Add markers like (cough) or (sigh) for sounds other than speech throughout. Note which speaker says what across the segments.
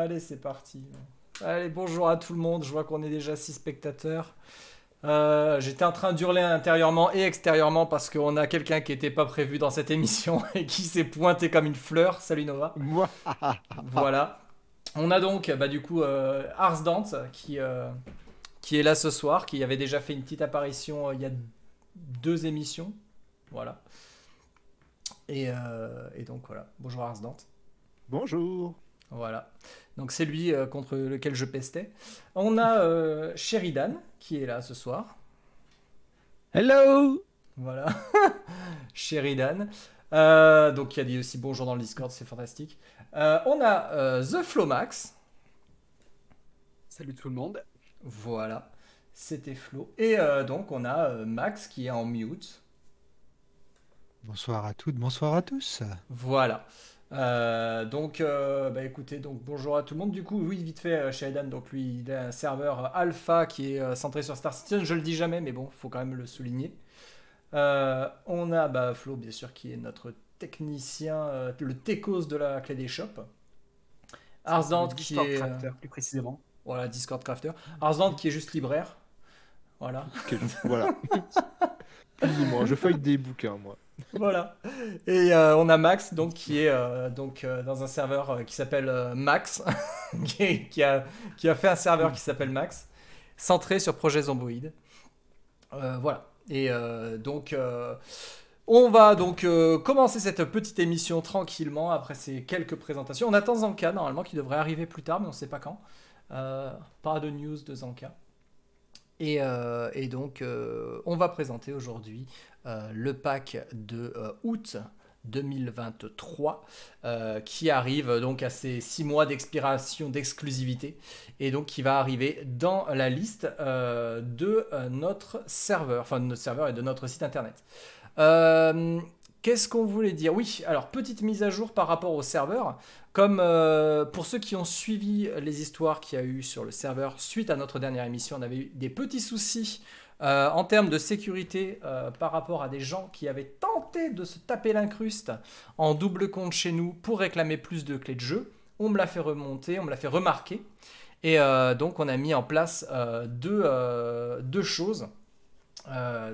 Speaker 1: Allez, c'est parti. Allez, bonjour à tout le monde. Je vois qu'on est déjà 6 spectateurs. Euh, J'étais en train d'hurler intérieurement et extérieurement parce qu'on a quelqu'un qui n'était pas prévu dans cette émission (laughs) et qui s'est pointé comme une fleur. Salut Nova.
Speaker 2: Moi. (laughs)
Speaker 1: voilà. On a donc, bah, du coup, euh, Ars Dante qui, euh, qui est là ce soir, qui avait déjà fait une petite apparition euh, il y a deux émissions. Voilà. Et, et donc voilà. Bonjour Ars Dante.
Speaker 2: Bonjour.
Speaker 1: Voilà. Donc c'est lui euh, contre lequel je pestais. On a euh, Sheridan qui est là ce soir.
Speaker 2: Hello.
Speaker 1: Voilà. (laughs) Sheridan. Euh, donc qui a dit aussi bonjour dans le Discord, c'est fantastique. Euh, on a euh, The Flomax.
Speaker 3: Salut tout le monde.
Speaker 1: Voilà. C'était Flo. Et euh, donc on a euh, Max qui est en mute.
Speaker 4: Bonsoir à toutes, bonsoir à tous.
Speaker 1: Voilà. Euh, donc, euh, bah écoutez, donc bonjour à tout le monde. Du coup, oui, vite fait, euh, Sheridan, donc lui, il a un serveur alpha qui est euh, centré sur Star Citizen. Je le dis jamais, mais bon, faut quand même le souligner. Euh, on a bah, Flo, bien sûr, qui est notre technicien, euh, le techos de la clé des shops. Arsdant
Speaker 3: Le
Speaker 1: qui
Speaker 3: Discord
Speaker 1: est.
Speaker 3: Crafter, plus précisément.
Speaker 1: voilà, Discord Crafter. Arsdant qui est juste libraire. Voilà. (laughs)
Speaker 2: Voilà. (laughs) Plus ou moins. Je feuille des bouquins, moi. (laughs)
Speaker 1: Voilà. Et euh, on a Max, donc, qui est euh, donc, euh, dans un serveur qui s'appelle Max, (laughs) qui, a, qui a fait un serveur qui s'appelle Max, centré sur projet Zomboid. Voilà. Et donc, on va donc commencer cette petite émission tranquillement après ces quelques présentations. On attend Zanka, normalement, qui devrait arriver plus tard, mais on ne sait pas quand. Pas de news de Zanka. Et, et donc, on va présenter aujourd'hui le pack de euh, août 2023 euh, qui arrive donc à ces 6 mois d'expiration d'exclusivité et donc qui va arriver dans la liste euh, de euh, notre serveur, enfin de notre serveur et de notre site internet. Euh, Qu'est-ce qu'on voulait dire? Oui, alors petite mise à jour par rapport au serveur. Comme euh, pour ceux qui ont suivi les histoires qu'il y a eu sur le serveur suite à notre dernière émission, on avait eu des petits soucis euh, en termes de sécurité euh, par rapport à des gens qui avaient tenté de se taper l'incruste en double compte chez nous pour réclamer plus de clés de jeu. On me l'a fait remonter, on me l'a fait remarquer. Et euh, donc on a mis en place deux, choses.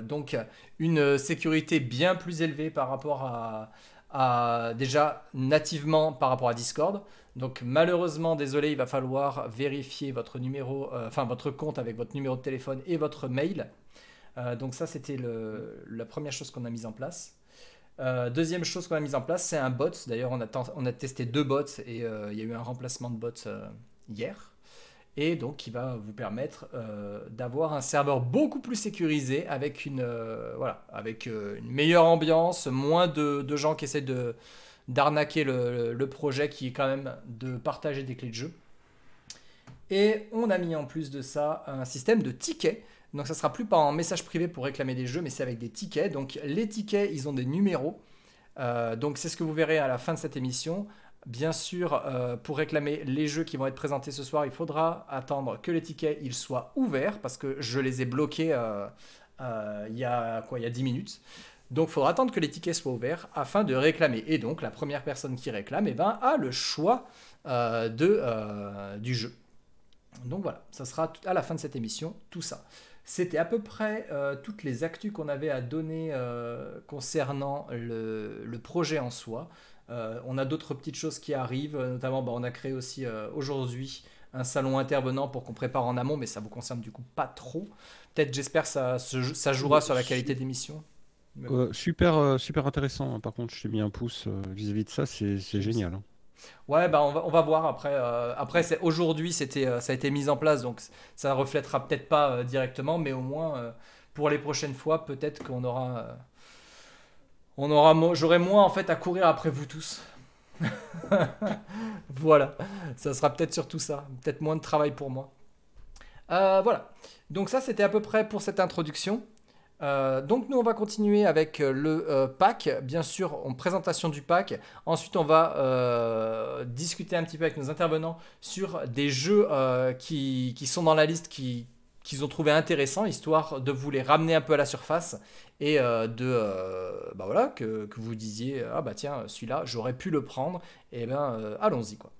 Speaker 1: Donc une sécurité bien plus élevée par rapport à- déjà nativement par rapport à Discord. Donc malheureusement, désolé, il va falloir vérifier votre numéro, euh, enfin votre compte avec votre numéro de téléphone et votre mail. Euh, donc ça, c'était la première chose qu'on a mise en place. Euh, deuxième chose qu'on a mise en place, c'est un bot. D'ailleurs, on a, testé deux bots et il y a eu un remplacement de bot euh, hier. Et donc, qui va vous permettre d'avoir un serveur beaucoup plus sécurisé avec une, voilà, avec, une meilleure ambiance, moins de gens qui essaient de, d'arnaquer le, projet qui est quand même de partager des clés de jeu. Et on a mis en plus de ça un système de tickets. Donc ça sera plus pas en message privé pour réclamer des jeux, mais c'est avec des tickets. Donc les tickets, ils ont des numéros. Euh, donc c'est ce que vous verrez à la fin de cette émission. Bien sûr, euh, pour réclamer les jeux qui vont être présentés ce soir, il faudra attendre que les tickets soient ouverts parce que je les ai bloqués euh, il y a quoi, il y a 10 minutes. Donc il faudra attendre que les tickets soient ouverts afin de réclamer. Et donc la première personne qui réclame eh ben, a le choix euh, de, euh, du jeu. Donc voilà, ça sera à la fin de cette émission, tout ça. C'était à peu près euh, toutes les actus qu'on avait à donner concernant le, le projet en soi. On a d'autres petites choses qui arrivent, notamment bah, on a créé aussi aujourd'hui un salon intervenant pour qu'on prépare en amont, mais ça vous concerne du coup pas trop. Peut-être j'espère ça, ça jouera sur la qualité d'émission.
Speaker 4: Euh, super, euh, super intéressant. hein. Par contre, je t'ai mis un pouce euh, vis-à-vis de ça, c'est génial. hein.
Speaker 1: Ouais, bah on va, on va voir après. euh, après, c'est aujourd'hui, c'était, euh, ça a été mis en place, donc ça reflètera peut-être pas euh, directement, mais au moins pour les prochaines fois, peut-être qu'on aura, on aura, mo- j'aurai moins en fait à courir après vous tous. (laughs) voilà, ça sera peut-être surtout ça, peut-être moins de travail pour moi. Voilà. Donc ça, c'était à peu près pour cette introduction. Euh, donc nous, on va continuer avec euh, le euh, pack. Bien sûr, en présentation du pack. Ensuite, on va discuter un petit peu avec nos intervenants sur des jeux qui, qui sont dans la liste qui qu'ils ont trouvé intéressants, histoire de vous les ramener un peu à la surface et de bah voilà que, que vous disiez ah bah tiens celui-là j'aurais pu le prendre et ben euh, allons-y quoi.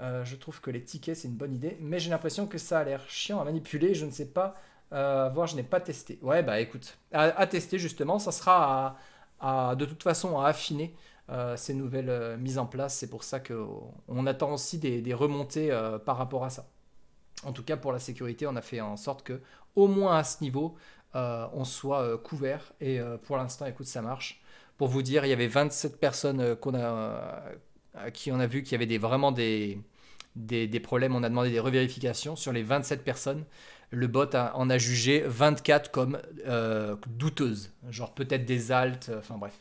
Speaker 1: Je trouve que les tickets, c'est une bonne idée, mais j'ai l'impression que ça a l'air chiant à manipuler. Je ne sais pas, euh, voir, je n'ai pas testé. Ouais, bah écoute, à, tester justement, ça sera à, de toute façon à affiner euh, ces nouvelles mises en place. C'est pour ça qu'on attend aussi des, remontées par rapport à ça. En tout cas, pour la sécurité, on a fait en sorte que, au moins à ce niveau, on soit couvert. Et pour l'instant, écoute, ça marche. Pour vous dire, il y avait 27 personnes qu'on a à qui on a vu qu'il y avait vraiment des, des, problèmes. On a demandé des revérifications sur les 27 personnes. Le bot en a jugé 24 comme euh, douteuses, genre peut-être des altes, euh, enfin bref.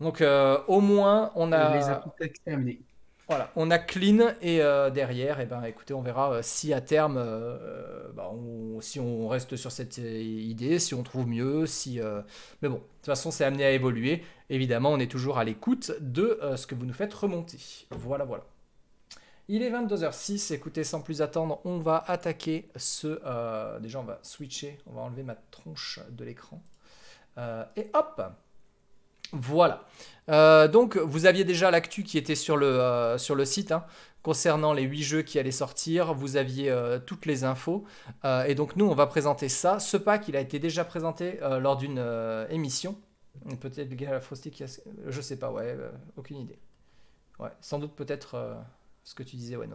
Speaker 1: Donc euh, au moins on a...
Speaker 3: Les
Speaker 1: Voilà, on a clean et derrière, et eh ben, écoutez, on verra si à terme, bah, si on reste sur cette idée, si on trouve mieux, si. Mais bon, de toute façon, c'est amené à évoluer. Évidemment, on est toujours à l'écoute de ce que vous nous faites remonter. Voilà, voilà. Il est 22h06, écoutez, sans plus attendre, on va attaquer ce... Euh, déjà, on va switcher, on va enlever ma tronche de l'écran. Euh, et hop Voilà. Euh, donc, vous aviez déjà l'actu qui était sur le, le site, hein, concernant les 8 jeux qui allaient sortir. Vous aviez toutes les infos. et donc, nous, on va présenter ça. Ce pack, il a été déjà présenté lors d'une émission. Peut-être Frosty qui a... Je sais pas, ouais, aucune idée. Ouais, sans doute peut-être ce que tu disais, ouais.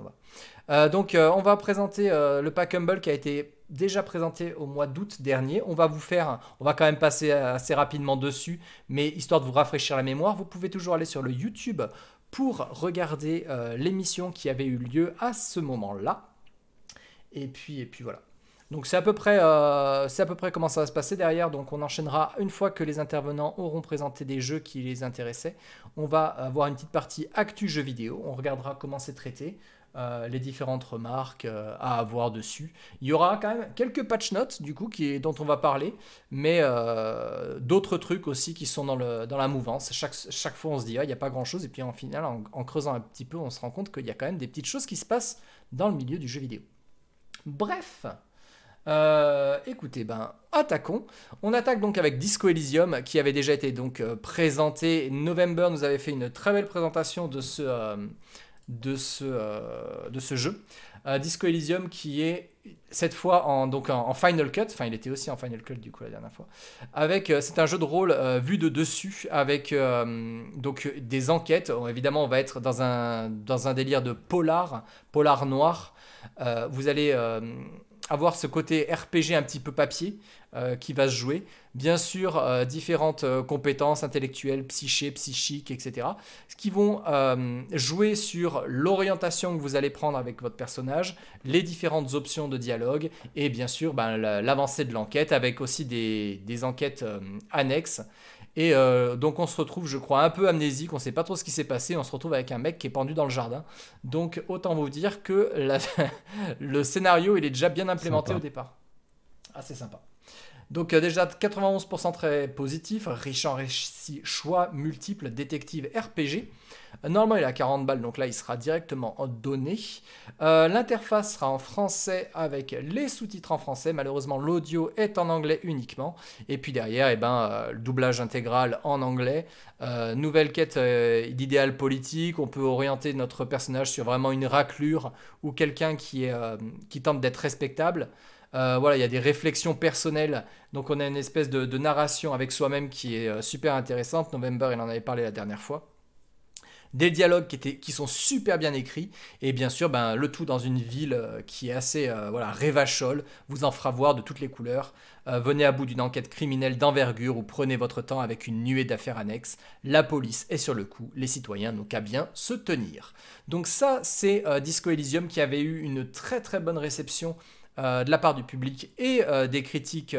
Speaker 1: Euh, donc, euh, on va présenter euh, le pack Humble qui a été déjà présenté au mois d'août dernier. On va vous faire, on va quand même passer assez rapidement dessus, mais histoire de vous rafraîchir la mémoire, vous pouvez toujours aller sur le YouTube pour regarder l'émission qui avait eu lieu à ce moment-là. Et puis, et puis voilà. Donc c'est à peu près, euh, à peu près comment ça va se passer derrière. Donc on enchaînera une fois que les intervenants auront présenté des jeux qui les intéressaient. On va avoir une petite partie actu jeux vidéo. On regardera comment c'est traité. Euh, les différentes remarques euh, à avoir dessus. Il y aura quand même quelques patch notes du coup dont on va parler, mais d'autres trucs aussi qui sont dans, la mouvance. Chaque, fois on se dit ah, il n'y a pas grand chose et puis en final en creusant un petit peu on se rend compte qu'il y a quand même des petites choses qui se passent dans le milieu du jeu vidéo. Bref, euh, écoutez, ben, attaquons. On attaque donc avec Disco Elysium, qui avait déjà été donc euh, présenté. November nous avait fait une très belle présentation de ce, euh, de ce, de ce jeu. Disco Elysium qui est cette fois en, donc en, Final Cut, enfin il était aussi en Final Cut du coup la dernière fois, avec c'est un jeu de rôle vu de dessus avec donc des enquêtes. évidemment on va être dans un, dans un délire de polar, polar noir. vous allez avoir ce côté RPG un petit peu papier euh, qui va se jouer. Bien sûr, euh, différentes euh, compétences intellectuelles, psyché, psychiques, etc. Ce qui vont jouer sur l'orientation que vous allez prendre avec votre personnage, les différentes options de dialogue et bien sûr ben, l'avancée de l'enquête avec aussi des, des enquêtes annexes et euh, donc on se retrouve, je crois, un peu amnésique, on ne sait pas trop ce qui s'est passé, on se retrouve avec un mec qui est pendu dans le jardin. Donc autant vous dire que (laughs) le scénario, il est déjà bien implémenté au départ. Assez sympa. Donc euh, déjà 91% très positif, riche en récits, choix multiples, détective RPG. Normalement, il à 40 balles, donc là, il sera directement donné. Euh, l'interface sera en français avec les sous-titres en français. Malheureusement, l'audio est en anglais uniquement. Et puis derrière, eh ben, euh, le doublage intégral en anglais. Euh, nouvelle quête d'idéal politique. On peut orienter notre personnage sur vraiment une raclure ou quelqu'un qui, qui tente d'être respectable. voilà, il y a des réflexions personnelles. Donc on a une espèce de narration avec soi-même qui est super intéressante. November, il en avait parlé la dernière fois des dialogues qui, sont super bien écrits, et bien sûr, ben, le tout dans une ville euh, qui est assez euh, voilà, rêvachole, vous en fera voir de toutes les couleurs. Euh, venez à bout d'une enquête criminelle d'envergure ou prenez votre temps avec une nuée d'affaires annexes. La police est sur le coup, les citoyens n'ont qu'à bien se tenir. Donc ça, c'est Disco Elysium qui avait eu une très très bonne réception de la part du public et des critiques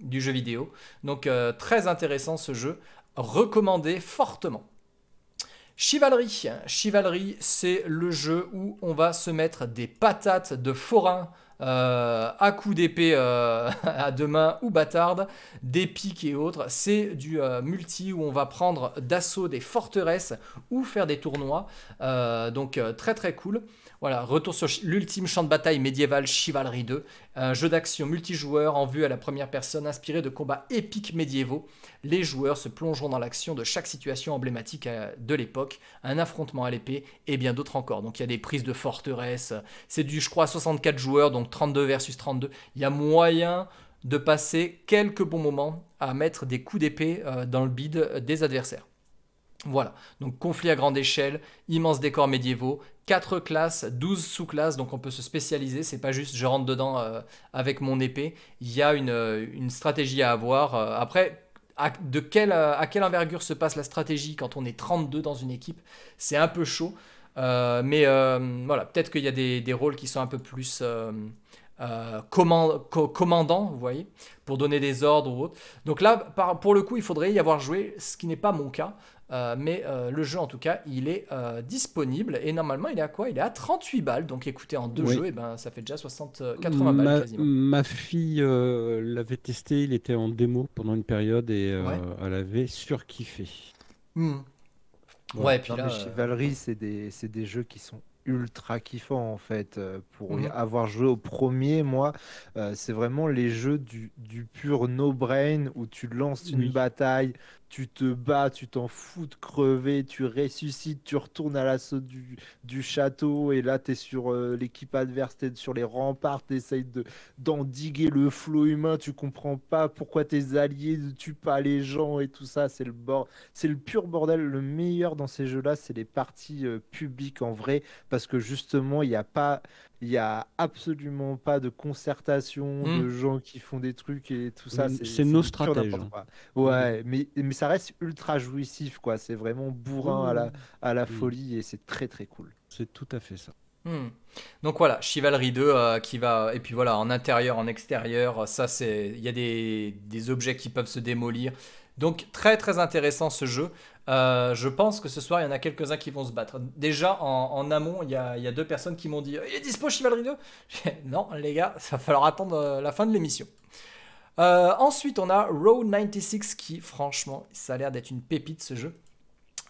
Speaker 1: du jeu vidéo. Donc très intéressant ce jeu, recommandé fortement. Chivalry. Chivalry, c'est le jeu où on va se mettre des patates de forain euh, à coups d'épée euh, (laughs) à deux mains ou bâtarde, des piques et autres. C'est du euh, multi où on va prendre d'assaut des forteresses ou faire des tournois. Donc très très cool. Voilà, retour sur l'ultime champ de bataille médiéval Chivalry 2, un jeu d'action multijoueur en vue à la première personne inspiré de combats épiques médiévaux. Les joueurs se plongeront dans l'action de chaque situation emblématique euh, de l'époque, un affrontement à l'épée et bien d'autres encore. Donc il y a des prises de forteresse, c'est du je crois 64 joueurs, donc 32 versus 32. Il y a moyen de passer quelques bons moments à mettre des coups d'épée euh, dans le bide des adversaires. Voilà, donc conflit à grande échelle, immenses décors médiévaux, 4 classes, 12 sous-classes, donc on peut se spécialiser, c'est pas juste je rentre dedans euh, avec mon épée, il y a une, euh, stratégie à avoir. Euh, après, à, de quelle, envergure se passe la stratégie quand on est 32 dans une équipe, c'est un peu chaud, mais voilà, peut-être qu'il y a des, rôles qui sont un peu plus command- co- commandants, vous voyez, pour donner des ordres ou autre. Donc là, pour le coup, il faudrait y avoir joué, ce qui n'est pas mon cas. Euh, mais euh, le jeu, en tout cas, il est euh, disponible et normalement, il est à quoi? Il est à 38 balles. Donc écoutez, en deux
Speaker 4: Oui.
Speaker 1: jeux, et ben, ça fait déjà 60, euh, 80 balles
Speaker 4: ma,
Speaker 1: quasiment.
Speaker 4: ma fille euh, l'avait testé, il était en démo pendant une période et euh,
Speaker 1: Ouais.
Speaker 4: elle avait surkiffé.
Speaker 1: Hmm. Ouais, et puis
Speaker 5: Non,
Speaker 1: là, euh,
Speaker 5: Chivalry, c'est des, c'est des jeux qui sont ultra kiffants en fait. Pour y
Speaker 1: Mhm.
Speaker 5: avoir joué au premier, moi, euh, c'est vraiment les jeux du, du pur no-brain où tu lances une
Speaker 4: Oui.
Speaker 5: bataille, tu te bats, tu t'en fous de crever, tu ressuscites, tu retournes à l'assaut du, château et là, tu es sur euh, l'équipe adverse, tu es sur les remparts, tu essayes de, d'endiguer le flot humain, tu comprends pas pourquoi tes alliés ne tuent pas les gens et tout ça, c'est le bord, c'est le pur bordel. Le meilleur dans ces jeux-là, c'est les parties euh, publiques en vrai, parce que justement, il n'y a pas, il y a absolument pas de concertation,
Speaker 1: Mm.
Speaker 5: de gens qui font des trucs et tout ça.
Speaker 4: C'est nos stratèges.
Speaker 5: quoi. Ouais, mais, mais ça reste ultra jouissif, quoi. C'est vraiment bourrin à la, à la
Speaker 4: Mm.
Speaker 5: folie et c'est très très cool.
Speaker 4: C'est tout à fait ça.
Speaker 1: Hmm. Donc voilà, Chivalry 2 euh, qui va et puis voilà en intérieur, en extérieur, ça c'est il y a des, des objets qui peuvent se démolir. Donc très très intéressant ce jeu. Euh, je pense que ce soir il y en a quelques-uns qui vont se battre. Déjà en, amont, il y, a, deux personnes qui m'ont dit il est dispo Chivalry 2 J'ai dit, Non les gars, ça va falloir attendre euh, la fin de l'émission. Euh, ensuite on a Road 96 qui franchement ça a l'air d'être une pépite ce jeu.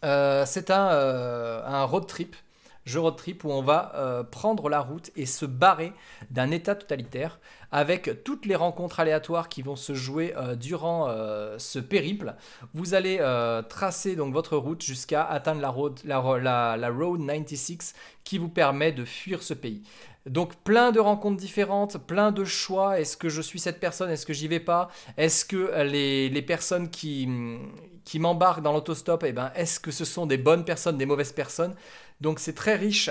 Speaker 1: C'est un, road trip jeu road trip où on va prendre la route et se barrer d'un état totalitaire avec toutes les rencontres aléatoires qui vont se jouer euh, durant euh, ce périple. Vous allez euh, tracer donc votre route jusqu'à atteindre la road, la, ro- la- la road 96 qui vous permet de fuir ce pays. Donc plein de rencontres différentes, plein de choix. Est-ce que je suis cette personne? Est-ce que j'y vais pas? Est-ce que les, personnes qui, m'embarquent dans l'autostop, eh ben, est-ce que ce sont des bonnes personnes, des mauvaises personnes? Donc c'est très riche.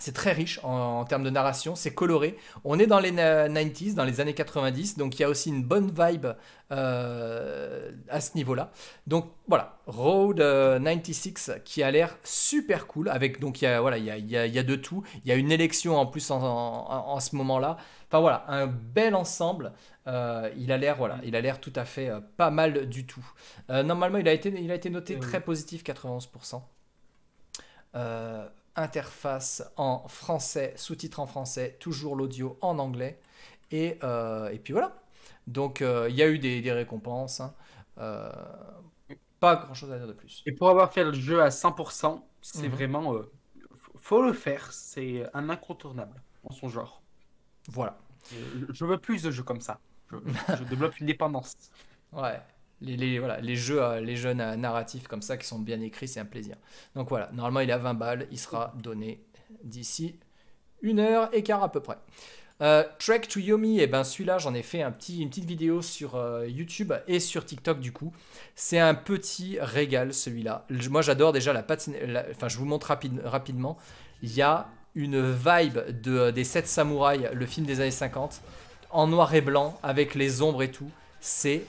Speaker 1: C'est très riche en, en termes de narration, c'est coloré. On est dans les na- 90s, dans les années 90, donc il y a aussi une bonne vibe euh, à ce niveau-là. Donc voilà, Road euh, 96 qui a l'air super cool. Avec donc il y a voilà, il y a, il y a- il y a de tout. Il y a une élection en plus en, en- en ce moment-là. Enfin voilà, un bel ensemble. Euh, il a l'air voilà, il a l'air tout à fait euh, pas mal du tout. Euh, normalement, il a été il a été noté
Speaker 3: Oui.
Speaker 1: très positif, 91%. Euh, interface en français, sous-titres en français, toujours l'audio en anglais. Et, euh, et puis voilà. Donc euh, il y a eu des, des récompenses. hein. Euh, pas grand chose à dire de plus.
Speaker 3: Et pour avoir fait le jeu à 100%, c'est
Speaker 1: Mhm.
Speaker 3: vraiment. faut le faire, c'est un incontournable en son genre.
Speaker 1: Voilà.
Speaker 3: Je veux plus de jeux comme ça. Je, je (laughs) développe une dépendance.
Speaker 1: Ouais. Les, voilà, les jeux, euh, les jeux na- narratifs comme ça qui sont bien écrits, c'est un plaisir. Donc voilà, normalement il est à 20 balles, il sera donné d'ici une heure et quart à peu près. Euh, Trek to Yomi, et ben celui-là j'en ai fait un petit, une petite vidéo sur euh, YouTube et sur TikTok du coup. C'est un petit régal celui-là. Moi j'adore déjà la patine. Enfin je vous montre rapide- rapidement. Il y a une vibe de, des 7 samouraïs, le film des années 50, en noir et blanc avec les ombres et tout. C'est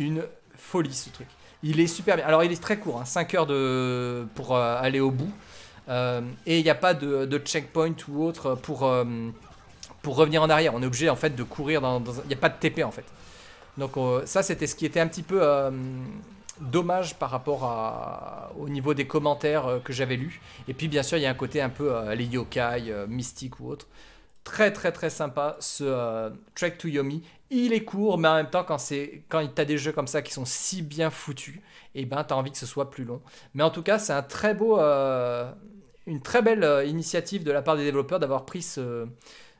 Speaker 1: une folie ce truc. Il est super bien. Alors il est très court, 5 heures de... pour euh, aller au bout. Euh, et il n'y a pas de, checkpoint ou autre pour, euh, pour revenir en arrière. On est obligé en fait de courir dans... Il n'y a pas de TP en fait. Donc ça c'était ce qui était un petit peu dommage par rapport à, au niveau des commentaires que j'avais lus. Et puis bien sûr il y a un côté un peu les yokai, mystiques ou autre. très très très sympa ce Trek to Yomi. Il est court, mais en même temps, quand, c'est, quand des jeux comme ça qui sont si bien foutus, et ben tu as envie que ce soit plus long. Mais en tout cas, c'est un très beau, euh, une très belle euh, initiative de la part des développeurs d'avoir pris ce,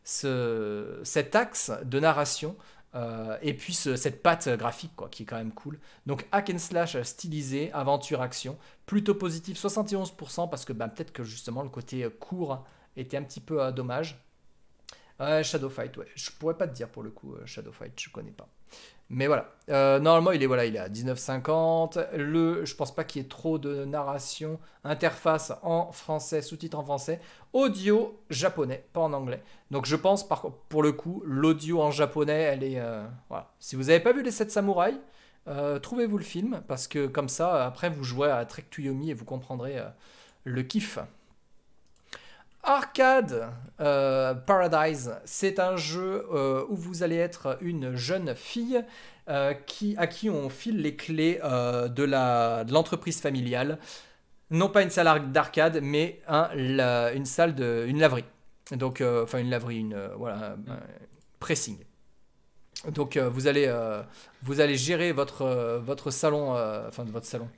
Speaker 1: ce- cet axe de narration euh, et puis ce- cette patte graphique quoi, qui est quand même cool. Donc hack and slash stylisé, aventure action, plutôt positif 71% parce que ben, peut-être que justement le côté court était un petit peu dommage. Shadow Fight, ouais. Je pourrais pas te dire pour le coup, euh, Shadow Fight, je connais pas. Mais voilà. Euh, normalement, il est, voilà, il est à 19,50. Le, je pense pas qu'il y ait trop de narration. Interface en français, sous-titres en français. Audio japonais, pas en anglais. Donc je pense, pour le coup, l'audio en japonais, elle est. euh, voilà. Si vous n'avez pas vu les 7 samouraïs, trouvez-vous le film. Parce que comme ça, après, vous jouez à Trek to Yomi et vous comprendrez le kiff. Arcade euh, Paradise, c'est un jeu euh, où vous allez être une jeune fille euh, qui, à qui on file les clés de la- de l'entreprise familiale. Non pas une salle ar- d'arcade, mais un, une salle de, une laverie. Donc, enfin une laverie, une voilà, pressing. Donc vous allez, vous allez gérer votre, votre salon, enfin votre salon,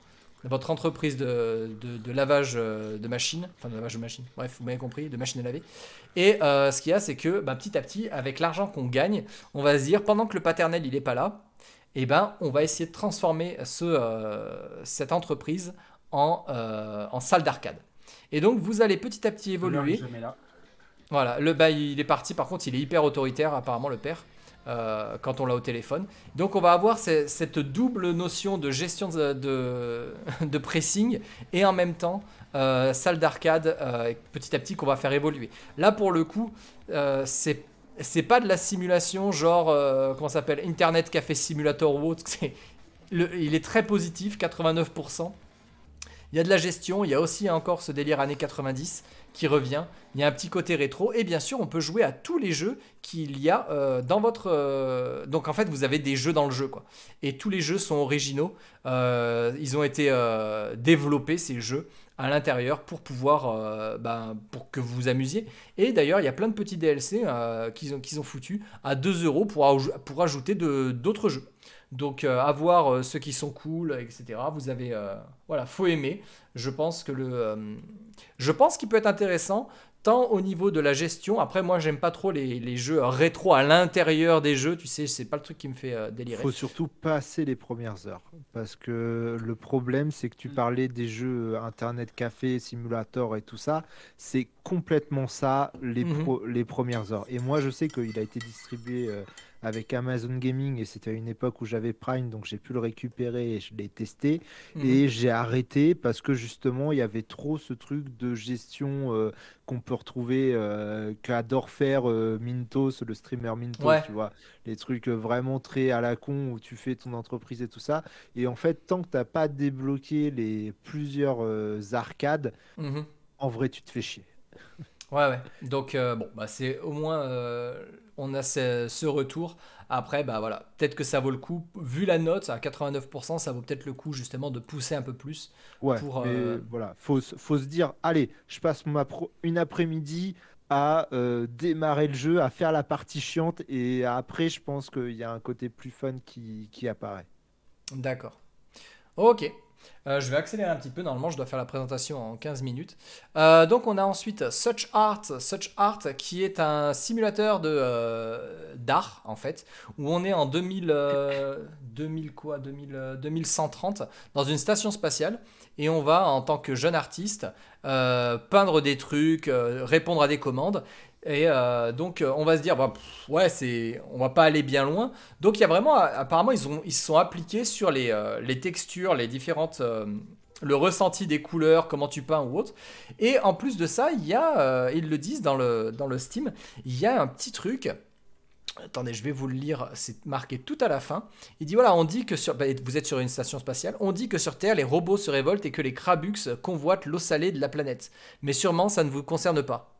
Speaker 1: votre entreprise de, de, de lavage euh, de machines, enfin de lavage de machines, bref, vous m'avez compris, de machines à laver. Et euh, ce qu'il y a, c'est que bah, petit à petit, avec l'argent qu'on gagne, on va se dire, pendant que le paternel il est pas là, eh ben, on va essayer de transformer ce, euh, cette entreprise en, euh, en salle d'arcade. Et donc vous allez petit à petit évoluer.
Speaker 3: Là.
Speaker 1: Voilà, le bah, il est parti, par contre, il est hyper autoritaire, apparemment, le père, euh, quand on l'a au téléphone. Donc, on va avoir ce- cette double notion de gestion (laughs) de, pressing et en même temps, euh, salle d'arcade, euh, petit à petit, qu'on va faire évoluer. Là, pour le coup, c'est. C'est pas de la simulation genre, comment s'appelle, Internet Café Simulator ou autre. (laughs) il est très positif, 89%. Il y a de la gestion, il y a aussi encore ce délire années 90 qui revient. Il y a un petit côté rétro et bien sûr on peut jouer à tous les jeux qu'il y a euh, dans votre... euh, Donc en fait vous avez des jeux dans le jeu quoi. Et tous les jeux sont originaux. Euh, ils ont été développés ces jeux à l'intérieur pour pouvoir... ben, que vous vous amusiez. Et d'ailleurs il y a plein de petits DLC qu'ils ont, qu'ils foutus à 2 euros pour, pour ajouter d'autres jeux. Donc euh, à voir euh, ceux qui sont cool, etc. Vous avez... euh, voilà, faut aimer. Je pense que le... je pense qu'il peut être intéressant tant au niveau de la gestion. Après, moi, j'aime pas trop les, les jeux rétro à l'intérieur des jeux. Tu sais, c'est pas le truc qui me fait euh, délirer.
Speaker 5: faut surtout passer les premières heures. Parce que le problème, c'est que tu parlais des jeux Internet Café, Simulator et tout ça. C'est complètement ça, les,
Speaker 1: Mhm.
Speaker 5: pro- les premières heures. Et moi, je sais qu'il a été distribué euh, avec Amazon Gaming et c'était à une époque où j'avais Prime, donc j'ai pu le récupérer et je l'ai testé.
Speaker 1: Mhm.
Speaker 5: Et j'ai arrêté parce que justement, il y avait trop ce truc de gestion euh, qu'on peut retrouver, euh, qu'adore faire euh, Mintos, le streamer Mintos,
Speaker 1: Ouais.
Speaker 5: tu vois. Les trucs vraiment très à la con où tu fais ton entreprise et tout ça. Et en fait, tant que tu n'as pas débloqué les plusieurs arcades,
Speaker 1: Mhm.
Speaker 5: en vrai, tu te fais chier.
Speaker 1: Ouais, ouais. Donc, euh, bon, bah, c'est au moins, euh, on a ce, ce retour. Après, bah voilà, peut-être que ça vaut le coup. Vu la note à 89%, ça vaut peut-être le coup justement de pousser un peu plus.
Speaker 5: Ouais,
Speaker 1: Pour,
Speaker 5: mais
Speaker 1: euh,
Speaker 5: voilà, faut, se- faut se dire, allez, je passe ma pro- une après-midi à démarrer le jeu, à faire la partie chiante, et après, je pense qu'il y a un côté plus fun qui, qui apparaît.
Speaker 1: D'accord. Ok. Euh, je vais accélérer un petit peu. Normalement, je dois faire la présentation en 15 minutes. Euh, donc, on a ensuite Such Art. Such Art, qui est un simulateur de euh, d'art, en fait, où on est en 2000, euh, 2000 quoi, 2000, euh, 2130 dans une station spatiale. Et on va, en tant que jeune artiste, peindre des trucs, répondre à des commandes. Et euh, donc, euh, on va se dire, bah, ouais, c'est, on va pas aller bien loin. Donc il y a vraiment, apparemment, ils, ont, ils se sont appliqués sur les, euh, les textures, les différentes, euh, le ressenti des couleurs, comment tu peins ou autre. Et en plus de ça, il y a, euh, ils le disent dans le, dans le Steam, il y a un petit truc. Attendez, je vais vous le lire, c'est marqué tout à la fin. Il dit voilà, on dit que sur, bah, vous êtes sur une station spatiale, on dit que sur Terre les robots se révoltent et que les Krabux convoitent l'eau salée de la planète. Mais sûrement ça ne vous concerne pas.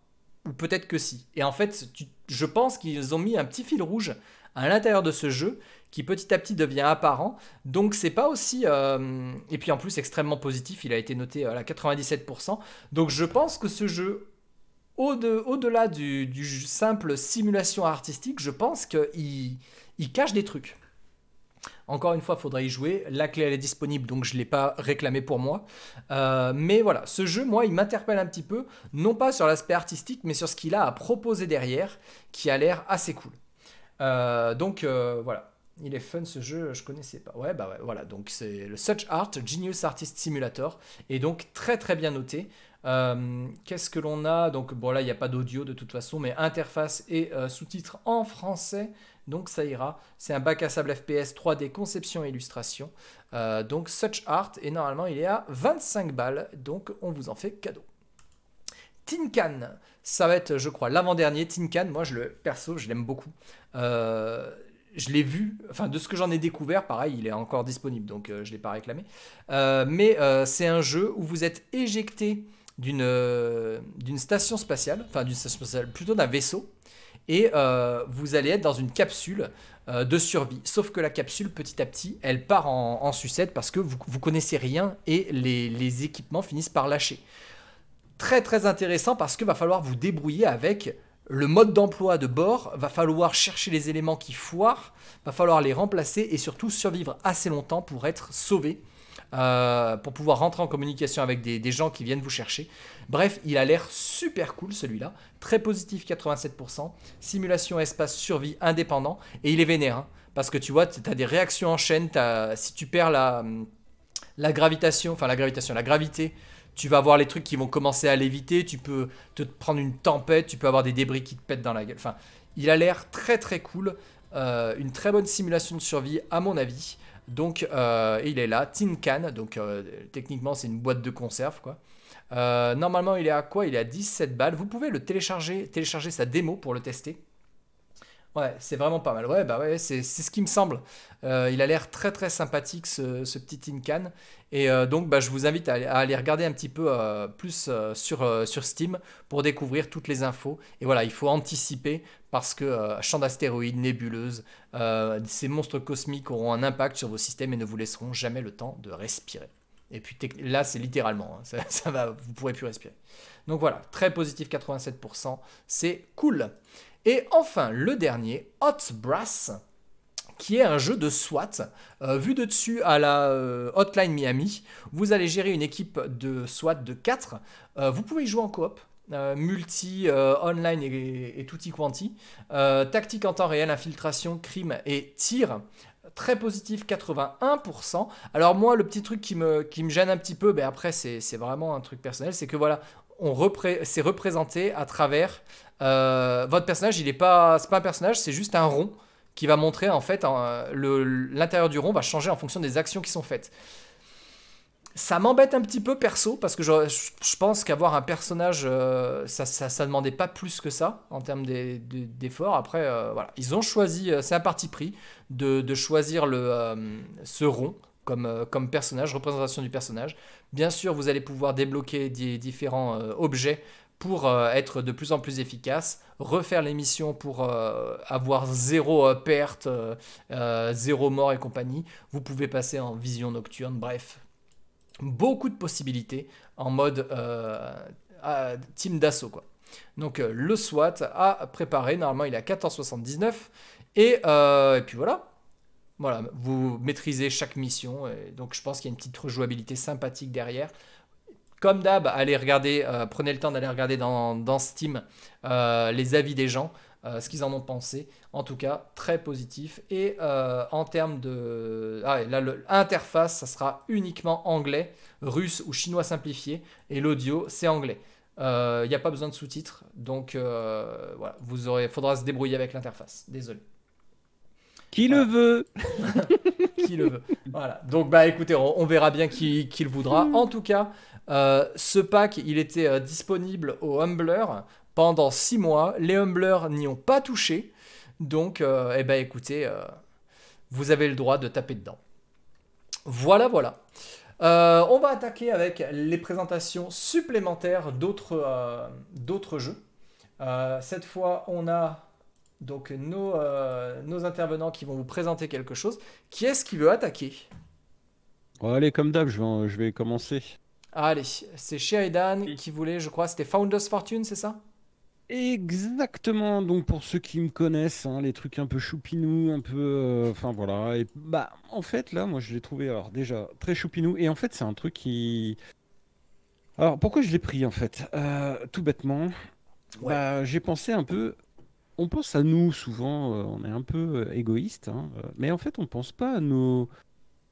Speaker 1: Ou peut-être que si. Et en fait, je pense qu'ils ont mis un petit fil rouge à l'intérieur de ce jeu qui petit à petit devient apparent. Donc c'est pas aussi... euh, Et puis en plus extrêmement positif, il a été noté à la 97%. Donc je pense que ce jeu au-de- au-delà du, du simple simulation artistique, je pense qu'il il cache des trucs. Encore une fois, il faudra y jouer. La clé, elle est disponible, donc je ne l'ai pas réclamé pour moi. Euh, mais voilà, ce jeu, moi, il m'interpelle un petit peu, non pas sur l'aspect artistique, mais sur ce qu'il a à proposer derrière, qui a l'air assez cool. Euh, donc euh, voilà, il est fun ce jeu, je connaissais pas. Ouais, bah ouais, voilà, donc c'est le Such Art Genius Artist Simulator, et donc très très bien noté. Qu'est-ce que l'on a? Donc bon là, il n'y a pas d'audio de toute façon, mais interface et sous-titres en français. Donc ça ira. C'est un bac à sable FPS 3D conception et illustration. Euh, donc Such Art et normalement il est à 25 balles. Donc on vous en fait cadeau. Tin Can, ça va être je crois l'avant-dernier. Tin Can, moi je le perso, je l'aime beaucoup. Euh, je l'ai vu, enfin de ce que j'en ai découvert, pareil, il est encore disponible, donc euh, je ne l'ai pas réclamé. Mais c'est un jeu où vous êtes éjecté d'une station spatiale, enfin d'une station spatiale, plutôt d'un vaisseau, et euh, vous allez être dans une capsule euh, de survie. Sauf que la capsule, petit à petit, elle part en, sucette parce que vous, vous connaissez rien et les, les équipements finissent par lâcher. Très très intéressant parce que va falloir vous débrouiller avec le mode d'emploi de bord, va falloir chercher les éléments qui foirent, va falloir les remplacer et surtout survivre assez longtemps pour être sauvé, euh, pour pouvoir rentrer en communication avec des, gens qui viennent vous chercher. Bref, il a l'air super cool celui-là, très positif 87%, simulation espace survie indépendant et il est vénère hein, parce que tu vois, tu as des réactions en chaîne, si tu perds la, la gravitation, enfin la gravitation, la gravité, tu vas avoir les trucs qui vont commencer à léviter, tu peux te prendre une tempête, tu peux avoir des débris qui te pètent dans la gueule. Enfin, il a l'air très très cool, euh, une très bonne simulation de survie à mon avis. Donc euh, il est là, Tin Can, donc euh, techniquement c'est une boîte de conserve quoi. Euh, normalement il est à quoi? Il est à 17 balles. Vous pouvez le télécharger, télécharger sa démo pour le tester. Ouais, c'est vraiment pas mal. Ouais, bah ouais, c'est ce qui me semble. Euh, il a l'air très très sympathique ce, ce petit Tin Can. Et euh, donc, bah, je vous invite à, aller- regarder un petit peu euh, plus sur, sur Steam pour découvrir toutes les infos. Et voilà, il faut anticiper parce que champ d'astéroïdes, nébuleuses, ces monstres cosmiques auront un impact sur vos systèmes et ne vous laisseront jamais le temps de respirer. Et puis là, c'est littéralement, hein, ça va, vous pourrez plus respirer. Donc voilà, très positif 87%, c'est cool. Et enfin, le dernier, Hot Brass, qui est un jeu de SWAT. Euh, vu de dessus à la euh, Hotline Miami, vous allez gérer une équipe de SWAT de 4. Euh, vous pouvez jouer en coop. multi, online et, tutti quanti. Tactique en temps réel, infiltration, crime et tir. Très positif, 81%. Alors moi, le petit truc qui me, gêne un petit peu, ben après c'est vraiment un truc personnel, c'est que voilà, repré- c'est représenté à travers euh, votre personnage. Il est pas, pas un personnage, c'est juste un rond qui va montrer en fait l'intérieur du rond va changer en fonction des actions qui sont faites. Ça m'embête un petit peu perso parce que je, pense qu'avoir un personnage, euh, ça, ça, demandait pas plus que ça en termes d'efforts. Après, euh, voilà, ils ont choisi, c'est un parti pris de, de choisir le, ce rond comme, comme personnage, représentation du personnage. Bien sûr, vous allez pouvoir débloquer des différents euh, objets pour euh, être de plus en plus efficace, refaire les missions pour euh, avoir zéro perte, zéro mort et compagnie. Vous pouvez passer en vision nocturne, bref. Beaucoup de possibilités en mode team d'assaut quoi. Donc le SWAT à préparer, normalement il est à 14,79 et, euh, et puis voilà. Voilà, vous maîtrisez chaque mission donc je pense qu'il y a une petite rejouabilité sympathique derrière. Comme d'hab, allez regarder, euh, prenez le temps d'aller regarder dans, Steam euh, les avis des gens, euh, ce qu'ils en ont pensé. En tout cas, très positif. Et en termes de. Ah, et là, l'interface, ça sera uniquement anglais, russe ou chinois simplifié. Et l'audio, c'est anglais. Il n'y a pas besoin de sous-titres. Donc voilà, vous aurez, faudra se débrouiller avec l'interface. Désolé.
Speaker 4: Qui le veut (laughs)
Speaker 1: qui le veut. Voilà. Donc bah écoutez, on, on verra bien qui, qui le voudra. En tout cas, euh, ce pack, il était euh, disponible au Humbler pendant 6 mois. Les Humblers n'y ont pas touché. Donc, euh, eh ben écoutez, euh, vous avez le droit de taper dedans. Voilà, voilà. Euh, on va attaquer avec les présentations supplémentaires d'autres euh, jeux. Euh, cette fois, on a donc nos, euh, nos intervenants qui vont vous présenter quelque chose. Qui est-ce qui veut attaquer?
Speaker 4: Bon, Allez, comme d'hab, je vais, en- je vais commencer.
Speaker 1: Allez, c'est Sheridan qui voulait, je crois, c'était Founders Fortune, c'est ça?
Speaker 4: Exactement, donc pour ceux qui me connaissent, hein, les trucs un peu choupinou, un peu... euh, Enfin voilà, et bah en fait là, moi je l'ai trouvé alors déjà très choupinou, et en fait c'est un truc qui... Alors pourquoi je l'ai pris en fait? Euh, tout bêtement,
Speaker 1: Ouais.
Speaker 4: bah, j'ai pensé un peu... On pense à nous souvent, euh, on est un peu euh, égoïste, hein, euh, mais en fait on pense pas à nos...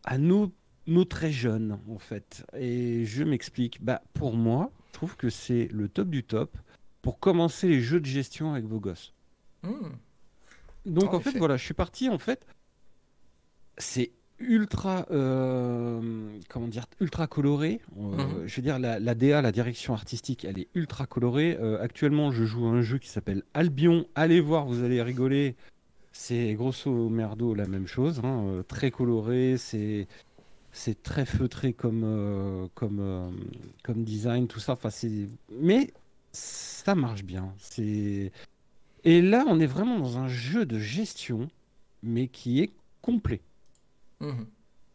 Speaker 4: à nos, nos très jeunes en fait. Et je m'explique, bah pour moi, je trouve que c'est le top du top pour commencer les jeux de gestion avec vos gosses.
Speaker 1: Hmm.
Speaker 4: Donc
Speaker 1: En
Speaker 4: en fait,
Speaker 1: effet.
Speaker 4: voilà, je suis parti, en fait, c'est ultra, euh, comment dire, ultra coloré. Euh,
Speaker 1: Mhm.
Speaker 4: Je veux dire, la, la DA, la direction artistique, elle est ultra colorée. Euh, actuellement, je joue à un jeu qui s'appelle Albion. Allez voir, vous allez rigoler. C'est grosso merdo la même chose, hein, très coloré, c'est c'est très feutré comme comme comme design, tout ça. Enfin, c'est mais ça marche bien. C'est et là, on est vraiment dans un jeu de gestion, mais qui est complet.
Speaker 1: Mhm.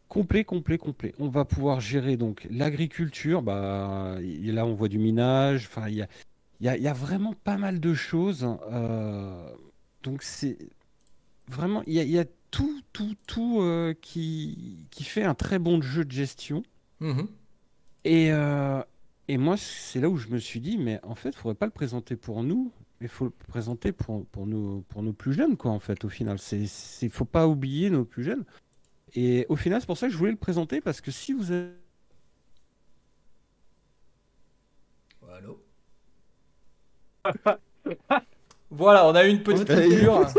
Speaker 4: Complet, complet, complet. On va pouvoir gérer donc l'agriculture. Bah, là, on voit du minage. Enfin, il y a, il y a- il y a vraiment pas mal de choses. euh, donc, c'est vraiment, il y a, il y a tout, tout, tout euh, qui, qui fait un très bon jeu de gestion.
Speaker 1: Mhm.
Speaker 4: Et, euh, et moi, c'est là où je me suis dit, mais en fait, il faudrait pas le présenter pour nous, mais il faut le présenter pour, pour, nos, pour nos plus jeunes, quoi, en fait, au final. C'est, c'est, faut pas oublier nos plus jeunes. Et au final, c'est pour ça que je voulais le présenter, parce que si vous avez...
Speaker 1: Allô (laughs) Voilà, on a eu une petite coupure. (laughs)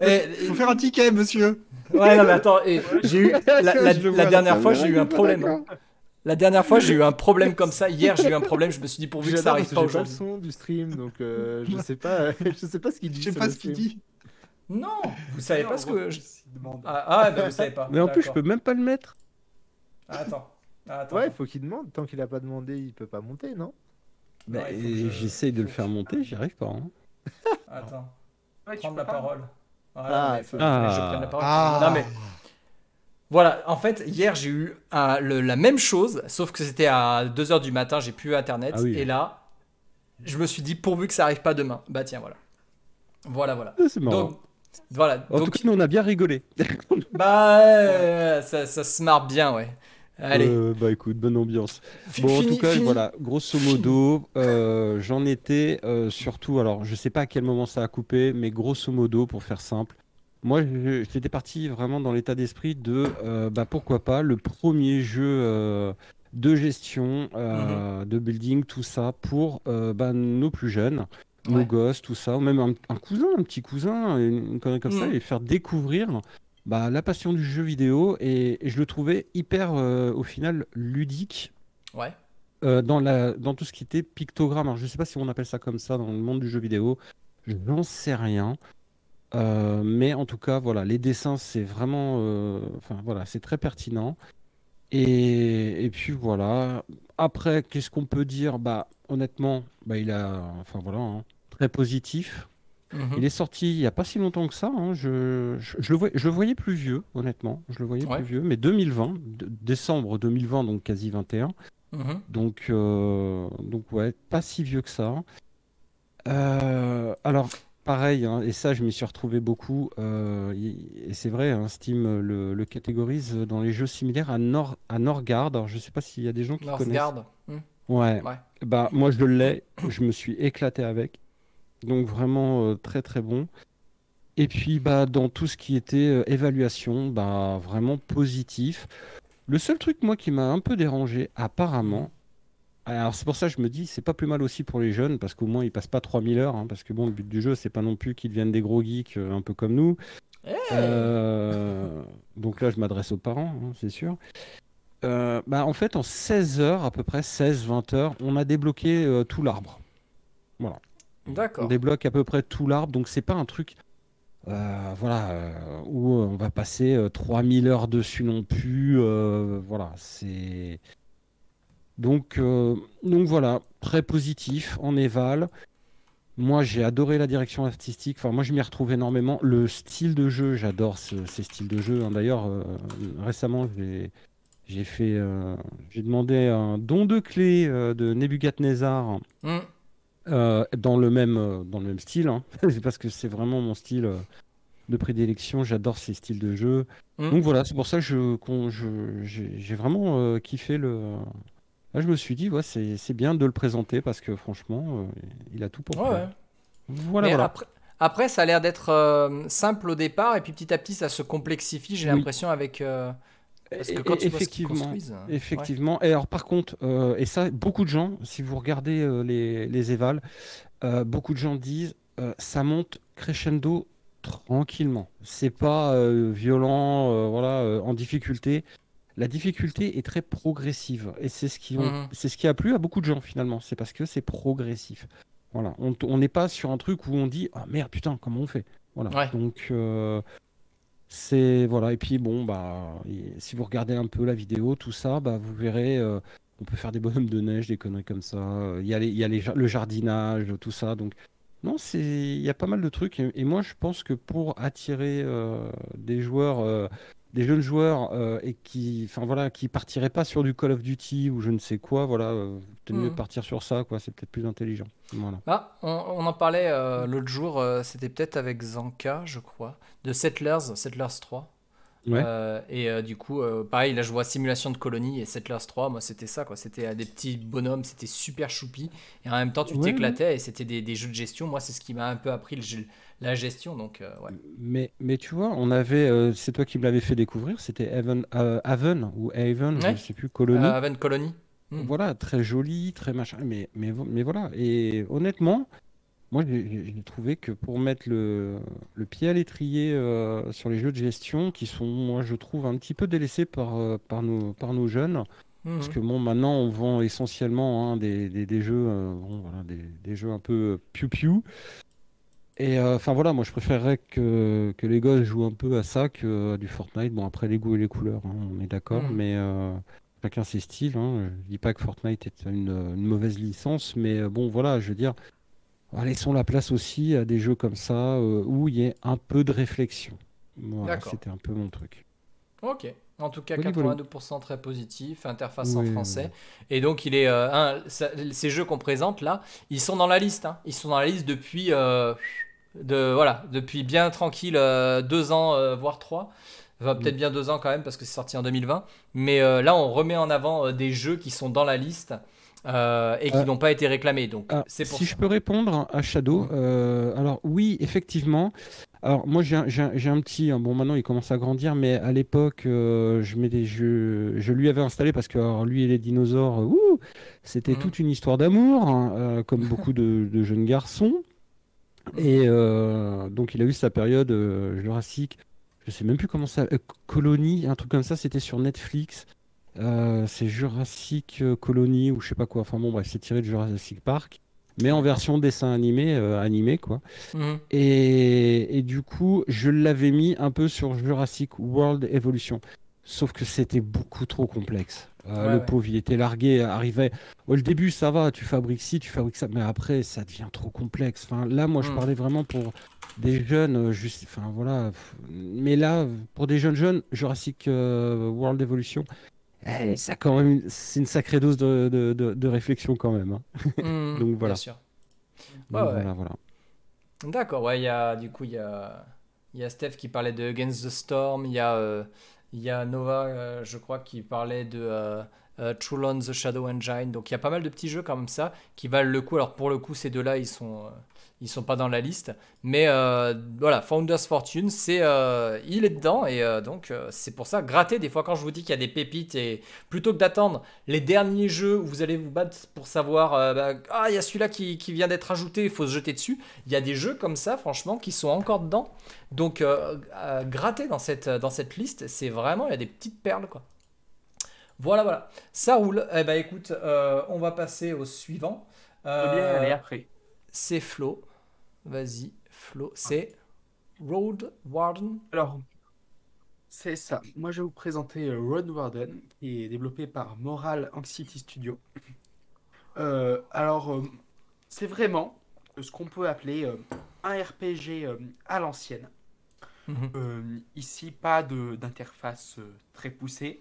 Speaker 1: Eh,
Speaker 2: Faut faire un ticket, monsieur.
Speaker 1: ouais, non, mais attends, eh, j'ai eu (laughs) la, dernière fois, j'ai eu un
Speaker 4: pas
Speaker 1: problème. La dernière fois, j'ai eu un problème comme ça. Hier, j'ai eu un problème. Je me suis dit pourvu que ça arrive
Speaker 5: parce
Speaker 1: pas
Speaker 5: que j'ai pas le
Speaker 1: aujourd'hui.
Speaker 5: son du stream, donc euh, je sais pas, je sais pas ce qu'il dit.
Speaker 2: Je sais pas ce qu'il dit. (laughs)
Speaker 1: Non, vous savez pas ce que. je-. Ah, ah bah, vous (laughs) savez pas.
Speaker 4: Mais en plus, je peux même pas le mettre.
Speaker 1: Ah, Attends. Ah, attends.
Speaker 5: Ouais, faut qu'il demande. Tant qu'il a pas demandé, il peut pas monter, non?
Speaker 4: Bah,
Speaker 1: Ouais, je-
Speaker 4: J'essaye de le faire monter, j'y arrive pas. hein. (laughs)
Speaker 1: Attends.
Speaker 3: Ouais,
Speaker 1: Prendre la parole.
Speaker 5: Ah,
Speaker 1: mais faut- je
Speaker 4: Ah.
Speaker 1: prenne la parole.
Speaker 2: Ah.
Speaker 1: Non mais voilà, en fait, hier j'ai eu un- le- la même chose, sauf que c'était à 2h du matin, j'ai plus internet.
Speaker 4: Ah oui.
Speaker 1: Et là, je me suis dit, pourvu que ça arrive pas demain. Bah tiens, voilà. Voilà, voilà.
Speaker 4: Ah, C'est marrant.
Speaker 1: Donc, voilà.
Speaker 4: en
Speaker 1: Donc,
Speaker 4: tout cas, nous, on a bien rigolé. (laughs)
Speaker 1: bah, euh, ça, ça se marre bien, ouais. Allez.
Speaker 4: Euh, bah écoute, bonne ambiance. Bon, en tout cas,
Speaker 1: fini.
Speaker 4: voilà, grosso modo, euh, j'en étais euh, surtout, alors je sais pas à quel moment ça a coupé, mais grosso modo, pour faire simple, moi j'étais parti vraiment dans l'état d'esprit de, bah pourquoi pas, le premier jeu de gestion,
Speaker 1: Mhm.
Speaker 4: de building, tout ça, pour bah, nos plus jeunes, nos
Speaker 1: Ouais.
Speaker 4: gosses, tout ça, ou même un, un cousin, un petit cousin, une, connerie comme ça,
Speaker 1: Mhm.
Speaker 4: et faire découvrir bah, la passion du jeu vidéo, et, et je le trouvais hyper, euh, au final, ludique.
Speaker 1: Ouais.
Speaker 4: Euh, dans, la, dans tout ce qui était pictogramme. Alors, je ne sais pas si on appelle ça comme ça dans le monde du jeu vidéo. J'en sais rien. Euh, mais en tout cas, voilà, les dessins, c'est vraiment. Enfin, voilà, c'est très pertinent. Et, et puis voilà. Après, qu'est-ce qu'on peut dire? Bah, honnêtement, bah, il a. Enfin, voilà, hein, très positif.
Speaker 1: Mhm.
Speaker 4: Il est sorti il n'y a pas si longtemps que ça. hein. Je, je, je le voyais, je le voyais plus vieux, honnêtement. Je le voyais
Speaker 1: Ouais.
Speaker 4: plus vieux. Mais 2020, d- décembre 2020, donc quasi 21.
Speaker 1: Mhm.
Speaker 4: Donc, euh, donc ouais, pas si vieux que ça. Euh, alors, pareil, hein, et ça, je m'y suis retrouvé beaucoup. euh, et c'est vrai, hein, Steam le, le catégorise dans les jeux similaires à, Nor à Norgard. Alors, je sais pas s'il y a des gens qui connaissent.
Speaker 1: Northgard.
Speaker 4: Ouais.
Speaker 1: Ouais.
Speaker 4: Bah, moi, je l'ai. Je me suis éclaté avec. Donc, vraiment euh, très, très bon. Et puis, bah, dans tout ce qui était euh, évaluation, bah, vraiment positif. Le seul truc, moi, qui m'a un peu dérangé, apparemment, alors c'est pour ça que je me dis, c'est pas plus mal aussi pour les jeunes, parce qu'au moins, ils passent pas 3000 heures, hein, parce que bon, le but du jeu, c'est pas non plus qu'ils deviennent des gros geeks, euh, un peu comme nous. Euh, donc là, je m'adresse aux parents, hein, c'est sûr. Euh, bah, en fait, en 16 heures, à peu près 16-20 heures, on a débloqué tout l'arbre. Voilà. On débloque à peu près tout l'arbre, donc c'est pas un truc euh, voilà, euh, où on va passer euh, 3000 heures dessus non plus. euh, voilà, c'est. Donc, donc voilà, très positif en éval. Moi, j'ai adoré la direction artistique. Enfin, moi, je m'y retrouve énormément. Le style de jeu, j'adore ce- ces styles de jeu. hein. D'ailleurs, récemment, j'ai fait, j'ai demandé un don de clé de Nebuchadnezzar
Speaker 1: Hmm.
Speaker 4: Euh, dans le même, euh, dans le même style, hein. (laughs) C'est parce que c'est vraiment mon style euh, de prédilection. J'adore ces styles de jeu.
Speaker 1: Mm.
Speaker 4: Donc voilà, c'est pour ça que je, qu'on- je- j'ai j'ai vraiment euh, kiffé le. Là, je me suis dit, ouais, c'est c'est bien de le présenter parce que franchement, euh, il a tout pour
Speaker 1: Ouais.
Speaker 4: Voilà, voilà.
Speaker 1: Après, après, ça a l'air d'être euh, simple au départ, et puis petit à petit, ça se complexifie, j'ai
Speaker 4: Oui.
Speaker 1: l'impression, avec. Parce que quand
Speaker 4: effectivement,
Speaker 1: euh,
Speaker 4: Effectivement. Et alors, par contre, euh, et ça, beaucoup de gens, si vous regardez euh, les, les évals, euh, beaucoup de gens disent ça monte crescendo tranquillement. C'est pas violent, voilà, en difficulté. La difficulté est très progressive et c'est ce qui, ont-
Speaker 1: Mhm.
Speaker 4: c'est ce qui a plu à beaucoup de gens finalement. C'est parce que c'est progressif. Voilà, on n'est pas sur un truc où on dit ah merde putain comment on fait? Voilà.
Speaker 1: Ouais.
Speaker 4: Donc c'est voilà. Et puis bon bah si vous regardez un peu la vidéo tout ça bah vous verrez euh, on peut faire des bonhommes de neige des conneries comme ça. Euh, il y a les, il y a les le jardinage tout ça. Donc non c'est il y a pas mal de trucs. Et, et moi je pense que pour attirer euh, des joueurs euh, des jeunes joueurs euh, et qui enfin voilà qui partiraient pas sur du Call of Duty ou je ne sais quoi voilà euh, peut-être mieux
Speaker 1: Mhm.
Speaker 4: partir sur ça quoi c'est peut-être plus intelligent voilà
Speaker 1: Ah, on, on en parlait euh, l'autre jour, euh, c'était peut-être avec Zanka, je crois, de Settlers, Settlers 3.
Speaker 4: Ouais.
Speaker 1: Euh, et euh, du coup, euh, pareil, là je vois Simulation de colonie et Settlers 3, moi c'était ça, quoi. C'était euh, des petits bonhommes, c'était super choupi. Et en même temps, tu
Speaker 4: Ouais,
Speaker 1: t'éclatais et c'était des, des jeux de gestion. Moi, c'est ce qui m'a un peu appris le jeu- la gestion, donc euh, ouais.
Speaker 4: Mais, mais tu vois, on avait, euh, c'est toi qui me l'avais fait découvrir, c'était Haven, euh, Haven ou Haven, je ne sais plus, Colony.
Speaker 1: Haven Colony. Mm.
Speaker 4: Voilà, très joli, très machin. Mais, mais, mais voilà, et honnêtement, moi j'ai trouvé que pour mettre le, le pied à l'étrier sur les jeux de gestion, qui sont, moi je trouve, un petit peu délaissés par, par, nos, par nos jeunes, parce que bon, maintenant on vend essentiellement hein, des, des, des jeux, euh, bon, voilà, des, des jeux un peu piou-piou. Et euh, enfin voilà, moi je préférerais que, que les gosses jouent un peu à ça que à du Fortnite. Bon, après les goûts et les couleurs, hein, on est d'accord,
Speaker 1: Mhm.
Speaker 4: mais euh, chacun ses styles. Hein. Je dis pas que Fortnite est une, une mauvaise licence, mais euh, bon, voilà, je veux dire, ah, laissons la place aussi à des jeux comme ça euh, où il y ait un peu de réflexion. Voilà,
Speaker 1: D'accord.
Speaker 4: c'était un peu mon truc.
Speaker 1: Ok. En tout cas,
Speaker 4: niveau-
Speaker 1: 82% très positif, interface en
Speaker 4: Oui, oui,
Speaker 1: français. Et donc, il est, euh, un, ça- ces jeux qu'on présente là, ils sont dans la liste. hein. Ils sont dans la liste depuis, euh, de, voilà, depuis bien tranquille, euh, deux ans, euh, voire trois. Enfin, peut-être bien deux ans quand même, parce que c'est sorti en 2020. Mais euh, là, on remet en avant des jeux qui sont dans la liste et qui n'ont pas été réclamés. Donc,
Speaker 4: Ah,
Speaker 1: c'est
Speaker 4: si
Speaker 1: ça.
Speaker 4: je peux répondre à Shadow, euh, alors oui, effectivement. Alors moi j'ai un, un- petit, hein, bon maintenant il commence à grandir, mais à l'époque je, m'étais- je, je lui avais installé parce que alors, lui et les dinosaures, c'était
Speaker 1: Mhm.
Speaker 4: toute une histoire d'amour, hein, comme beaucoup de, de jeunes garçons. Et euh, donc il a eu sa période euh, Jurassic, je sais même plus comment ça, euh, Colony, un truc comme ça, c'était sur Netflix. C'est Jurassic Colony ou je sais pas quoi. Enfin bon bref, c'est tiré de Jurassic Park, mais en version dessin animé, euh, animé quoi.
Speaker 1: Mhm.
Speaker 4: Et, et du coup, je l'avais mis un peu sur Jurassic World Evolution. Sauf que c'était beaucoup trop complexe. Euh,
Speaker 1: Ouais,
Speaker 4: le
Speaker 1: ouais.
Speaker 4: pauvre, il était largué, arrivait. Au début, ça va, tu fabriques ci, tu fabriques ça, mais après, ça devient trop complexe. Enfin, là, moi, je
Speaker 1: Mm.
Speaker 4: parlais vraiment pour des jeunes, euh, juste, enfin voilà. Mais là, pour des jeunes jeunes, Jurassic euh, World Evolution, eh, ça quand même, c'est une sacrée dose de, de- de- de réflexion quand même. hein.
Speaker 1: Mhm, (laughs) (laughs)
Speaker 4: Donc, voilà.
Speaker 1: Bien sûr.
Speaker 4: Donc,
Speaker 1: Ouais, ouais.
Speaker 4: voilà, voilà.
Speaker 1: D'accord, ouais, il y a, du coup, il y a, y a Steph qui parlait de Against the Storm, il y a, euh, il y a Nova, euh, je crois, qui parlait de euh, euh, True Lone, The Shadow Engine. Donc il y a pas mal de petits jeux comme ça qui valent le coup. Alors pour le coup, ces deux-là, ils sont, ils sont pas dans la liste. Mais euh, voilà, Founders Fortune, c'est, euh, il est dedans. Et euh, donc c'est pour ça, gratter des fois quand je vous dis qu'il y a des pépites et plutôt que d'attendre les derniers jeux où vous allez vous battre pour savoir, bah, ah, il y a celui-là qui, qui vient d'être ajouté, il faut se jeter dessus. Il y a des jeux comme ça, franchement, qui sont encore dedans. Donc, gratter dans cette, dans cette liste, c'est vraiment, il y a des petites perles, quoi. Voilà, voilà. Ça roule. Eh ben, écoute, euh, on va passer au suivant.
Speaker 3: Bien aller après.
Speaker 1: C'est Flo. Vas-y, Flo. C'est Road Warden.
Speaker 3: Alors, c'est ça. Moi, je vais vous présenter euh, Road Warden, qui est développé par Moral Anxiety Studio. Euh, alors, euh, c'est vraiment ce qu'on peut appeler euh, un RPG à l'ancienne.
Speaker 1: Mhm.
Speaker 3: Ici, pas de- d'interface très poussée.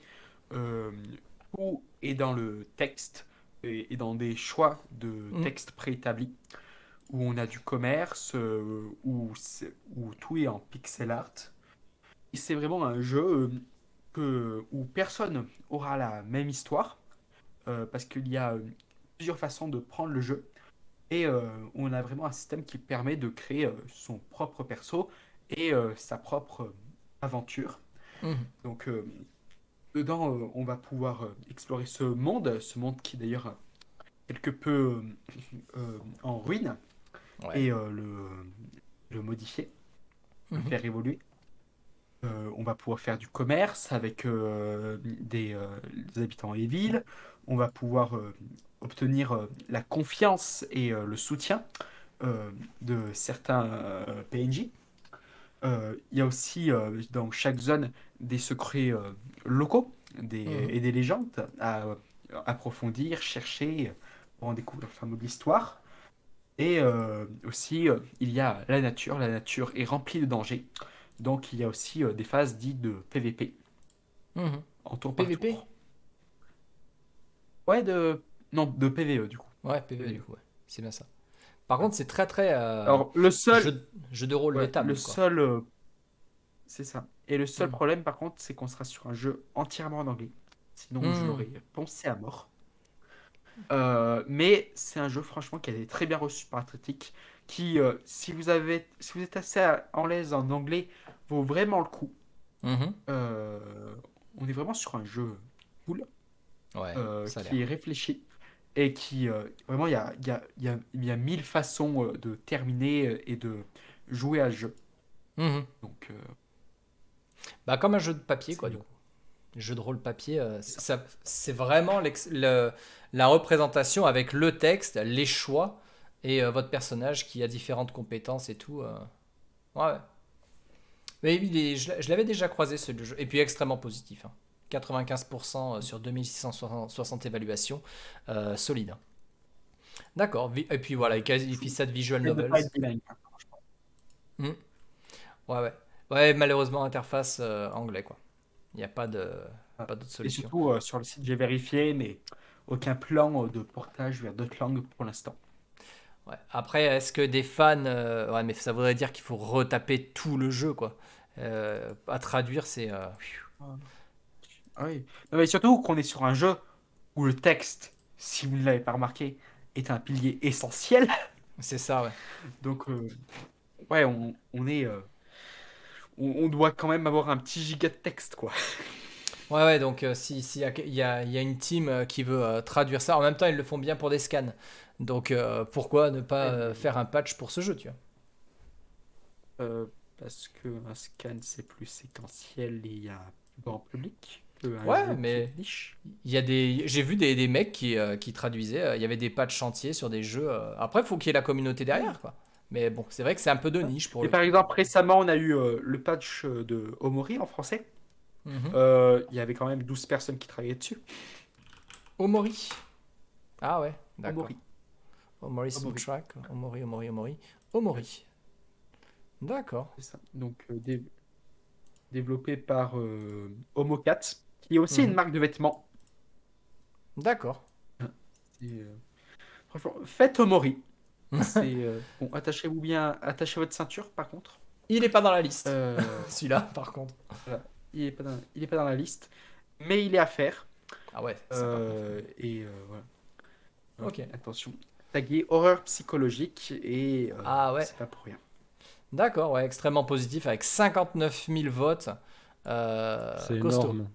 Speaker 3: tout est dans le texte et, et dans des choix de
Speaker 1: Mm.
Speaker 3: texte préétablis où on a du commerce, euh, où, tout est en pixel art. C'est vraiment un jeu euh, que, où personne aura la même histoire euh, parce qu'il y a plusieurs façons de prendre le jeu. Et euh, on a vraiment un système qui permet de créer son propre perso et euh, sa propre aventure.
Speaker 1: Mhm.
Speaker 3: Donc, dedans, on va pouvoir explorer ce monde, ce monde qui est d'ailleurs quelque peu en ruine,
Speaker 1: Ouais.
Speaker 3: et euh, le, le modifier, le
Speaker 1: Mhm.
Speaker 3: faire évoluer. Euh, on va pouvoir faire du commerce avec euh, des, euh, des habitants et villes. On va pouvoir obtenir la confiance et le soutien de certains PNJ. Il y a aussi dans chaque zone des secrets locaux des,
Speaker 1: Mhm.
Speaker 3: et des légendes à approfondir, chercher pour en découvrir le de l'histoire. Et euh, aussi, euh, il y a la nature. La nature est remplie de dangers. Donc, il y a aussi euh, des phases dites de PVP,
Speaker 1: Mhm.
Speaker 3: en tour par
Speaker 1: PVP?
Speaker 3: tour. Ouais, de... Non, de PVE, du coup.
Speaker 1: Ouais, PvE,
Speaker 3: Oui.
Speaker 1: du coup, ouais. C'est bien ça. Par contre, c'est très très
Speaker 3: Alors, le seul...
Speaker 1: jeu, jeu de rôle
Speaker 3: Ouais,
Speaker 1: de table.
Speaker 3: le
Speaker 1: quoi.
Speaker 3: seul... C'est ça. Et le seul
Speaker 1: Mhm.
Speaker 3: problème, par contre, c'est qu'on sera sur un jeu entièrement en anglais. Sinon, je
Speaker 1: Mhm.
Speaker 3: l'aurais poncé à mort. Euh, mais c'est un jeu, franchement, qui a été très bien reçu par la critique. Qui, euh, si vous avez, si vous êtes assez à- en l'aise en anglais, vaut vraiment le coup.
Speaker 1: Mhm.
Speaker 3: Euh, on est vraiment sur un jeu cool,
Speaker 1: Ouais,
Speaker 3: qui est réfléchi et qui vraiment il y a, y a, y a, y a mille façons de terminer et de jouer à ce jeu.
Speaker 1: Mhm.
Speaker 3: Donc
Speaker 1: Bah, comme un jeu de papier, quoi, du coup. Jeu de rôle papier, euh, c'est vraiment le- la représentation avec le texte, les choix et euh, votre personnage qui a différentes compétences et tout. euh. Ouais. Mais il est- je l'a- je l'avais déjà croisé ce jeu. Et puis extrêmement positif. hein. 95% sur 2660 évaluations. solide. hein. D'accord. Et puis voilà, il qualifie ça de visual novels.
Speaker 3: hein, franchement.
Speaker 1: Ouais, ouais. Ouais, malheureusement, interface anglais, quoi. Il n'y a pas de
Speaker 3: Ah.
Speaker 1: pas d'autre
Speaker 3: Et
Speaker 1: solution.
Speaker 3: surtout euh, sur le site j'ai vérifié, mais aucun plan euh, de portage vers d'autres langues pour l'instant.
Speaker 1: Ouais. Après, est-ce que des fans. euh, Ouais, mais ça voudrait dire qu'il faut retaper tout le jeu, quoi. Euh, à traduire, c'est. euh,
Speaker 3: Ah oui. Non, mais surtout qu'on est sur un jeu où le texte, si vous ne l'avez pas remarqué, est un pilier essentiel.
Speaker 1: C'est ça, ouais.
Speaker 3: Donc, ouais, on, on est. on, on doit quand même avoir un petit giga de texte, quoi.
Speaker 1: Ouais, ouais, donc euh, si, si y, y a- il y a une team euh, qui veut euh, traduire ça, en même temps, ils le font bien pour des scans. Donc euh, pourquoi ne pas faire un patch pour ce jeu, tu vois?
Speaker 3: Parce que un scan, c'est plus séquentiel et il y a plus grand public. un
Speaker 1: Ouais, mais-. Il y a des, j'ai vu des, des mecs qui, qui traduisaient. Il y avait des patchs chantiers sur des jeux. Après, il faut qu'il y ait la communauté derrière, quoi. Mais bon, c'est vrai que c'est un peu de niche pour
Speaker 3: Et
Speaker 1: le.
Speaker 3: par exemple, récemment, on a eu euh, le patch euh, de Omori en français.
Speaker 1: Mhm.
Speaker 3: Euh, Il y avait quand même 12 personnes qui travaillaient dessus.
Speaker 1: Omori. Ah ouais, d'accord.
Speaker 3: Omori.
Speaker 1: Omori. Soundtrack. Omori, Omori, Omori. Omori. D'accord.
Speaker 3: C'est ça. Donc, euh, dé- développé par Homocat, qui est aussi
Speaker 1: Mhm.
Speaker 3: une marque de vêtements.
Speaker 1: D'accord.
Speaker 3: Franchement, faites Omori. (laughs) C'est euh, bon, attachez-vous bien, attachez votre ceinture par contre.
Speaker 1: Il est pas dans la liste.
Speaker 3: Euh, (laughs)
Speaker 1: Celui-là, par contre.
Speaker 3: il est pas dans, il est pas dans la liste, mais il est à faire.
Speaker 1: Ah ouais.
Speaker 3: Euh, et euh, voilà.
Speaker 1: Ok.
Speaker 3: Attention. Tagué horreur psychologique et euh,
Speaker 1: Ah ouais.
Speaker 3: c'est pas pour rien.
Speaker 1: D'accord, ouais, extrêmement positif avec 59 000 votes. Euh,
Speaker 4: C'est
Speaker 1: costaud.
Speaker 4: énorme.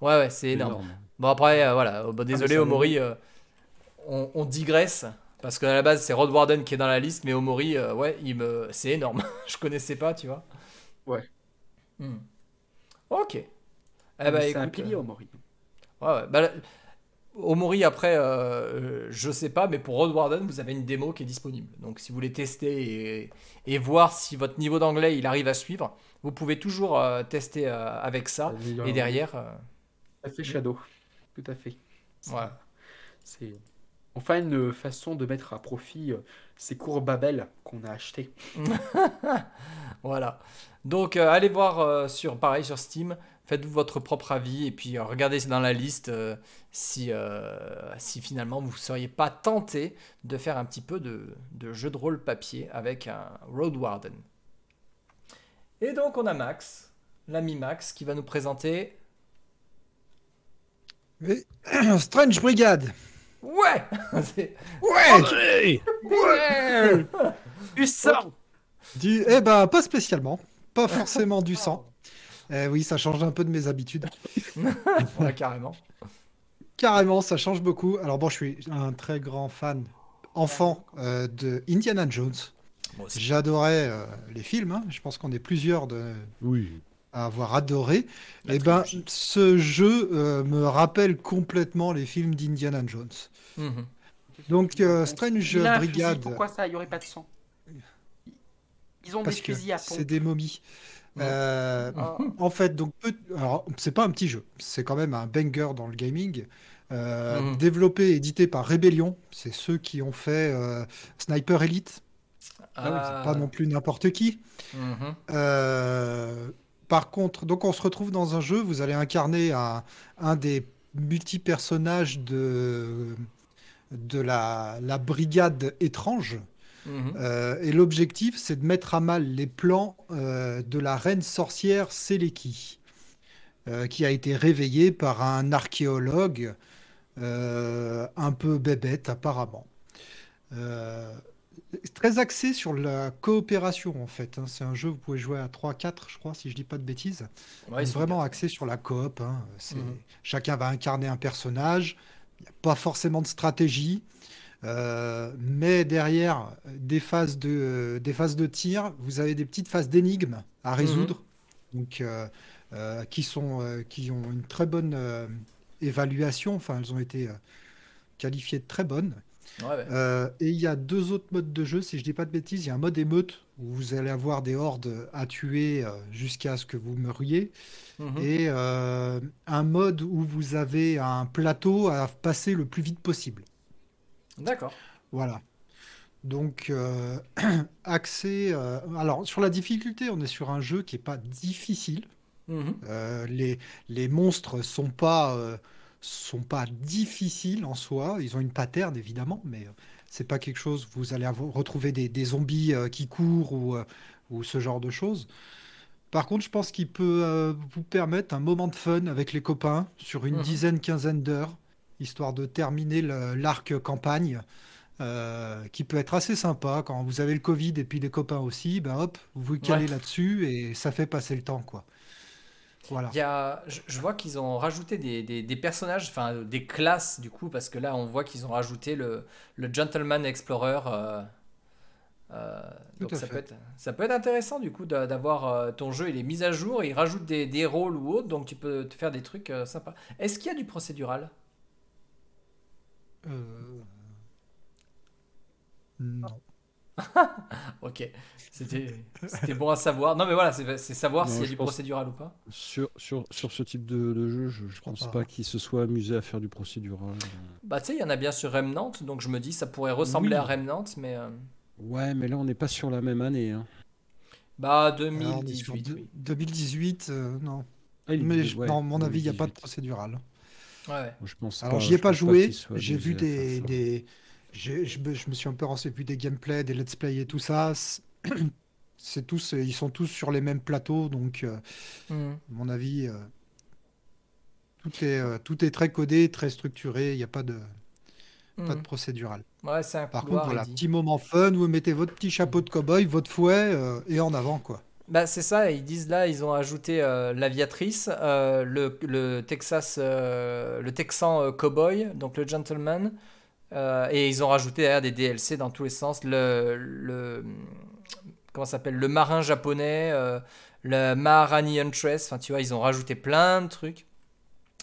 Speaker 1: Ouais, ouais, c'est énorme. Bon, après, euh, voilà. Oh, bah, désolé,
Speaker 3: ça
Speaker 1: Omori, euh, on, on digresse. Parce qu'à la base, c'est Rod Warden qui est dans la liste, mais Omori, euh, ouais, il me... c'est énorme. (laughs) Je connaissais pas, tu vois.
Speaker 3: Ouais.
Speaker 1: Hmm. Ok. Eh
Speaker 3: Mais
Speaker 1: bah,
Speaker 3: c'est un pilier
Speaker 1: euh,
Speaker 3: Omori.
Speaker 1: Ouais, ouais. Bah, Omori, après, euh, je sais pas, mais pour Rod Warden, vous avez une démo qui est disponible. Donc, si vous voulez tester et, et voir si votre niveau d'anglais il arrive à suivre, vous pouvez toujours euh, tester euh, avec ça. Et derrière,
Speaker 3: Tout à fait Shadow. Tout à fait.
Speaker 1: Ouais.
Speaker 3: C'est enfin une façon de mettre à profit euh, ces cours Babel qu'on a achetés. (laughs)
Speaker 1: voilà. Donc, euh, allez voir euh, sur, pareil, sur Steam. Faites-vous votre propre avis et puis euh, regardez dans la liste euh, si, euh, si finalement vous ne seriez pas tenté de faire un petit peu de, de jeu de rôle papier avec un Road Warden. Et donc on a Max, l'ami Max, qui va nous présenter. (clears throat)
Speaker 6: Strange Brigade. (laughs)
Speaker 1: Ouais
Speaker 6: Ouais.
Speaker 2: Ouais
Speaker 3: Du sang
Speaker 6: Du... Eh ben, pas spécialement. Pas forcément du sang. Eh oui, ça change un peu de mes habitudes. (laughs)
Speaker 1: Ouais, carrément.
Speaker 6: Carrément, ça change beaucoup. Alors bon, je suis un très grand fan enfant euh, de Indiana Jones.
Speaker 1: Moi aussi.
Speaker 6: J'adorais euh, les films. hein. Je pense qu'on est plusieurs de...
Speaker 2: Oui.
Speaker 6: À avoir adoré.
Speaker 1: La
Speaker 6: Eh ben, ce jeu euh, me rappelle complètement les films d'Indiana Jones.
Speaker 1: Mhm.
Speaker 6: Donc, euh, Strange
Speaker 3: fusil,
Speaker 6: Brigade,
Speaker 3: Pourquoi ça, il n'y aurait pas de sang Ils ont
Speaker 6: parce
Speaker 3: des
Speaker 6: que
Speaker 3: fusils à
Speaker 6: c'est des momies. Euh,
Speaker 3: Ah.
Speaker 6: En fait, donc, c'est pas un petit jeu, c'est quand même un banger dans le gaming. Euh,
Speaker 1: Mhm.
Speaker 6: Développé et édité par Rebellion, c'est ceux qui ont fait euh, Sniper Elite,
Speaker 1: Ah,
Speaker 6: pas non plus n'importe qui.
Speaker 1: mhm.
Speaker 6: Euh, par contre, donc on se retrouve dans un jeu, vous allez incarner un, un des multi-personnages de, de la, la brigade étrange.
Speaker 1: Mhm.
Speaker 6: Euh, et l'objectif, c'est de mettre à mal les plans euh, de la reine sorcière Seleki, euh, qui a été réveillée par un archéologue un peu bébête apparemment. Euh, très axé sur la coopération en fait. hein. C'est un jeu, vous pouvez jouer à 3-4, je crois, si je dis pas de bêtises.
Speaker 1: Ouais,
Speaker 6: vraiment
Speaker 1: bien.
Speaker 6: axé sur la coop. hein.
Speaker 1: Mhm.
Speaker 6: Chacun va incarner un personnage. Il n'y a pas forcément de stratégie. Euh, mais derrière des phases de, des phases de tir, vous avez des petites phases d'énigmes à résoudre, donc, euh, euh, qui, sont, euh, qui ont une très bonne euh, évaluation. Enfin, elles ont été euh, qualifiées de très bonnes.
Speaker 1: Ouais, ouais.
Speaker 6: Euh, et il y a deux autres modes de jeu, si je dis pas de bêtises. Il y a un mode émeute où vous allez avoir des hordes à tuer euh, jusqu'à ce que vous meuriez.
Speaker 1: Mhm.
Speaker 6: Et euh, un mode où vous avez un plateau à passer le plus vite possible.
Speaker 1: D'accord.
Speaker 6: Voilà. Donc, euh, (clears throat) euh, alors, sur la difficulté, on est sur un jeu qui est pas difficile.
Speaker 1: Mhm.
Speaker 6: Les, les monstres sont pas, sont pas difficiles en soi. Ils ont une pattern, évidemment, mais euh, c'est pas quelque chose. Vous allez avoir- retrouver des, des zombies euh, qui courent ou, euh, ou ce genre de choses. Par contre, je pense qu'il peut euh, vous permettre un moment de fun avec les copains sur une
Speaker 1: Mhm.
Speaker 6: dizaine, quinzaine d'heures, histoire de terminer l'arc campagne, qui peut être assez sympa quand vous avez le Covid et puis les copains aussi. Ben hop, vous vous calez
Speaker 1: Ouais.
Speaker 6: là-dessus et ça fait passer le temps, quoi. Voilà.
Speaker 1: Il y a, je, je vois qu'ils ont rajouté des, des- des personnages, enfin des classes du coup, parce que là on voit qu'ils ont rajouté le, le Gentleman Explorer. euh, euh, donc ça
Speaker 6: fait.
Speaker 1: peut, être, ça peut être intéressant du coup d'a- d'avoir euh, ton jeu, il est mis à jour, il rajoute des, des rôles ou autres, donc tu peux te faire des trucs euh, sympas. Est-ce qu'il y a du procédural?
Speaker 6: Euh, Non. (laughs)
Speaker 1: Ok, c'était c'était bon à savoir. Non mais voilà, c'est c'est savoir s'il y a du procédural ou pas.
Speaker 2: Sur, sur, sur ce type de, de jeu, je, je pense
Speaker 6: pas.
Speaker 2: pas qu'il se soit amusé à faire du procédural.
Speaker 1: Bah tu sais, il y en a bien sur Remnant, donc je me dis ça pourrait ressembler
Speaker 2: Oui.
Speaker 1: à Remnant, mais euh,
Speaker 2: Ouais, mais là, on n'est pas sur la même année. Hein.
Speaker 1: bah
Speaker 6: Alors, on est sur
Speaker 1: 2018.
Speaker 6: deux-
Speaker 1: oui.
Speaker 6: 2018, euh, non.
Speaker 2: Ah, il-
Speaker 6: Mais
Speaker 2: ouais,
Speaker 6: dans mon avis, il n'y a pas de
Speaker 2: 2018.
Speaker 6: procédural.
Speaker 1: Ouais, ouais.
Speaker 2: Je pense
Speaker 6: Alors, j'y ai
Speaker 2: je
Speaker 6: pas joué. J'ai vu des, je, me, je me suis un peu renseigné, vu des gameplays, des let's play et tout ça. C'est- tous, ils sont tous sur les mêmes plateaux, donc euh,
Speaker 1: Mhm.
Speaker 6: à mon avis, euh, tout est, euh, tout est très codé, très structuré. Il n'y a pas de, pas de
Speaker 1: Mhm.
Speaker 6: procédural.
Speaker 1: Ouais, c'est un
Speaker 6: Par
Speaker 1: couloir,
Speaker 6: contre, voilà, petit moment fun, vous mettez votre petit chapeau de cow-boy, votre fouet et en avant, quoi.
Speaker 1: Bah, c'est ça, ils disent là, ils ont ajouté euh, l'aviatrice, euh, le, le Texas, euh, le Texan cowboy, donc le gentleman, euh, et ils ont rajouté derrière des DLC dans tous les sens, le, le comment s'appelle, le marin japonais, euh, le Maharani Huntress, enfin tu vois, ils ont rajouté plein de trucs.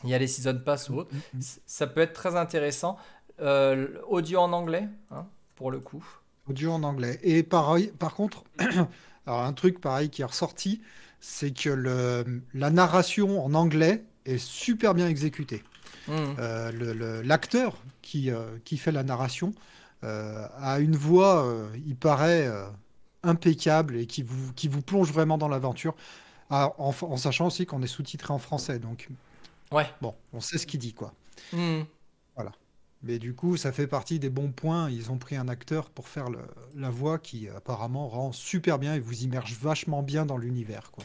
Speaker 1: Il y a les season pass ou autre. C- Ça peut être très intéressant. Euh, audio en anglais, hein, pour le coup.
Speaker 6: Audio en anglais. Et pareil, par contre, (clears throat) alors un truc pareil qui est ressorti, c'est que le, la narration en anglais est super bien exécutée.
Speaker 1: Mhm.
Speaker 6: Euh, L'acteur qui, euh, qui fait la narration euh, a une voix, euh, il paraît, euh, impeccable et qui vous, qui vous plonge vraiment dans l'aventure. Ah, en, en sachant aussi qu'on est sous-titré en français, donc
Speaker 1: Ouais.
Speaker 6: bon, on sait ce qu'il dit, quoi.
Speaker 1: Hmm.
Speaker 6: Mais du coup, ça fait partie des bons points. Ils ont pris un acteur pour faire le- la voix qui apparemment rend super bien et vous immerge vachement bien dans l'univers, quoi.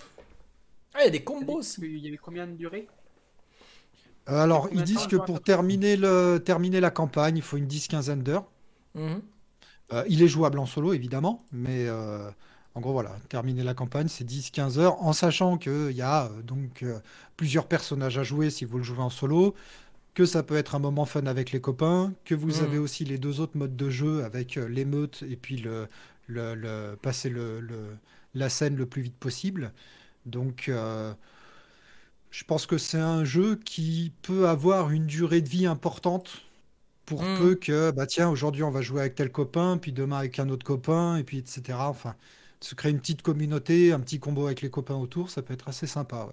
Speaker 1: Ah, il y a des combos.
Speaker 3: Il y avait combien de durée
Speaker 6: alors,
Speaker 3: combien
Speaker 6: ils disent que pour terminer, le, terminer la campagne, il faut une 10-quinzaine d'heures.
Speaker 1: Mhm.
Speaker 6: Euh, il est jouable en solo, évidemment, mais euh, en gros, voilà, terminer la campagne, c'est 10-15 heures, en sachant qu'il y a euh, donc euh, plusieurs personnages à jouer si vous le jouez en solo, que ça peut être un moment fun avec les copains, que vous
Speaker 1: Mhm.
Speaker 6: avez aussi les deux autres modes de jeu avec euh, l'émeute et puis le, le- le- passer le, la scène le plus vite possible. Donc, euh, je pense que c'est un jeu qui peut avoir une durée de vie importante pour
Speaker 1: Mm.
Speaker 6: peu que, bah tiens, aujourd'hui on va jouer avec tel copain, puis demain avec un autre copain, et puis etc. Enfin, se créer une petite communauté, un petit combo avec les copains autour, ça peut être assez sympa, ouais.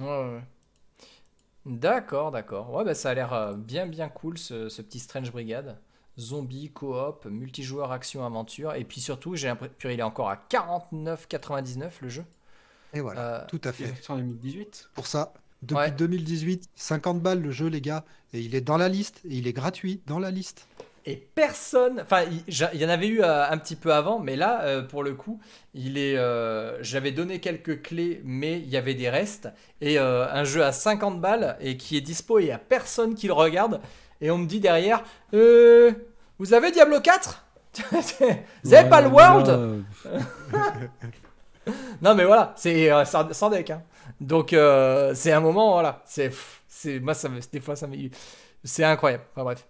Speaker 1: Ouais, ouais, ouais. D'accord, d'accord. Ouais, bah, ça a l'air euh, bien, bien cool ce, ce petit Strange Brigade. Zombie, coop, multijoueur, action, aventure. Et puis surtout, j'ai l'impression qu'il est encore à 49,99 le jeu.
Speaker 6: Et voilà,
Speaker 1: Euh,
Speaker 6: tout à fait.
Speaker 3: en 2018.
Speaker 6: Pour ça, depuis
Speaker 1: Ouais.
Speaker 6: 2018, 50 balles le jeu, les gars, et il est dans la liste, et il est gratuit dans la liste.
Speaker 1: Et personne, enfin, il y en avait eu euh, un petit peu avant, mais là, euh, pour le coup, il est. euh, J'avais donné quelques clés, mais il y avait des restes. Et euh, un jeu à 50 balles et qui est dispo et il n'y a personne qui le regarde. Et on me dit derrière, euh, vous avez Diablo 4 (laughs) Vous avez pas le World? (laughs) (laughs) Non, mais voilà, c'est euh, sans, deck. hein. Donc, euh, c'est un moment, voilà. C'est, c'est, moi, ça des fois, ça me. C'est incroyable. Enfin, bref.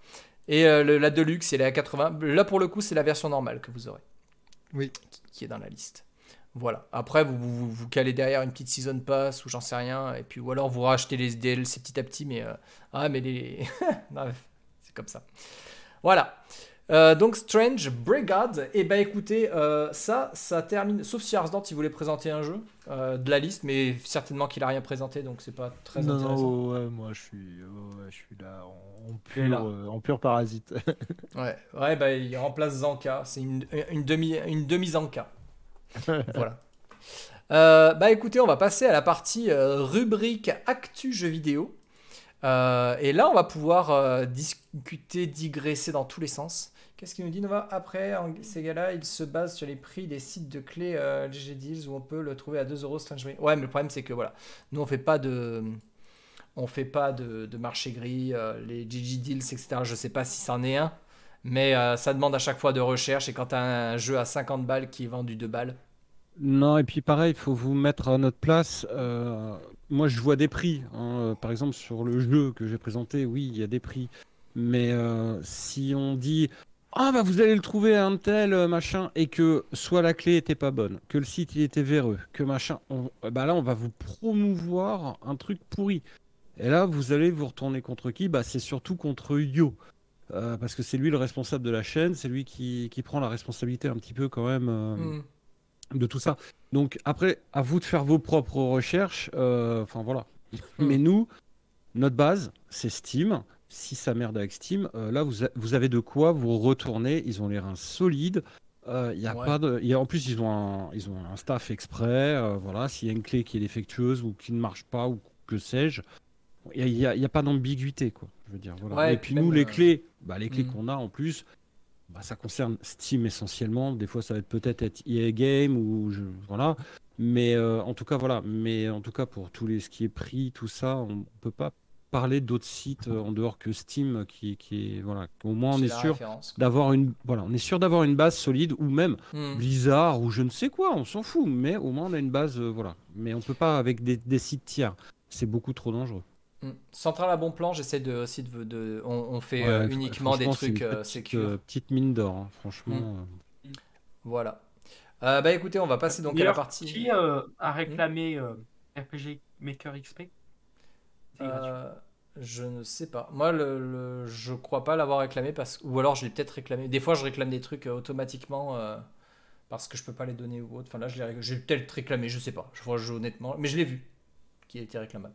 Speaker 1: Et euh, le- la Deluxe, elle est à 80. Là, pour le coup, c'est la version normale que vous aurez.
Speaker 6: Oui.
Speaker 1: Qui, qui est dans la liste. Voilà. Après, vous, vous, vous calez derrière une petite Season Pass ou j'en sais rien. Et puis, ou alors, vous rachetez les DLC petit à petit. Mais. euh, ah, mais les. (laughs) non, c'est comme ça. Voilà. Euh, donc Strange Brigade, et bah écoutez, euh, ça, ça termine. Sauf si Arsdant il voulait présenter un jeu euh, de la liste, mais certainement qu'il a rien présenté, donc c'est pas très
Speaker 5: non,
Speaker 1: intéressant.
Speaker 5: non, ouais, moi je suis, ouais, je suis là en,
Speaker 3: là.
Speaker 5: pur, euh, en pur parasite. (laughs)
Speaker 1: Ouais, ouais, bah il remplace Zanka, c'est une, une demi, une demi Zanka. (laughs) voilà. Euh, bah écoutez, on va passer à la partie euh, rubrique actu jeux vidéo. Euh, et là, on va pouvoir euh, discuter, digresser dans tous les sens. Qu'est-ce qu'il nous dit Nova? Après, ces gars-là, ils se basent sur les prix des sites de clés euh, GG Deals où on peut le trouver à 2 euros. Ouais, mais le problème, c'est que voilà, nous, on fait pas de. On fait pas de, marché gris, euh, les GG Deals, etc. Je sais pas si c'en est un, mais euh, ça demande à chaque fois de recherche. Et quand tu as un jeu à 50 balles qui est vendu 2 balles,
Speaker 4: Non, et puis pareil, il faut vous mettre à notre place. Euh, moi, je vois des prix. hein. Par exemple, sur le jeu que j'ai présenté, oui, il y a des prix. Mais si on dit Ah, bah vous allez le trouver à un tel euh, machin, et que soit la clé était pas bonne, que le site il était véreux, que machin, on- bah là, on va vous promouvoir un truc pourri. Et là, vous allez vous retourner contre qui? Bah, c'est surtout contre Yo. Euh, parce que c'est lui le responsable de la chaîne, c'est lui qui, qui prend la responsabilité un petit peu quand même. euh,
Speaker 1: hmm,
Speaker 4: de tout ça. Donc après, à vous de faire vos propres recherches. euh, Enfin voilà. Mais nous, notre base, c'est Steam. Si ça merde avec Steam, euh, là vous, a- vous avez de quoi vous retourner. Ils ont les reins solides. Euh, il y a
Speaker 1: Ouais.
Speaker 4: pas de, y a- en plus, ils ont un, ils ont un staff exprès. euh, voilà, s'il y a une clé qui est défectueuse ou qui ne marche pas ou que sais-je, il n'y a, il y a pas d'ambiguïté quoi. Je veux dire. Voilà.
Speaker 1: Ouais,
Speaker 4: Et puis nous, les
Speaker 1: euh,
Speaker 4: clés, bah, les clés
Speaker 1: mm.
Speaker 4: qu'on a en plus, bah, ça concerne Steam essentiellement. Des fois, ça va être peut-être être EA Game ou je- voilà. Mais en tout cas, voilà. Mais en tout cas, pour tous les ce qui est prix, tout ça, on peut pas parler d'autres sites euh, en dehors que Steam qui, qui est voilà. Au moins, on est sûr d'avoir une voilà, on est sûr d'avoir une base solide ou même
Speaker 1: Hmm.
Speaker 4: Blizzard ou je ne sais quoi. On s'en fout. Mais au moins, on a une base euh, voilà. Mais on peut pas avec des, des sites tiers. C'est beaucoup trop dangereux.
Speaker 1: Hmm. Central à bon plan, j'essaie de, aussi de, de- on, on fait
Speaker 4: Ouais,
Speaker 1: euh, uniquement des trucs
Speaker 4: une
Speaker 1: euh,
Speaker 4: petite,
Speaker 1: sécures.
Speaker 4: euh, petite mine d'or, hein, franchement.
Speaker 1: Mm.
Speaker 4: euh.
Speaker 1: Voilà. Euh, bah écoutez, on va passer donc à la partie.
Speaker 3: Qui euh, a réclamé euh, RPG Maker XP.
Speaker 1: Euh, je ne sais pas. Moi, le, je crois pas l'avoir réclamé parce ou alors je l'ai peut-être réclamé. Des fois, je réclame des trucs euh, automatiquement euh, parce que je peux pas les donner ou autre. Enfin là, je l'ai peut-être réclamé, je sais pas. Je vois honnêtement, mais je l'ai vu qui a été réclamable.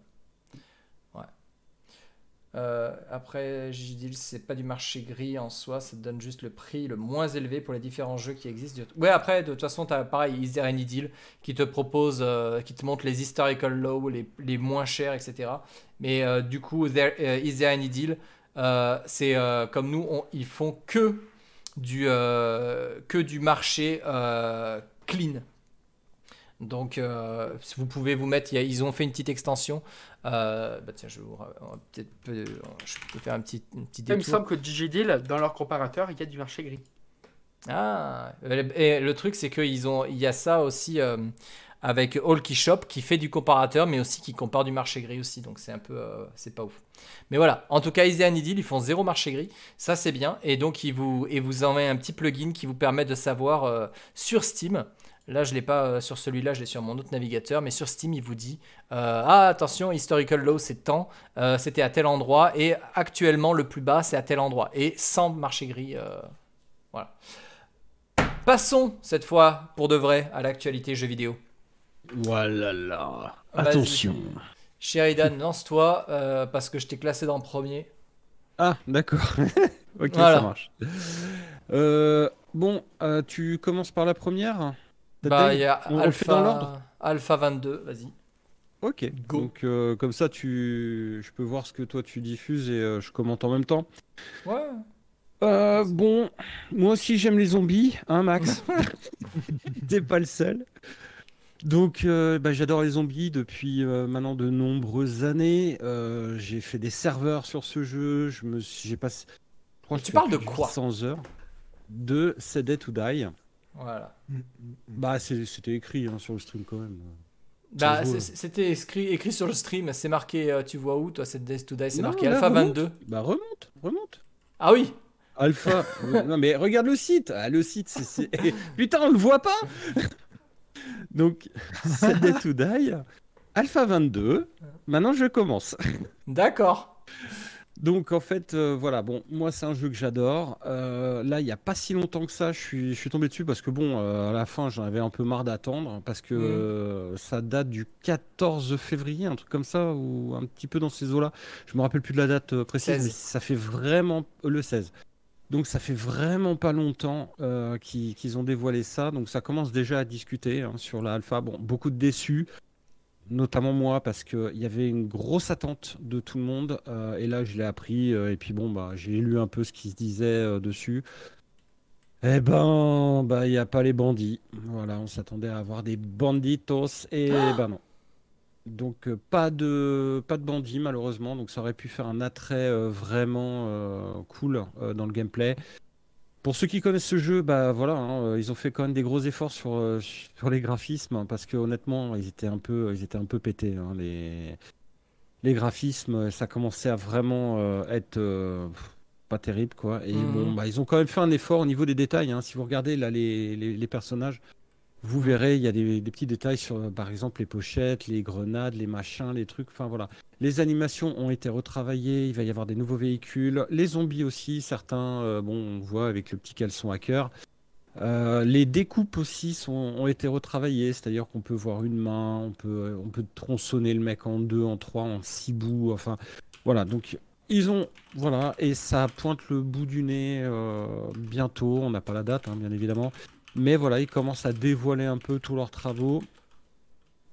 Speaker 1: Euh, après, Gigidil, c'est pas du marché gris en soi, ça te donne juste le prix le moins élevé pour les différents jeux qui existent. Ouais, après, de toute façon, tu as pareil, Is There Any Deal qui te propose, euh, qui te montre les historical low, les, les moins chers, etc. Mais euh, du coup, there, euh, Is There Any Deal, c'est comme nous, ils font que du, que du marché clean. Donc, euh, vous pouvez vous mettre, ils ont fait une petite extension. Euh, bah tiens, je, vais vous je peux faire un petit, un petit
Speaker 3: Il me
Speaker 1: détour.
Speaker 3: semble que DigiDeal, dans leur comparateur, il y a du marché gris.
Speaker 1: Ah, et le truc, c'est qu'ils ont, il y a ça aussi euh, avec All Shop qui fait du comparateur, mais aussi qui compare du marché gris aussi. Donc c'est un peu, euh, c'est pas ouf. Mais voilà. En tout cas, Easy and Idyll, ils font zéro marché gris. Ça, c'est bien. Et donc, ils vous, et vous envoient un petit plugin qui vous permet de savoir euh, sur Steam. Là, je l'ai pas euh, sur celui-là, je l'ai sur mon autre navigateur, mais sur Steam, il vous dit euh, Ah, attention, historical low, c'est tant, euh, c'était à tel endroit, et actuellement, le plus bas, c'est à tel endroit, et sans marché gris. euh, voilà. Passons cette fois pour de vrai à l'actualité jeux vidéo.
Speaker 4: Voilà là. Attention.
Speaker 1: Sheridan, lance-toi parce que je t'ai classé dans le premier.
Speaker 4: Ah, d'accord. (laughs) ok,
Speaker 1: Voilà.
Speaker 4: ça marche. Bon, tu commences par la première?
Speaker 1: Bah, il y a
Speaker 4: on- on le fait dans
Speaker 1: Alpha,
Speaker 4: l'ordre
Speaker 1: Alpha 22, vas-y.
Speaker 4: Ok.
Speaker 1: Go.
Speaker 4: Donc, euh, comme ça, tu... je peux voir ce que toi tu diffuses et euh, je commente en même temps.
Speaker 1: Ouais.
Speaker 4: Euh, bon, moi aussi j'aime les zombies, hein, Max (laughs) T'es pas le seul. Donc, bah, j'adore les zombies depuis maintenant de nombreuses années. J'ai fait des serveurs sur ce jeu. Je me suis, j'ai passé.
Speaker 1: Tu parles de quoi?
Speaker 4: 800 heures de C'est Dead to Die.
Speaker 1: Voilà.
Speaker 4: Bah, c'est- c'était écrit hein, sur le stream quand même.
Speaker 1: Bah, c'était écrit, écrit sur le stream, c'est marqué, euh, tu vois où toi, c'est Days to Die, c'est marqué
Speaker 4: là,
Speaker 1: Alpha
Speaker 4: remonte.
Speaker 1: 22.
Speaker 4: Bah, remonte, remonte.
Speaker 1: Ah oui
Speaker 4: Alpha. (laughs) non, mais regarde le site. Ah, le site, c'est. c'est- Putain, on le voit pas (laughs) Donc, c'est Dead to Die. Alpha 22. Maintenant, je commence. (laughs)
Speaker 1: D'accord.
Speaker 4: Donc, en fait, euh, voilà. Bon, moi, c'est un jeu que j'adore. Euh, là, il n'y a pas si longtemps que ça, je suis, je suis tombé dessus parce que, bon, euh, à la fin, j'en avais un peu marre d'attendre parce que euh, ça date du 14 février, un truc comme ça, ou un petit peu dans ces eaux-là. Je me rappelle plus de la date précise,
Speaker 1: 16.
Speaker 4: mais ça fait vraiment le 16. Donc ça fait vraiment pas longtemps qu'ils qu'ils ont dévoilé ça. Donc ça commence déjà à discuter hein, sur la alpha. Bon, beaucoup de déçus, notamment moi, parce qu'il y avait une grosse attente de tout le monde. euh, et là, je l'ai appris. euh, et puis bon, bah, j'ai lu un peu ce qui se disait euh, dessus. Eh ben, bah, il n'y a pas les bandits. Voilà, on s'attendait à avoir des banditos. Et ben non. Donc pas de pas de bandits malheureusement, donc ça aurait pu faire un attrait vraiment cool dans le gameplay. Pour ceux qui connaissent ce jeu, bah voilà, hein, euh, ils ont fait quand même des gros efforts sur, euh, sur les graphismes hein, parce que honnêtement, ils étaient un peu ils étaient un peu pétés hein, les les graphismes, ça commençait à vraiment euh, être euh, pff, pas terrible quoi. Et
Speaker 1: Mhm.
Speaker 4: bon, bah ils ont quand même fait un effort au niveau des détails. hein. Si vous regardez là les, les, les personnages. Vous verrez, il y a des, petits détails sur, par exemple, les pochettes, les grenades, les machins, les trucs. Enfin voilà. Les animations ont été retravaillées. Il va y avoir des nouveaux véhicules. Les zombies aussi, certains, euh, bon, on voit avec le petit caleçon hacker. Euh, les découpes aussi sont, ont été retravaillées, c'est-à-dire qu'on peut voir une main, on peut, on peut tronçonner le mec en deux, en trois, en six bouts. Enfin, voilà. Donc, ils ont, voilà, et ça pointe le bout du nez euh, bientôt. On n'a pas la date, hein, bien évidemment. Mais voilà, ils commencent à dévoiler un peu tous leurs travaux.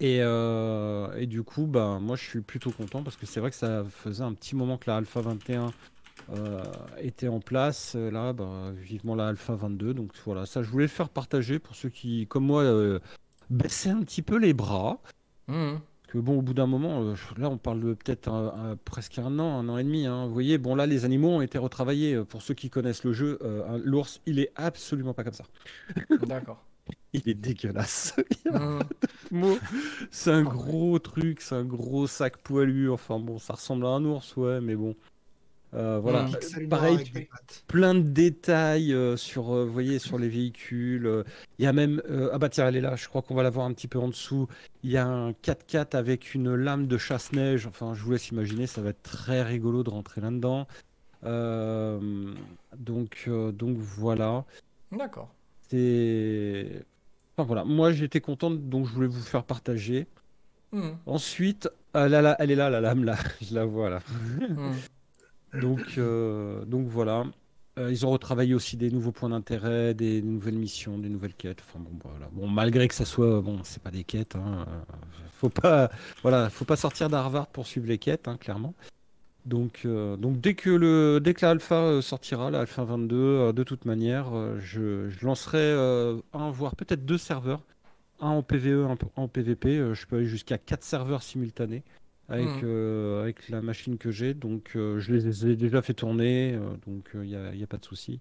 Speaker 4: Et, euh, et du coup, bah, moi je suis plutôt content parce que c'est vrai que ça faisait un petit moment que la Alpha 21 euh, était en place. Là, bah, vivement la Alpha 22. Donc voilà, ça je voulais le faire partager pour ceux qui, comme moi, euh, baissaient un petit peu les bras.
Speaker 1: Mhm.
Speaker 4: Que bon, au bout d'un moment, euh, là on parle de peut-être un- un- presque un an, un an et demi. hein. Vous voyez, bon là les animaux ont été retravaillés. Euh, Pour ceux qui connaissent le jeu, euh, l'ours, il est absolument pas comme ça. (laughs)
Speaker 1: D'accord.
Speaker 4: Il est dégueulasse. (laughs) Mot. C'est un gros truc, c'est un gros sac poilu. Enfin bon, ça ressemble à un ours, ouais, mais bon. Euh, voilà.
Speaker 1: Mm.
Speaker 4: Pareil, plein de détails euh, sur, euh, vous voyez, sur les véhicules. Il y a même, euh, ah bah tiens, elle est là. Je crois qu'on va la voir un petit peu en dessous. Il y a un 4x4 avec une lame de chasse-neige. Enfin, je vous laisse imaginer, ça va être très rigolo de rentrer là-dedans. Euh, donc, euh, donc voilà.
Speaker 1: D'accord.
Speaker 4: C'est, enfin voilà. Moi, j'étais contente, donc je voulais vous faire partager.
Speaker 1: Mhm.
Speaker 4: Ensuite, ah là, là, elle est là, la lame là, (laughs) je la vois là.
Speaker 1: Mhm.
Speaker 4: Donc, euh, donc voilà. Euh, ils ont retravaillé aussi des nouveaux points d'intérêt, des nouvelles missions, des nouvelles quêtes. Enfin bon, malgré que ça soit, bon, c'est pas des quêtes. Hein, euh, faut pas, voilà, faut pas sortir d'Harvard pour suivre les quêtes, hein, clairement. Donc, dès que le, dès que l'alpha euh, sortira, l'alpha 22, euh, de toute manière, je, je lancerai un, voire peut-être deux serveurs, un en PVE, un en PVP. Je peux aller jusqu'à quatre serveurs simultanés avec,
Speaker 1: Mhm.
Speaker 4: euh, avec la machine que j'ai. Donc, euh, je les ai déjà fait tourner, euh, donc il n'y a, y a pas de souci.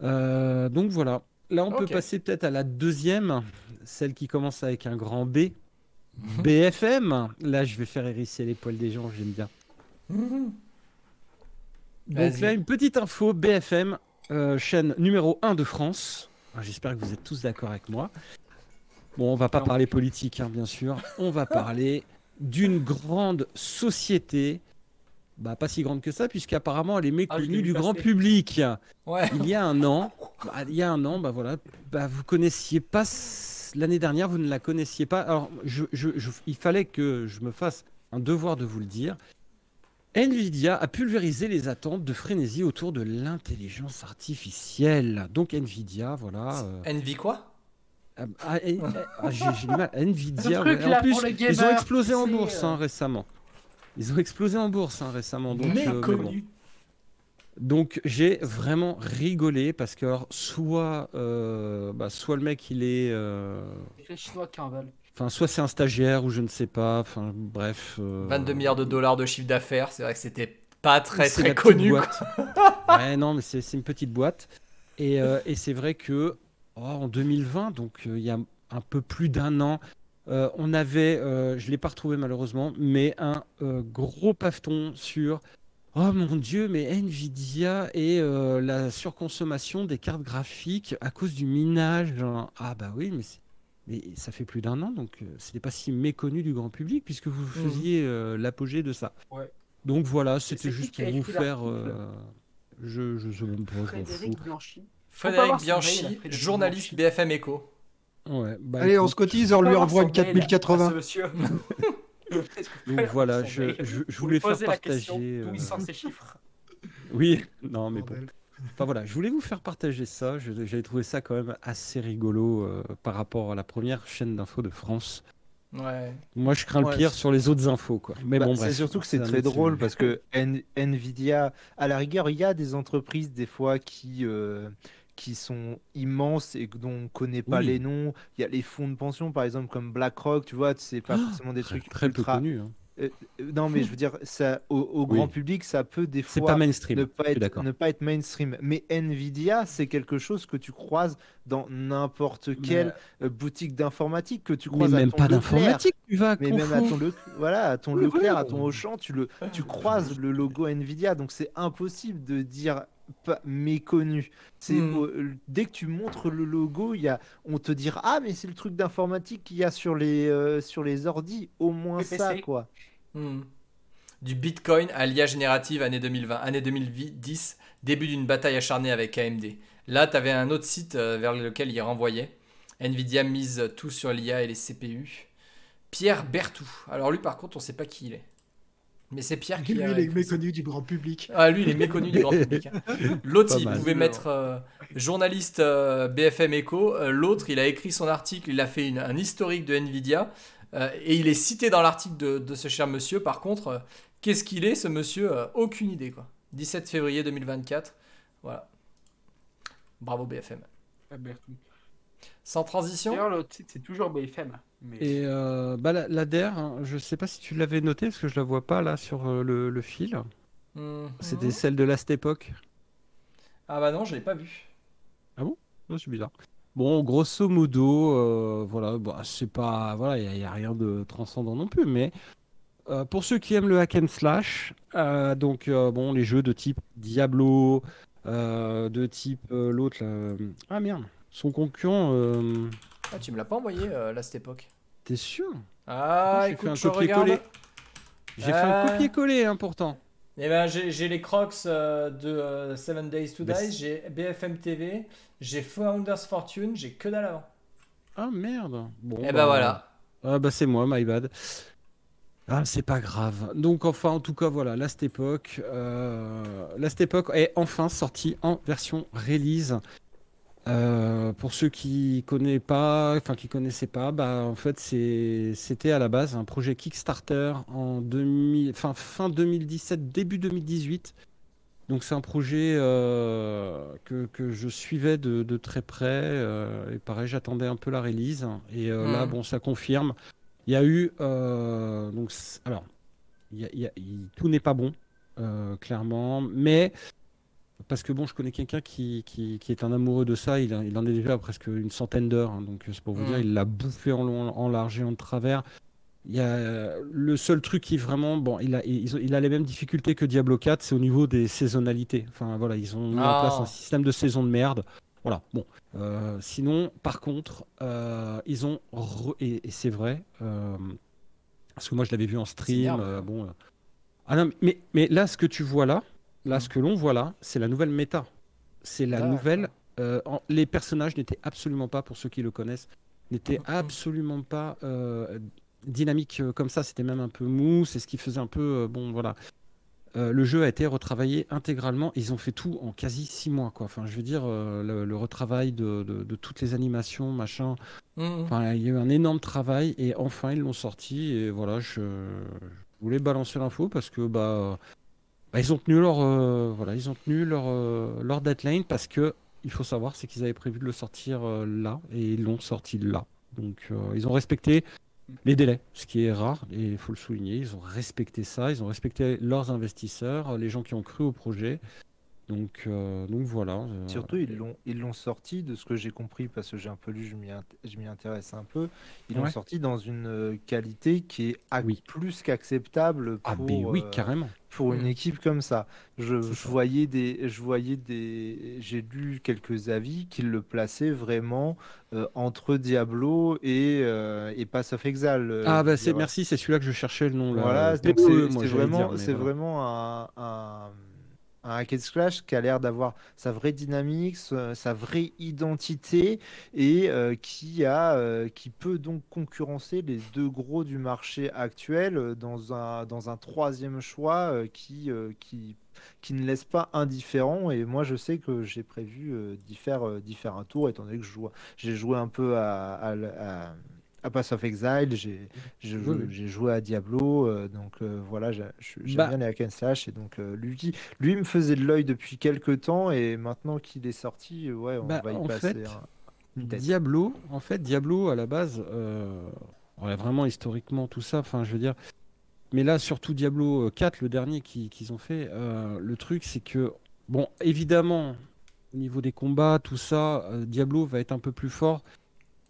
Speaker 4: Donc voilà. Là, on peut passer peut-être à la deuxième, celle qui commence avec un grand B.
Speaker 1: Mhm.
Speaker 4: BFM. Là, je vais faire hérisser les poils des gens, j'aime bien.
Speaker 1: Mhm.
Speaker 4: Donc là, une petite info, BFM, euh, chaîne numéro 1 de France. Ah, J'espère que vous êtes tous d'accord avec moi. Bon, on va pas
Speaker 3: Non.
Speaker 4: parler politique, hein, bien sûr. On va (laughs) parler d'une grande société. Bah, pas si grande que ça, puisqu'apparemment elle est
Speaker 3: Ah,
Speaker 4: méconnue du grand public.
Speaker 1: Ouais.
Speaker 4: Il y a un an, (laughs) bah, il y a un an, bah voilà, bah, vous connaissiez pas l'année dernière, vous ne la connaissiez pas. Alors, je, je- je- il fallait que je me fasse un devoir de vous le dire. Nvidia a pulvérisé les attentes de frénésie autour de l'intelligence artificielle. Donc Nvidia, voilà. euh,
Speaker 1: Envy quoi?
Speaker 4: Ah, ah, eh, ah, j'ai du mal. Nvidia, ouais. en plus, ils ont explosé en bourse
Speaker 3: euh,
Speaker 4: hein, récemment. Ils ont explosé en bourse hein, récemment. Donc, euh, mais bon.
Speaker 1: Méconnu.
Speaker 4: Donc j'ai vraiment rigolé parce que alors, soit, euh, bah, soit le mec il est, euh,
Speaker 3: les Chinois qui en veulent.
Speaker 4: enfin soit c'est un stagiaire ou je ne sais pas, enfin bref. euh,
Speaker 1: 22 milliards de dollars de chiffre d'affaires, c'est vrai que c'était pas très très connu.
Speaker 4: ouais non mais c'est c'est une petite boîte et, euh, et c'est vrai que oh, en 2020 donc euh, il y a un peu plus d'un an. euh, on avait, euh, je l'ai pas retrouvé malheureusement, mais un gros paveton sur Oh mon dieu, mais Nvidia et euh, la surconsommation des cartes graphiques à cause du minage. Ah bah oui, mais, ça fait plus d'un an, donc euh, c'était pas si méconnu du grand public puisque vous faisiez euh, l'apogée de ça.
Speaker 3: Ouais.
Speaker 4: Donc voilà, c'était juste pour vous faire. je je je m'en
Speaker 3: Frédéric. Blanchy.
Speaker 1: Frédéric Bianchi, journaliste. BFM Echo.
Speaker 4: Ouais, bah,
Speaker 6: Allez, on se cotise, on lui envoie une
Speaker 3: son mail à ce
Speaker 6: 4080.
Speaker 3: monsieur. (laughs)
Speaker 4: donc voilà, je, je, je voulais faire
Speaker 3: poser la question
Speaker 4: partager.
Speaker 3: d'où
Speaker 4: euh,
Speaker 3: il sort ces chiffres. (laughs)
Speaker 4: Oui, non mais bon. Enfin voilà, je voulais vous faire partager ça. J'avais trouvé ça quand même assez rigolo euh, par rapport à la première chaîne d'infos de France.
Speaker 1: Ouais.
Speaker 4: Moi, je crains
Speaker 5: Ouais,
Speaker 4: le pire sur les autres infos, quoi. Mais
Speaker 5: Bah,
Speaker 4: bon,
Speaker 5: c'est surtout que c'est très drôle parce que N- Nvidia, à la rigueur, il y a des entreprises des fois qui, euh, qui sont immenses et dont on ne connaît pas
Speaker 4: Oui.
Speaker 5: les noms. Il y a les fonds de pension, par exemple, comme BlackRock, tu vois, c'est pas forcément des trucs
Speaker 4: très peu
Speaker 5: ultra.
Speaker 4: connu. hein.
Speaker 5: Euh, euh, non, mais je veux dire, ça, au, au
Speaker 4: Oui.
Speaker 5: grand public, ça peut des fois
Speaker 4: pas mainstream.
Speaker 5: ne pas, être, ne pas être mainstream. Mais Nvidia, c'est quelque chose que tu croises dans n'importe quelle euh, boutique d'informatique, que tu
Speaker 4: Mais
Speaker 5: croises à
Speaker 4: même
Speaker 5: ton
Speaker 4: pas d'informatique, tu vas.
Speaker 5: Mais même à ton, Le- voilà, à ton
Speaker 4: Oui,
Speaker 5: Leclerc,
Speaker 4: oui.
Speaker 5: à ton Auchan, tu, le, tu croises le logo Nvidia, donc c'est impossible de dire pas méconnu. C'est
Speaker 1: Hmm.
Speaker 5: au- dès que tu montres le logo, il y a, on te dira ah mais c'est le truc d'informatique qu'il y a sur les euh, sur les ordis, au moins ça quoi.
Speaker 1: Hmm. Du Bitcoin à l'IA générative année 2020, année 2010, début d'une bataille acharnée avec AMD. Là, tu avais un autre site euh, vers lequel il renvoyait. Nvidia mise tout sur l'IA et les CPU. Pierre Bertou. Alors lui, par contre, on sait pas qui il est. Mais c'est Pierre qui
Speaker 6: Lui,
Speaker 1: a
Speaker 6: il est méconnu du grand public.
Speaker 1: Ah, lui, il est méconnu du grand public. (laughs) L'autre, il pouvait mettre euh, journaliste euh, BFM Echo. Euh, L'autre, il a écrit son article, il a fait une- un historique de Nvidia. euh, et il est cité dans l'article de, de ce cher monsieur. Par contre, euh, qu'est-ce qu'il est, ce monsieur? Euh, Aucune idée, quoi. 17 février 2024. Voilà. Bravo BFM.
Speaker 3: Ah, Bertrand.
Speaker 1: Sans transition
Speaker 3: D'ailleurs, le titre, c'est toujours BFM. Mais...
Speaker 4: Et euh, bah, la, la DER, hein, je sais pas si tu l'avais noté, parce que je la vois pas là sur euh, le, le fil.
Speaker 1: Mhm.
Speaker 4: C'était celle de Last Époque.
Speaker 1: Ah bah non, je l'ai pas vu.
Speaker 4: Oh, c'est bizarre. Bon, grosso modo, euh, voilà, bah, c'est pas, voilà, il n'y a, rien de transcendant non plus, mais euh, pour ceux qui aiment le hack and slash, euh, donc euh, bon, les jeux de type Diablo, euh, de type euh, l'autre, euh, ah merde, son concurrent, euh,
Speaker 1: Ah, tu me l'as pas envoyé euh, là, cette époque.
Speaker 4: t'es sûr?
Speaker 1: Ah,
Speaker 4: J'ai fait
Speaker 1: écoute,
Speaker 4: un
Speaker 1: je
Speaker 4: copier-coller. J'ai fait un
Speaker 1: Euh.
Speaker 4: copier-coller, hein, pourtant.
Speaker 1: Eh ben, j'ai les Crocs euh, de euh, Seven Days to
Speaker 4: Mais
Speaker 1: Die, j'ai BFM TV, j'ai Founders Fortune, j'ai que dalle avant.
Speaker 4: Ah merde. Bon,
Speaker 1: Eh ben
Speaker 4: bah,
Speaker 1: voilà.
Speaker 4: Ah bah c'est moi, my bad. Ah, c'est pas grave. Donc, enfin, en tout cas, voilà, Last Epoch. euh, Last Epoch est enfin sorti en version release. Euh, pour ceux qui connaissent pas, enfin qui connaissaient pas, bah en fait c'était à la base un projet Kickstarter en 2000, fin, fin 2017, début 2018. Donc c'est un projet euh, que, que je suivais de, de très près. euh, et pareil, j'attendais un peu la release. Et là,
Speaker 1: Mhm.
Speaker 4: bon, ça confirme. Il y a eu donc alors il y a- il y a- il- tout n'est pas bon clairement, mais parce que bon, je connais quelqu'un qui, qui, qui est un amoureux de ça. Il, a- il en est déjà à presque une centaine d'heures. hein, donc c'est pour vous dire, il l'a bouffé en long, en large et en travers. Il y a euh, le seul truc qui vraiment bon, il a, il a les mêmes difficultés que Diablo 4, c'est au niveau des saisonnalités. Enfin voilà, ils ont mis en
Speaker 1: Ah.
Speaker 4: place un système de saison de merde. Voilà. Bon. Euh, sinon, par contre, euh, ils ont re- et, et c'est vrai euh, parce que moi je l'avais vu en stream. euh, bon. euh. Ah non, mais mais là, ce que tu vois là, là,
Speaker 1: Mm.
Speaker 4: ce que l'on voit là, c'est la nouvelle méta. C'est la nouvelle. euh, en- les personnages n'étaient absolument pas, pour ceux qui le connaissent, n'étaient
Speaker 1: Mhm.
Speaker 4: absolument pas euh, dynamiques euh, comme ça. C'était même un peu mou. C'est ce qui faisait un peu. euh, bon, voilà. Le jeu a été retravaillé intégralement. Ils ont fait tout en quasi six mois, quoi. Enfin, je veux dire, le, le retravail de, de- de toutes les animations, machin. Enfin, il y a eu un énorme travail et enfin ils l'ont sorti. Et voilà, je, je voulais balancer l'info parce que bah, bah, ils ont tenu leur euh, voilà, ils ont tenu leur euh, leur deadline parce que il faut savoir c'est qu'ils avaient prévu de le sortir euh, là et ils l'ont sorti là. Donc ils ont respecté les délais, ce qui est rare et il faut le souligner. Ils ont respecté ça, ils ont respecté leurs investisseurs, les gens qui ont cru au projet. Donc euh, donc voilà. euh,
Speaker 5: Surtout, ils l'ont, ils l'ont sorti, de ce que j'ai compris, parce que j'ai un peu lu, je m'y, int- je m'y intéresse un peu. Ils l'ont sorti dans une euh, qualité qui est ac-
Speaker 4: Oui.
Speaker 5: plus qu'acceptable pour,
Speaker 4: ah ben oui,
Speaker 5: euh,
Speaker 4: carrément.
Speaker 5: pour une
Speaker 1: Mm.
Speaker 5: équipe comme ça. Je,
Speaker 4: C'est
Speaker 5: je
Speaker 4: ça.
Speaker 5: voyais des, je voyais des, j'ai lu quelques avis qui le plaçaient vraiment euh, entre Diablo et, euh, et Pass of Exile.
Speaker 4: Ah bah c'est merci, c'est celui-là que je cherchais le nom là.
Speaker 5: Voilà, donc c'est
Speaker 4: moi,
Speaker 5: c'est
Speaker 4: j'allais
Speaker 5: vraiment,
Speaker 4: dire, mais
Speaker 5: c'est
Speaker 4: voilà.
Speaker 5: vraiment un, un, un hack and slash qui a l'air d'avoir sa vraie dynamique, sa, vraie identité et euh, qui a, euh, qui peut donc concurrencer les deux gros du marché actuel euh, dans un, dans un troisième choix qui, qui, qui ne laisse pas indifférent. Et moi, je sais que j'ai prévu d'y faire, faire un tour, étant donné que j'ai joué un peu à- à Pass of Exile, j'ai
Speaker 4: Oui,
Speaker 5: joué, à Diablo, euh, donc euh, voilà, j'aime
Speaker 4: Bah.
Speaker 5: bien les hack and slash, et donc euh, lui, lui me faisait de l'œil depuis quelques temps, et maintenant qu'il est sorti, ouais, on
Speaker 4: Bah,
Speaker 5: va y passer
Speaker 4: fait,
Speaker 5: un- une tête.
Speaker 4: Diablo, en fait, Diablo à la base, ouais, vraiment historiquement tout ça, enfin je veux dire, mais là surtout Diablo euh, 4, le dernier qui- qu'ils ont fait, le truc c'est que, bon, évidemment, au niveau des combats, tout ça, Diablo va être un peu plus fort,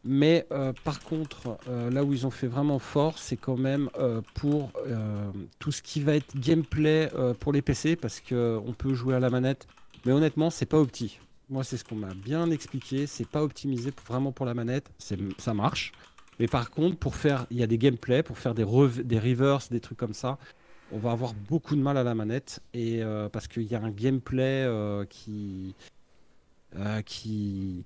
Speaker 4: mais euh, par contre, euh, là où ils ont fait vraiment fort, c'est quand même euh, pour tout ce qui va être gameplay pour les PC, parce que on peut jouer à la manette, mais honnêtement, c'est pas opti. Moi, c'est ce qu'on m'a bien expliqué. C'est pas optimisé vraiment pour la manette. Ça marche. Mais par contre, pour faire, il y a des gameplays, pour faire des, des des trucs comme ça, on va avoir beaucoup de mal à la manette. Et parce qu'il y a un gameplay qui, qui,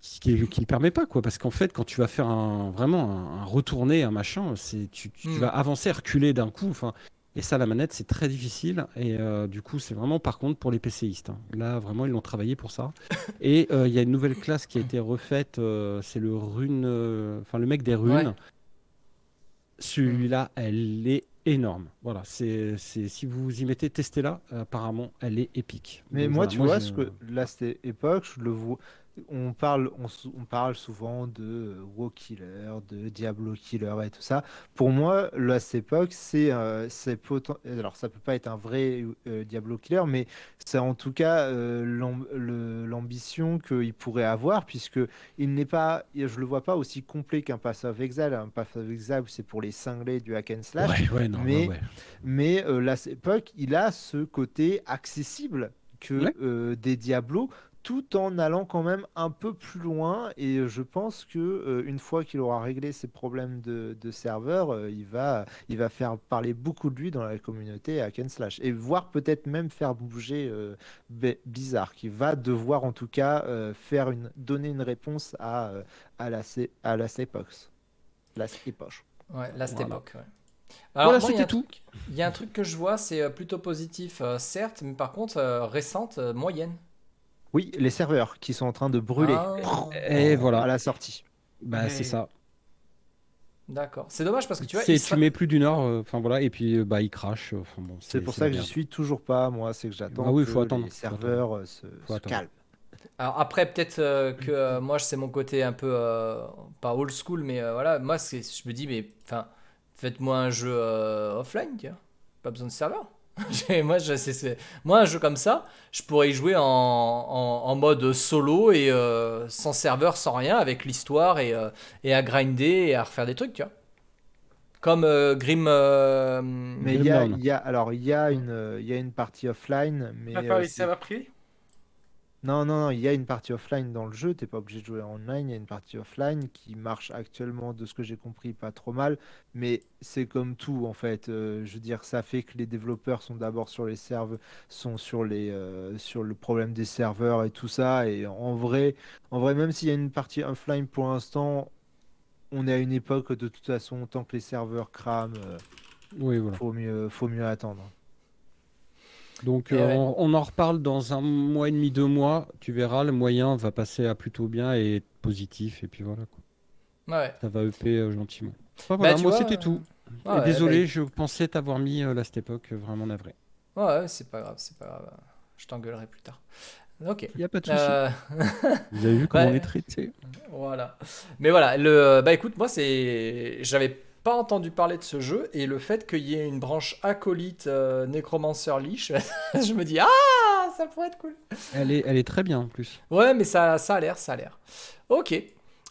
Speaker 4: qui, qui, qui le permet pas, quoi. Parce qu'en fait, quand tu vas faire un, vraiment un, un retourné, un machin, c'est, tu, tu
Speaker 1: Mm.
Speaker 4: vas avancer, reculer d'un coup. Enfin, et ça, la manette, c'est très difficile. Et euh, du coup, c'est vraiment par contre pour les PCistes. hein. Là, vraiment, ils l'ont travaillé pour ça. (laughs) Et euh, il y a une nouvelle classe qui a été refaite. euh, c'est le rune. euh, Enfin, le mec des runes.
Speaker 1: Ouais.
Speaker 4: Celui-là, elle est énorme. Voilà. C'est, c'est, si vous y mettez, testez-la. Apparemment, elle est épique.
Speaker 5: Mais
Speaker 4: Donc
Speaker 5: moi,
Speaker 4: voilà,
Speaker 5: tu vois, ce que là, c'était époque, je le vois. On parle, on, parle souvent de euh, WoW Killer, de Diablo Killer et tout ça. Pour moi, cette époque, c'est euh, c'est Alors, ça peut pas être un vrai euh, Diablo Killer, mais c'est en tout cas euh, l'ambition qu'il pourrait avoir, puisque il n'est pas, je le vois pas aussi complet qu'un Pass of Exile. Un Pass of Exile, c'est pour les cinglés du hack and slash.
Speaker 4: Ouais, ouais, non,
Speaker 5: mais-
Speaker 4: ouais.
Speaker 5: Mais il a ce côté accessible que des Diablo, tout en allant quand même un peu plus loin. Et je pense que euh, une fois qu'il aura réglé ses problèmes de, de serveur, euh, il va, il va faire parler beaucoup de lui dans la communauté and slash, et voire peut-être même faire bouger euh, Bizarre, qui va devoir en tout cas euh, faire une, donner une réponse à, à la C- à la Cepox. La Cepoche.
Speaker 1: Ouais,
Speaker 4: Voilà.
Speaker 1: Epoch. ouais. Alors,
Speaker 4: Voilà,
Speaker 1: moi, il y a
Speaker 4: c'était
Speaker 1: un
Speaker 4: tout.
Speaker 1: truc- Il y a un truc que je vois, c'est plutôt positif, euh, certes, mais par contre, euh, récente, euh, moyenne.
Speaker 5: Oui, les serveurs qui sont en train de brûler
Speaker 1: Ah,
Speaker 4: Et voilà,
Speaker 5: à la sortie.
Speaker 4: bah, c'est ça.
Speaker 1: D'accord. C'est dommage parce que tu vois,
Speaker 4: tu
Speaker 1: sera-
Speaker 4: mets plus d'une heure, euh, enfin voilà, et puis euh, bah il crache. euh, bon,
Speaker 5: C'est pour ça que je
Speaker 4: merde.
Speaker 5: suis toujours pas, moi, c'est que j'attends
Speaker 4: Ah oui,
Speaker 5: que
Speaker 4: faut attendre,
Speaker 5: les
Speaker 4: faut attendre.
Speaker 5: serveurs euh, se,
Speaker 4: Faut
Speaker 5: se
Speaker 4: attendre.
Speaker 5: calment.
Speaker 1: Alors après, peut-être euh, que euh, moi, c'est mon côté un peu, euh, pas old school, mais euh, voilà, moi, c'est, je me dis, mais enfin, faites-moi un jeu euh, offline, tu vois. Pas besoin de serveur. (laughs) Moi, je, un jeu comme ça, je pourrais y jouer en, en, en mode solo et euh, sans serveur, sans rien, avec l'histoire et, euh, et à grinder et à refaire des trucs, tu vois. Comme euh, Grim. euh,
Speaker 5: Mais il y a, y a, alors, il y a une, euh, il y a une partie offline, mais euh,
Speaker 3: les
Speaker 5: c'est-
Speaker 3: serveurs privés
Speaker 5: non, non, non, il y a une partie offline dans le jeu. T'es pas obligé de jouer en online. Il y a une partie offline qui marche actuellement, de ce que j'ai compris, pas trop mal. Mais c'est comme tout en fait. Euh, je veux dire, ça fait que les développeurs sont d'abord sur les serveurs, sont sur les, euh, sur le problème des serveurs et tout ça. Et en vrai, en vrai, même s'il y a une partie offline pour l'instant, on est à une époque de toute façon, tant que les serveurs crament, euh,
Speaker 4: Oui, voilà.
Speaker 5: faut mieux, faut mieux attendre.
Speaker 4: Donc
Speaker 1: Eh
Speaker 4: euh,
Speaker 1: ouais.
Speaker 4: on, on en reparle dans un mois et demi, deux mois. Tu verras, le moyen va passer à plutôt bien et être positif. Et puis voilà, quoi.
Speaker 1: Ouais.
Speaker 4: ça va EP euh, gentiment. Enfin, voilà,
Speaker 1: tu
Speaker 4: moi c'était
Speaker 1: euh,
Speaker 4: tout. Et
Speaker 1: ouais,
Speaker 4: désolé,
Speaker 1: bah,
Speaker 4: je pensais t'avoir mis euh, là cette époque euh, vraiment navré.
Speaker 1: Ouais, c'est pas grave, c'est pas grave. Je t'engueulerai plus tard. Ok.
Speaker 4: Il n'y a pas de souci.
Speaker 1: Euh, (laughs)
Speaker 4: Vous avez vu comment (laughs)
Speaker 1: bah,
Speaker 4: on est traité
Speaker 1: voilà. Mais voilà, le bah écoute, moi c'est j'avais pas entendu parler de ce jeu et le fait qu'il y ait une branche acolyte euh, Necromancer Lich, (laughs) je me dis ah, ça pourrait être cool.
Speaker 4: elle est, elle est très bien en plus.
Speaker 1: Ouais, mais ça ça a l'air, ça a l'air. OK.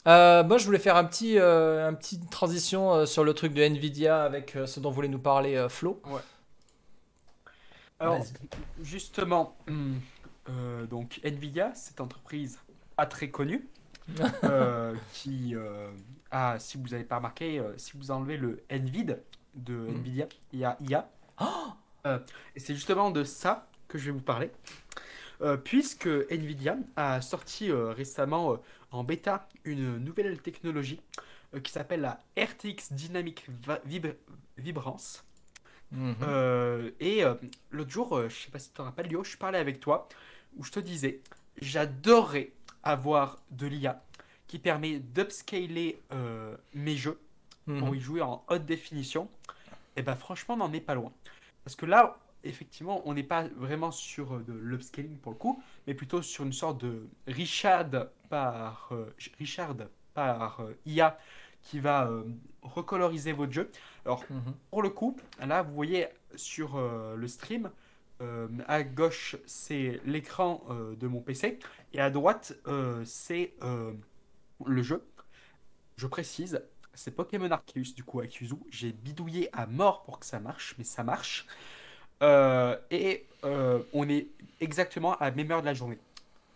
Speaker 1: Euh, moi, je voulais faire un petit, euh, un petit transition euh, sur le truc de Nvidia avec euh, ce dont voulait nous parler euh, Flo.
Speaker 3: Alors, justement, euh, donc Nvidia, cette entreprise pas très connue, (laughs) euh, qui euh, a, si vous n'avez pas remarqué, euh, si vous enlevez le Nvid de
Speaker 1: Hmm.
Speaker 3: Nvidia, il y a IA. Euh, et c'est justement de ça que je vais vous parler. Euh, puisque Nvidia a sorti récemment en bêta une nouvelle technologie qui s'appelle la RTX Dynamic Vib- Vibrance.
Speaker 1: Mhm.
Speaker 3: Et l'autre jour, je sais pas si tu te rappelles, Lio, je parlais avec toi où je te disais, j'adorerais avoir de l'IA qui permet d'upscaler euh, mes jeux
Speaker 1: Mhm.
Speaker 3: pour y jouer en haute définition. Et ben franchement, on n'en est pas loin. Parce que là, effectivement, on n'est pas vraiment sur euh, de l'upscaling pour le coup, mais plutôt sur une sorte de Richard par, euh, Richard par euh, IA qui va euh, recoloriser votre jeu. Alors,
Speaker 1: Mhm.
Speaker 3: pour le coup, là, vous voyez sur le stream, à gauche, c'est l'écran de mon PC, et à droite, c'est le jeu. Je précise, c'est Pokémon Arceus, du coup, avec Yuzu. J'ai bidouillé à mort pour que ça marche, mais ça marche. Euh, et euh, on est exactement à la même heure de la journée.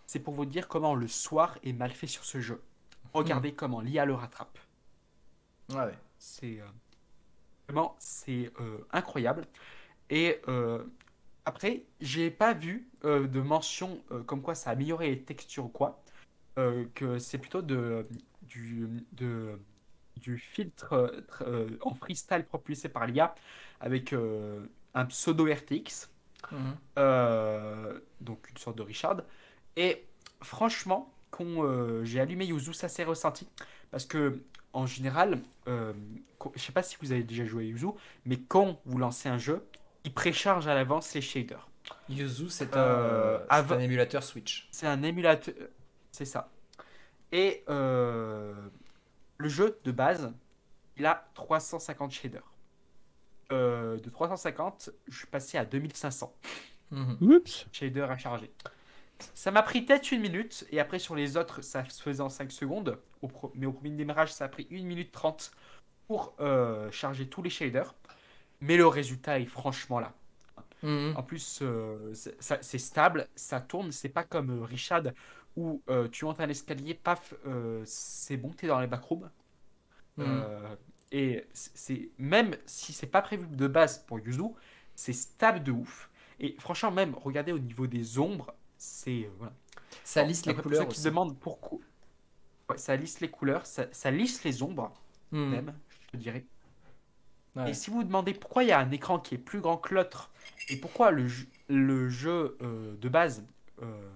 Speaker 3: C'est pour vous dire comment le soir est mal fait sur ce jeu. Regardez comment l'IA le rattrape.
Speaker 1: Ouais, ouais.
Speaker 3: C'est euh, vraiment c'est incroyable. Et après, j'ai pas vu de mention comme quoi ça a amélioré les textures ou quoi. Euh, que c'est plutôt de, du, de, du filtre euh, euh, en freestyle propulsé par l'IA avec euh, un pseudo RTX.
Speaker 1: Mhm.
Speaker 3: Donc une sorte de Richard. Et franchement, quand j'ai allumé Yuzu, ça s'est ressenti. Parce que, en général, je sais pas si vous avez déjà joué à Yuzu, mais quand vous lancez un jeu, il précharge à l'avance les shaders.
Speaker 1: Yuzu, c'est un émulateur Switch.
Speaker 3: C'est un émulateur. C'est ça. Et euh, le jeu de base, il a 350 shaders. Euh, de 350, je suis passé à 2500
Speaker 1: Mhm.
Speaker 4: Oups.
Speaker 3: shader à charger. Ça m'a pris peut-être une minute, et après sur les autres, ça se faisait en 5 secondes. Au pro- Mais au premier démarrage, ça a pris 1 minute 30 pour euh, charger tous les shaders. Mais le résultat est franchement là.
Speaker 1: Mhm.
Speaker 3: En plus, euh, c'est stable, ça tourne. C'est pas comme Richard où euh, tu montes un escalier, paf, euh, c'est bon, t'es dans les backrooms.
Speaker 1: Mhm.
Speaker 3: Euh, et c'est même si c'est pas prévu de base pour Yuzu, c'est stable de ouf. Et franchement, même regardez au niveau des ombres, c'est voilà.
Speaker 1: Ça lisse les
Speaker 3: après, pour
Speaker 1: couleurs
Speaker 3: ceux qui
Speaker 1: aussi.
Speaker 3: se demandent pourquoi, Ouais, ça lisse les couleurs, ça, ça lisse les ombres
Speaker 1: Mhm.
Speaker 3: même, je te dirais.
Speaker 1: Ouais.
Speaker 3: Et si vous vous demandez pourquoi il y a un écran qui est plus grand que l'autre et pourquoi le jeu, le jeu euh, de base euh,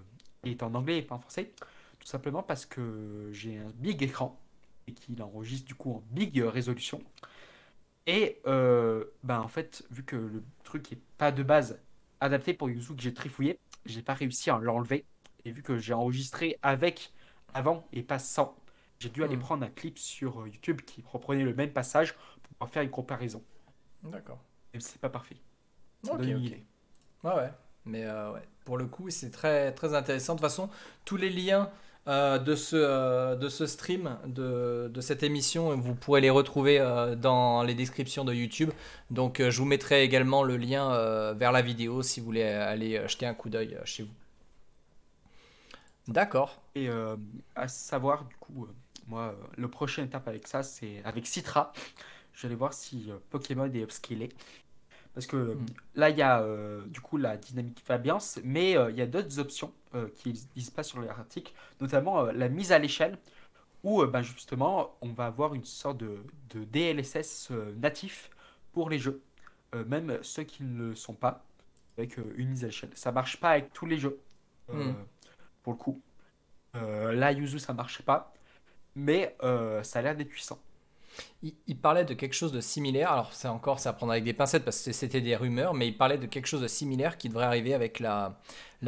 Speaker 3: est en anglais et pas en français, tout simplement parce que j'ai un big écran et qu'il enregistre du coup en big résolution. Et euh, ben en fait, vu que le truc est pas de base adapté pour Yuzu que j'ai trifouillé, j'ai pas réussi à l'enlever. Et vu que j'ai enregistré avec avant et pas sans, j'ai dû aller
Speaker 1: Mhm.
Speaker 3: prendre un clip sur euh, YouTube qui reprenait le même passage pour pouvoir faire une comparaison.
Speaker 1: D'accord.
Speaker 3: Même si c'est pas parfait. Ça
Speaker 1: Ok,
Speaker 3: donne une
Speaker 1: ok.
Speaker 3: idée.
Speaker 1: Ouais, ouais. Mais euh, ouais. Pour le coup, c'est très, très intéressant. De toute façon, tous les liens euh, de, ce, euh, de ce stream, de, cette émission, vous pourrez les retrouver euh, dans les descriptions de YouTube. Donc, je vous mettrai également le lien vers la vidéo si vous voulez aller jeter un coup d'œil chez vous. D'accord.
Speaker 3: Et à savoir, du coup, moi, le prochaine étape avec ça, c'est avec Citra. Je vais voir si Pokémon est upscalé. Parce que
Speaker 1: Mm.
Speaker 3: là, il y a euh, du coup la dynamique Fabiance, mais euh, il y a d'autres options euh, qui ne disent pas sur l'article, notamment la mise à l'échelle, où ben, justement, on va avoir une sorte de, de DLSS natif pour les jeux, même ceux qui ne le sont pas, avec une mise à l'échelle. Ça marche pas avec tous les jeux,
Speaker 1: Mm.
Speaker 3: pour le coup. Là, Yuzu, ça marche pas, mais ça a l'air d'être puissant.
Speaker 1: Il, il parlait de quelque chose de similaire. Alors, c'est encore, c'est à prendre avec des pincettes parce que c'était des rumeurs, mais il parlait de quelque chose de similaire qui devrait arriver avec la,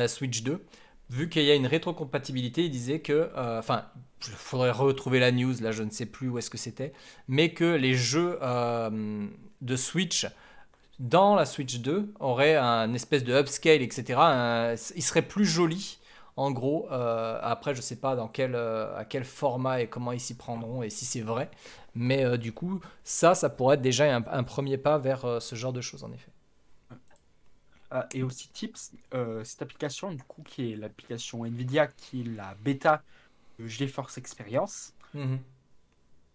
Speaker 1: Switch 2. Vu qu'il y a une rétrocompatibilité, il disait que, euh, enfin, il faudrait retrouver la news, là je ne sais plus où est-ce que c'était, mais que les jeux euh, de Switch dans la Switch 2 auraient un espèce de upscale, etc. Un- ils seraient plus jolis. En gros, euh, après, je sais pas dans quel format et comment ils s'y prendront et si c'est vrai. Mais euh, du coup, ça, ça pourrait être déjà un, un premier pas vers euh, ce genre de choses, en effet.
Speaker 3: Ah, et aussi tips, euh, cette application, du coup, qui est l'application Nvidia, qui est la bêta de GeForce Experience,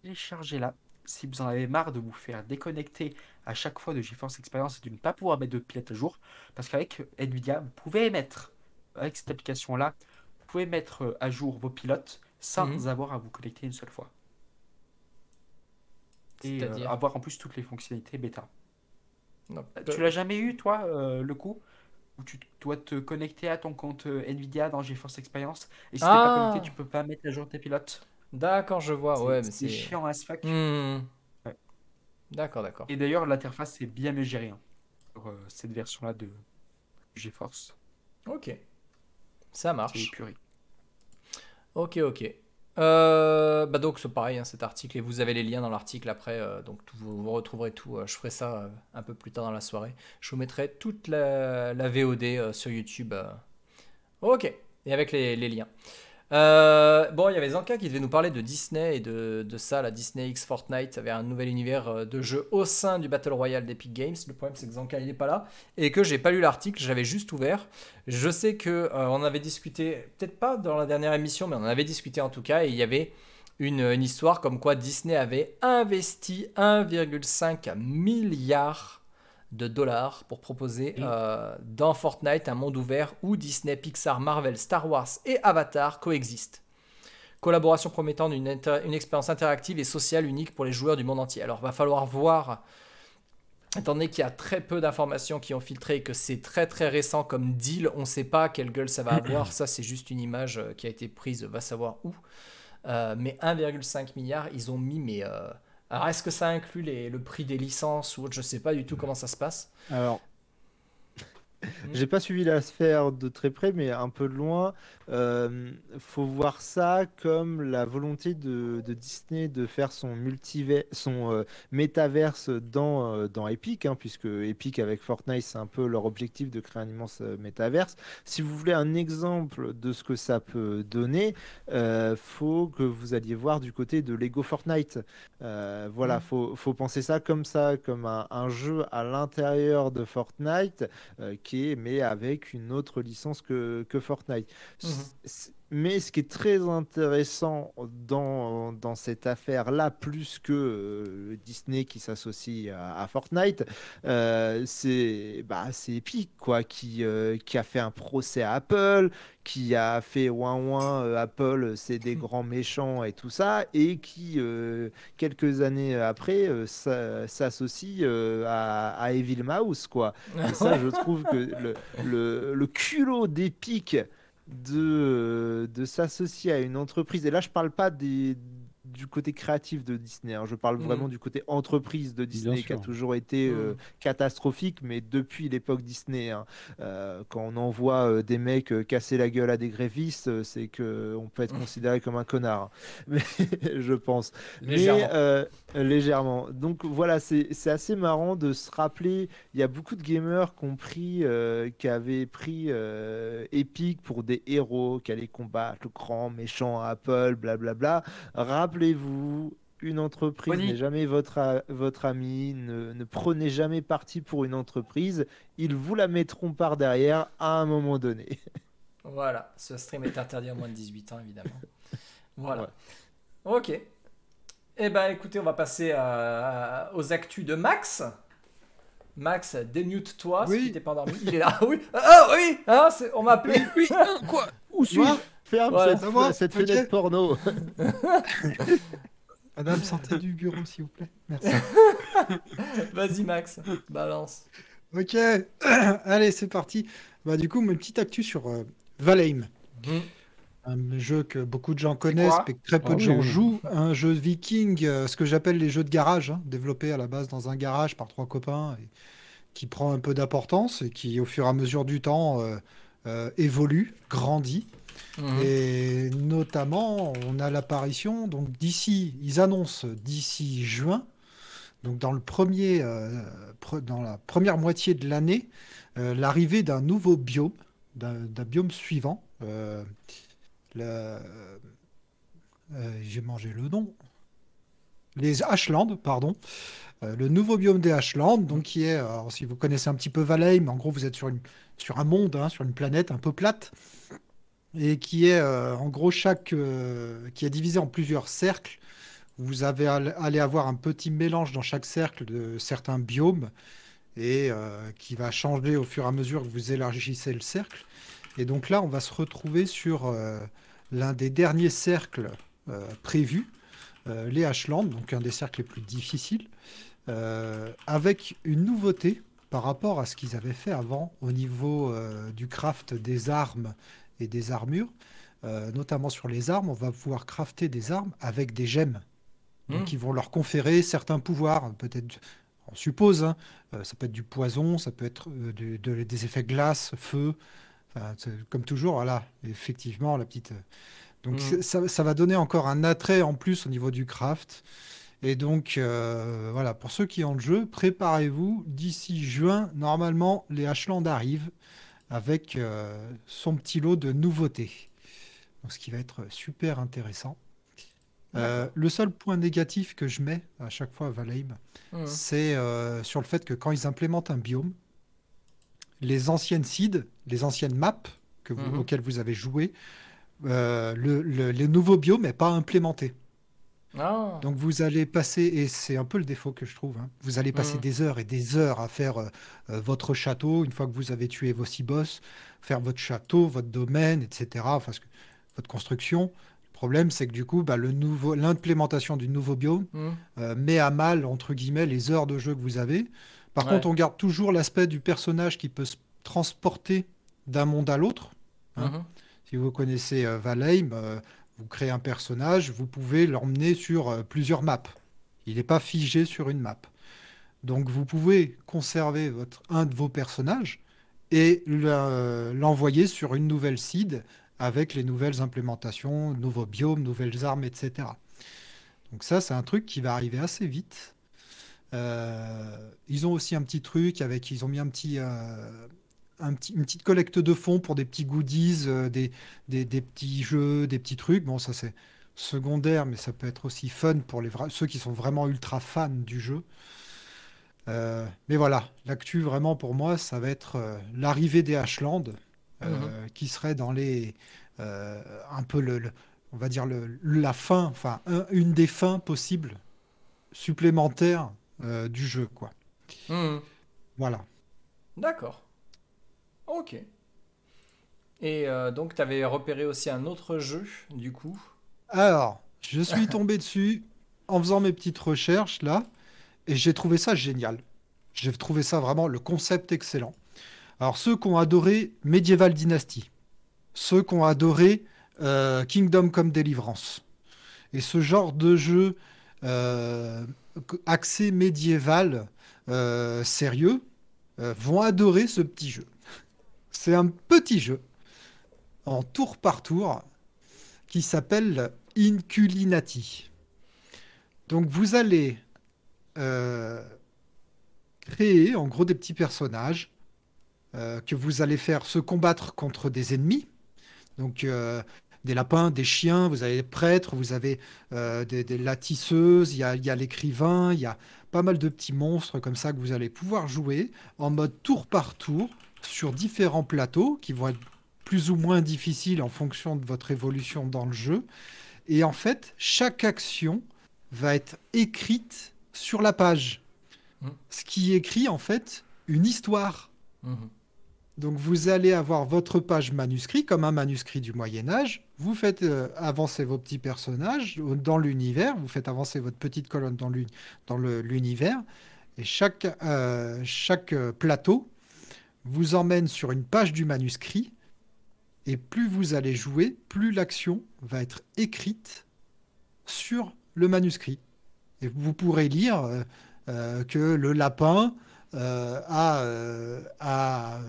Speaker 3: téléchargez-la. Si vous en avez marre de vous faire déconnecter à chaque fois de GeForce Experience et de ne pas pouvoir mettre de pilote à jour, parce qu'avec Nvidia, vous pouvez mettre, avec cette application-là, vous pouvez mettre euh, à jour vos pilotes sans
Speaker 1: Mhm.
Speaker 3: avoir à vous connecter une seule fois. Et euh, avoir en plus toutes les fonctionnalités bêta.
Speaker 1: Non,
Speaker 3: Tu l'as jamais eu, toi, euh, le coup où tu dois te connecter à ton compte euh, Nvidia dans GeForce Experience et si t'es pas
Speaker 1: Ah.
Speaker 3: connecté, tu peux pas mettre à jour tes pilotes.
Speaker 1: D'accord, je vois. Ouais, mais
Speaker 3: c'est chiant as fuck.
Speaker 1: Hmm.
Speaker 3: Ouais.
Speaker 1: D'accord, d'accord.
Speaker 3: Et d'ailleurs, l'interface est bien mieux gérée hein, euh, cette version-là de GeForce.
Speaker 1: Ok. Ça marche. Ok, ok. Euh, bah donc c'est pareil, hein, cet article, et vous avez les liens dans l'article après, euh, donc vous, retrouverez tout. euh, je ferai ça un peu plus tard dans la soirée. Je vous mettrai toute la, VOD sur YouTube. Ok, et avec les liens. Euh, bon, il y avait Zanka qui devait nous parler de Disney et de, ça, la Disney X Fortnite avait un nouvel univers euh, de jeu au sein du Battle Royale d'Epic Games. Le problème c'est que Zanka il n'est pas là et que j'ai pas lu l'article, j'avais juste ouvert. Je sais que euh, on avait discuté, peut-être pas dans la dernière émission, mais on en avait discuté en tout cas, et il y avait une, une histoire comme quoi Disney avait investi 1,5 milliard de dollars pour proposer
Speaker 3: Oui.
Speaker 1: euh, dans Fortnite un monde ouvert où Disney, Pixar, Marvel, Star Wars et Avatar coexistent. Collaboration promettant une, expérience interactive et sociale unique pour les joueurs du monde entier. Alors, va falloir voir Étant donné qu'il y a très peu d'informations qui ont filtré et que c'est très très récent comme deal, on ne sait pas quelle gueule ça va (coughs) avoir. ça, c'est juste une image euh, qui a été prise, va savoir où. Euh, mais 1,5 milliard, ils ont mis. Mais euh, alors, est-ce que ça inclut les- le prix des licences ou autre? Je sais pas du tout comment ça se passe.
Speaker 5: Alors, (laughs) j'ai pas suivi la sphère de très près, mais un peu de loin. Euh, faut voir ça comme la volonté de, de Disney de faire son multivers, son euh, métaverse dans, euh, dans Epic, hein, puisque Epic avec Fortnite, c'est un peu leur objectif de créer un immense euh, métaverse. Si vous voulez un exemple de ce que ça peut donner, faut que vous alliez voir du côté de Lego Fortnite. Voilà,
Speaker 1: Mhm.
Speaker 5: faut, faut penser ça comme ça, comme un, un jeu à l'intérieur de Fortnite, qui est mais avec une autre licence que, que Fortnite.
Speaker 1: Mhm.
Speaker 5: Mais ce qui est très intéressant dans, dans cette affaire-là, plus que euh, Disney qui s'associe à, à Fortnite, euh, c'est bah, Epic quoi, qui, euh, qui a fait un procès à Apple, qui a fait ouin ouin, Apple c'est des (laughs) grands méchants et tout ça, et qui quelques années après s'a- s'associe à, à Evil Mouse quoi. Et ça, (laughs) je trouve que le, le, le culot d'Epic de, de s'associer à une entreprise, et là je parle pas des, du côté créatif de Disney, hein, je parle
Speaker 1: Mhm.
Speaker 5: vraiment du côté entreprise de Disney qui a toujours été euh,
Speaker 1: Mhm.
Speaker 5: catastrophique, mais depuis l'époque Disney, hein, euh, quand on envoie euh, des mecs euh, casser la gueule à des grévistes, euh, c'est que on peut être considéré comme un connard, (laughs) mais je pense.
Speaker 1: Légèrement.
Speaker 5: Mais euh, légèrement. Donc voilà, c'est assez marrant de se rappeler. Il y a beaucoup de gamers qui ont pris, euh, qui avaient pris euh, Epic pour des héros qui allaient combattre le grand méchant Apple, blablabla. Rappelez-vous. Une entreprise n'est jamais votre, votre ami, ne, ne prenez jamais parti pour une entreprise, ils vous la mettront par derrière à un moment donné. (laughs)
Speaker 1: Voilà, ce stream est interdit à moins de 18 ans, évidemment. (laughs) Voilà. Ok. Eh ben, écoutez, on va passer à- aux actus de Max. Max, démute-toi
Speaker 6: Oui.
Speaker 1: si tu t'es pas endormi. Il est là. (laughs) Oui. Ah oui. Ah, c'est- on m'a appelé.
Speaker 2: Oui, hein, quoi? Où suis-je?
Speaker 6: Moi
Speaker 5: Ferme
Speaker 1: Voilà.
Speaker 5: cette, cette fenêtre porno. (laughs)
Speaker 6: Madame, sortez du bureau, s'il vous plaît. Merci. (laughs)
Speaker 1: Vas-y, Max. Balance.
Speaker 6: Ok, (clears throat) allez, c'est parti. Bah, du coup, une petite actu sur euh, Valheim.
Speaker 1: Mhm.
Speaker 6: Un jeu que beaucoup de gens connaissent, mais que très peu
Speaker 4: Ah
Speaker 6: de
Speaker 4: oui,
Speaker 6: gens
Speaker 4: oui.
Speaker 6: jouent. Un jeu viking, euh, ce que j'appelle les jeux de garage, hein, développé à la base dans un garage par trois copains, et qui prend un peu d'importance et qui, au fur et à mesure du temps, euh, euh, évolue, grandit.
Speaker 1: Mhm.
Speaker 6: Et notamment, on a l'apparition, donc d'ici, ils annoncent d'ici juin, donc dans le premier, euh, dans la première moitié de l'année, euh, l'arrivée d'un nouveau biome, d'un biome suivant. Euh, J'ai mangé le nom. Les Ashlands, pardon. Le nouveau biome des Ashlands, donc qui est, si vous connaissez un petit peu Valheim, en gros, vous êtes sur, une, sur un monde, hein, sur une planète un peu plate et qui est euh, en gros chaque euh, qui est divisé en plusieurs cercles. Vous avez all- allez avoir un petit mélange dans chaque cercle de certains biomes et euh, qui va changer au fur et à mesure que vous élargissez le cercle. Et donc là, on va se retrouver sur l'un des derniers cercles prévus, les Ashlands, donc un des cercles les plus difficiles, avec une nouveauté par rapport à ce qu'ils avaient fait avant au niveau du craft des armes et des armures. Euh, notamment sur les armes, on va pouvoir crafter des armes avec des gemmes.
Speaker 1: Mm.
Speaker 6: qui vont leur conférer certains pouvoirs. Peut-être, on suppose, hein, euh, ça peut être du poison, ça peut être euh, du- de- des effets glace, feu. Enfin, comme toujours, voilà, effectivement, la petite. Donc,
Speaker 1: Mm.
Speaker 6: c'est- ça, ça va donner encore un attrait en plus au niveau du craft. Et donc, euh, voilà, pour ceux qui ont le jeu, préparez-vous. D'ici juin, normalement, les Ashland arrivent avec euh, son petit lot de nouveautés. Donc, ce qui va être super intéressant. Euh, le seul point négatif que je mets à chaque fois à Valheim,
Speaker 1: Mhm.
Speaker 6: c'est euh, sur le fait que quand ils implémentent un biome, les anciennes seeds, les anciennes maps que vous-
Speaker 1: Mhm.
Speaker 6: auxquelles vous avez joué, euh, le, le, le nouveau biome n'est pas implémenté.
Speaker 1: Ah.
Speaker 6: Donc vous allez passer, et c'est un peu le défaut que je trouve, hein, vous allez passer
Speaker 1: Mhm.
Speaker 6: des heures et des heures à faire euh, euh, votre château, une fois que vous avez tué vos six boss, faire votre château, votre domaine, etc. Enfin, ce que- votre construction. Le problème, c'est que du coup, bah, le nouveau, l'implémentation du nouveau biome
Speaker 1: Mhm.
Speaker 6: euh, met à mal, entre guillemets, les heures de jeu que vous avez. Par
Speaker 1: Ouais.
Speaker 6: contre, on garde toujours l'aspect du personnage qui peut se transporter d'un monde à l'autre. Hein.
Speaker 1: Mhm.
Speaker 6: Si vous connaissez euh, Valheim, vous créez un personnage, vous pouvez l'emmener sur euh, plusieurs maps. Il n'est pas figé sur une map. Donc vous pouvez conserver votre, un de vos personnages et le- l'envoyer sur une nouvelle seed avec les nouvelles implémentations, nouveaux biomes, nouvelles armes, etc. Donc ça, c'est un truc qui va arriver assez vite. Euh, ils ont aussi un petit truc avec, ils ont mis un petit, euh, un petit, une petite collecte de fonds pour des petits goodies, euh, des, des, des petits jeux, des petits trucs. Bon, ça c'est secondaire, mais ça peut être aussi fun pour les vra- ceux qui sont vraiment ultra fans du jeu. Euh, mais voilà, l'actu vraiment pour moi, ça va être euh, l'arrivée des Ashland, euh, qui serait dans les un peu le, le- on va dire le, la fin, enfin un- une des fins possibles supplémentaires du jeu, quoi.
Speaker 1: Mhm.
Speaker 6: Voilà.
Speaker 1: D'accord. Ok. Et euh, donc, tu avais repéré aussi un autre jeu, du coup.
Speaker 6: Alors, je suis tombé (laughs) dessus en faisant mes petites recherches là, et j'ai trouvé ça génial. J'ai trouvé ça vraiment le concept excellent. Alors, ceux qui ont adoré Medieval Dynasty, ceux qui ont adoré euh, Kingdom Come Deliverance, et ce genre de jeu euh, axé médiéval sérieux, vont adorer ce petit jeu. C'est un petit jeu en tour par tour qui s'appelle Inculinati. Donc vous allez euh, créer en gros des petits personnages euh, que vous allez faire se combattre contre des ennemis. Donc euh, des lapins, des chiens, vous avez des prêtres, vous avez des, latisseuses, il y a l'écrivain, il y a pas mal de petits monstres comme ça que vous allez pouvoir jouer en mode tour par tour sur différents plateaux qui vont être plus ou moins difficiles en fonction de votre évolution dans le jeu. Et en fait, chaque action va être écrite sur la page.
Speaker 1: Mm.
Speaker 6: Ce qui écrit en fait une histoire.
Speaker 1: Mhm.
Speaker 6: Donc vous allez avoir votre page manuscrit comme un manuscrit du Moyen Âge. Vous faites euh, avancer vos petits personnages dans l'univers. Vous faites avancer votre petite colonne dans l'univers. Et chaque, euh, chaque euh, plateau vous emmène sur une page du manuscrit. Et plus vous allez jouer, plus l'action va être écrite sur le manuscrit. Et vous pourrez lire euh, euh, que le lapin euh, a, euh, a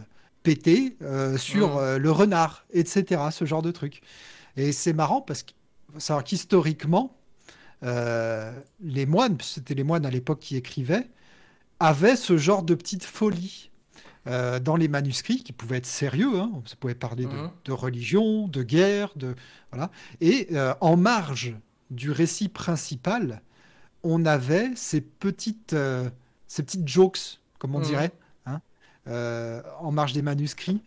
Speaker 6: pété sur euh, le renard, etc. Ce genre de truc. Et c'est marrant parce que savoir qu'historiquement, les moines, c'était les moines à l'époque qui écrivaient, avaient ce genre de petite folie euh, dans les manuscrits qui pouvaient être sérieux. Hein. Ça pouvait parler de,
Speaker 1: Mhm.
Speaker 6: de religion, de guerre, de voilà. Et euh, en marge du récit principal, on avait ces petites, euh, ces petites jokes, comme on
Speaker 1: Mhm.
Speaker 6: dirait, hein, en marge des manuscrits.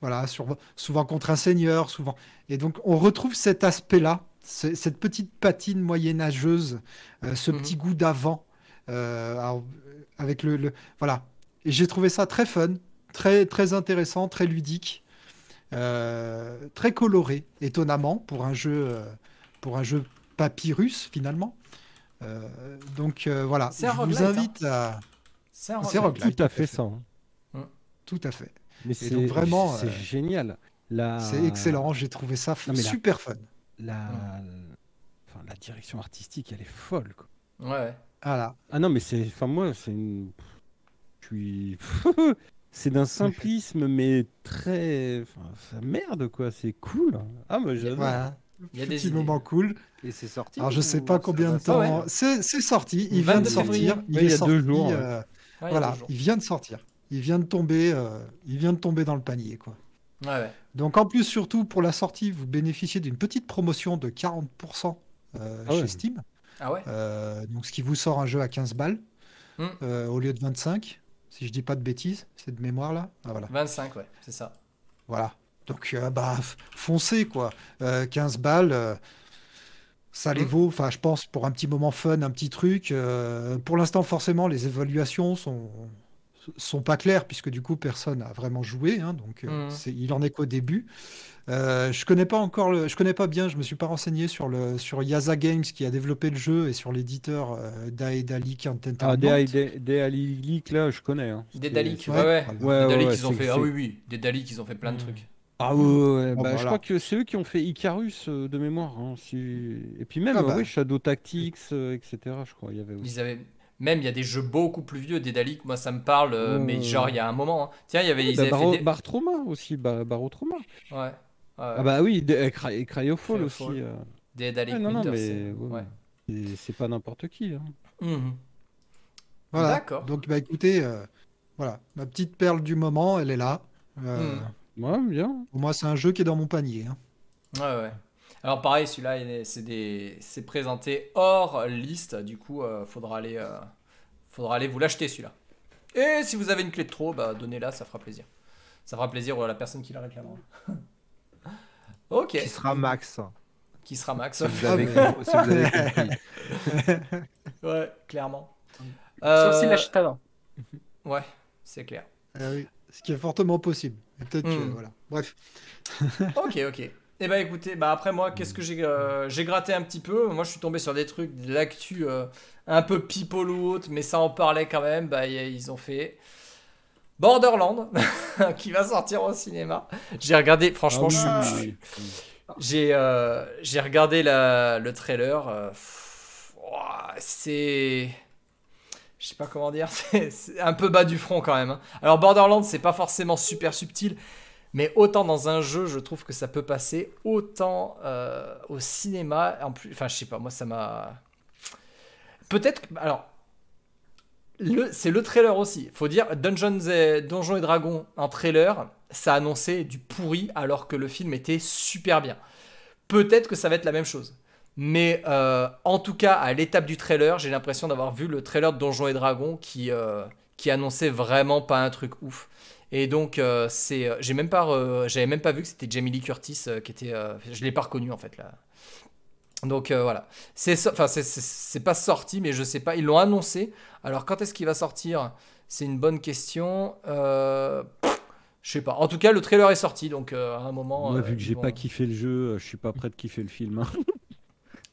Speaker 6: Voilà, sur- souvent contre un seigneur, souvent. Et donc, on retrouve cet aspect-là, ce- cette petite patine moyenâgeuse, euh, ce
Speaker 1: Mhm.
Speaker 6: petit goût d'avant, euh, avec le, le- voilà. Et j'ai trouvé ça très fun, très très intéressant, très ludique, euh, très coloré, étonnamment pour un jeu, euh, pour un jeu papyrus finalement. Euh, donc euh, voilà, je vous
Speaker 1: hein.
Speaker 6: invite à
Speaker 1: C'est un roguelite.
Speaker 6: roguelite.
Speaker 4: Tout à fait ça. hein.
Speaker 6: tout à fait.
Speaker 4: Mais c'est
Speaker 6: vraiment,
Speaker 4: c'est
Speaker 6: euh,
Speaker 4: génial. La...
Speaker 6: C'est excellent, j'ai trouvé ça
Speaker 4: Non, mais la-
Speaker 6: super fun.
Speaker 4: La... Enfin, la direction artistique, elle est folle. Quoi.
Speaker 1: Ouais.
Speaker 6: Voilà.
Speaker 4: Ah non, mais c'est. Enfin, moi, c'est une. (laughs) C'est d'un simplisme, mais très. Enfin, merde, quoi. C'est cool. Ah, moi, j'adore.
Speaker 6: Voilà.
Speaker 1: Il y a des
Speaker 6: Petit
Speaker 1: idées.
Speaker 6: moment cool.
Speaker 5: Et c'est sorti
Speaker 6: Alors je sais pas combien de temps. C'est c'est sorti, il vient de
Speaker 1: 22 février.
Speaker 6: sortir.
Speaker 4: Il y a deux jours, ouais.
Speaker 6: euh,
Speaker 1: Ouais, il y a
Speaker 6: voilà,
Speaker 1: deux jours.
Speaker 6: il vient de sortir. Il vient de tomber, euh, il vient de tomber dans le panier, quoi.
Speaker 1: Ouais, ouais.
Speaker 6: Donc en plus, surtout pour la sortie, vous bénéficiez d'une petite promotion de 40% euh,
Speaker 4: Ah ouais.
Speaker 6: chez Steam.
Speaker 1: Ah ouais
Speaker 6: Euh, donc ce qui vous sort un jeu à 15 balles
Speaker 1: Hmm.
Speaker 6: euh, au lieu de 25. Si je dis pas de bêtises, c'est de mémoire là. Ah, voilà.
Speaker 1: 25, ouais, c'est ça.
Speaker 6: Voilà. Donc, euh, bah, foncez, quoi. Euh, 15 balles, euh, ça les
Speaker 1: Mm.
Speaker 6: vaut. Enfin, je pense, pour un petit moment fun, un petit truc. Euh, pour l'instant, forcément, les évaluations sont, sont pas claires, puisque du coup, personne n'a vraiment joué. hein, donc, euh,
Speaker 1: Mm.
Speaker 6: il en est qu'au début. Euh, je connais pas encore le, je connais pas bien, je me suis pas renseigné sur le sur Yaza Games qui a développé le jeu et sur l'éditeur euh, Daedalic Entertainment.
Speaker 4: Ah, Leak, là, je connais. hein. C'est-
Speaker 1: ouais, ouais.
Speaker 4: Ouais,
Speaker 1: ils ont fait. Ah oui, oui. Des Dalik, ils ont fait plein de trucs.
Speaker 4: Ah ouais, ouais, ouais.
Speaker 6: Bon,
Speaker 4: Bah, Je
Speaker 6: voilà.
Speaker 4: crois que c'est eux qui ont fait Icarus euh, de mémoire. hein, si- Et puis même,
Speaker 6: Ah bah.
Speaker 4: Shadow Tactics, euh, etc. Je crois. Il y avait aussi.
Speaker 1: Ils avaient. Même, il y a des jeux beaucoup plus vieux, des Dalik, moi ça me parle, euh, mais genre il y a un moment. hein. Tiens, il y avait, ils
Speaker 4: Bah,
Speaker 1: avaient
Speaker 4: Baro,
Speaker 1: fait des...
Speaker 4: Bar Trauma aussi, bah, Baro Trauma.
Speaker 1: Ouais.
Speaker 4: Ah bah oui, de- et Cry- et Cryofall aussi. Euh. Non,
Speaker 1: Winter,
Speaker 4: mais
Speaker 1: c'est-
Speaker 4: ouais,
Speaker 1: ouais.
Speaker 4: c'est- c'est pas n'importe qui. hein.
Speaker 1: Mhm.
Speaker 6: Voilà.
Speaker 1: D'accord.
Speaker 6: Donc, bah, écoutez, euh, voilà, ma petite perle du moment, elle est là. Euh,
Speaker 1: Mm.
Speaker 4: Ouais, bien.
Speaker 6: Pour moi, c'est un jeu qui est dans mon panier. hein.
Speaker 1: Ouais, ouais. Alors pareil, celui-là, des... c'est présenté hors liste, du coup, euh, faudra aller, euh, faudra aller vous l'acheter celui-là. Et si vous avez une clé de trop, bah donnez-la, ça fera plaisir. Ça fera plaisir à la personne qui la réclamera. (laughs) Ok.
Speaker 5: Qui sera Max.
Speaker 1: Qui sera Max.
Speaker 5: Si (laughs) vous avez, si vous avez compris. (laughs)
Speaker 1: Ouais, clairement.
Speaker 3: Sauf s'il
Speaker 1: Euh,
Speaker 3: lâche talent.
Speaker 1: Ouais, c'est clair.
Speaker 6: Ah oui, ce qui est fortement possible. Peut-être que,
Speaker 1: Hmm.
Speaker 6: voilà. Bref. (laughs)
Speaker 1: Ok, ok. Eh ben écoutez, bah après moi, qu'est-ce que j'ai euh, j'ai gratté un petit peu. Moi, je suis tombé sur des trucs, de l'actu euh, un peu people ou autre, mais ça en parlait quand même. Bah y a- ils ont fait Borderland (laughs) qui va sortir au cinéma. J'ai regardé, franchement, je suis-
Speaker 4: Ah oui.
Speaker 1: J'ai euh, j'ai regardé la, le trailer. euh, c'est. Je sais pas comment dire. (laughs) C'est un peu bas du front quand même. hein. Alors, Borderlands, c'est pas forcément super subtil. Mais autant dans un jeu, je trouve que ça peut passer. Autant euh, au cinéma. En plus, enfin, je sais pas, moi, ça m'a. Peut-être. que- Alors. C'est le trailer aussi. Faut dire, Dungeons et, Donjons et Dragons, en trailer, ça annonçait du pourri alors que le film était super bien. Peut-être que ça va être la même chose. Mais euh, en tout cas, à l'étape du trailer, j'ai l'impression d'avoir vu le trailer de Donjons et Dragons qui, euh, qui annonçait vraiment pas un truc ouf. Et donc, euh, c'est, j'ai même pas, j'avais même pas vu que c'était Jamie Lee Curtis qui était, je l'ai pas reconnu en fait là. Donc euh, voilà, c'est, enfin c'est, pas sorti, mais je sais pas, ils l'ont annoncé. Alors quand est-ce qu'il va sortir? C'est une bonne question. Euh, pff, je sais pas. En tout cas, le trailer est sorti, donc euh, à un moment.
Speaker 4: Moi, vu que j'ai pas kiffé le jeu, je suis pas prêt de kiffer le film. hein. (laughs)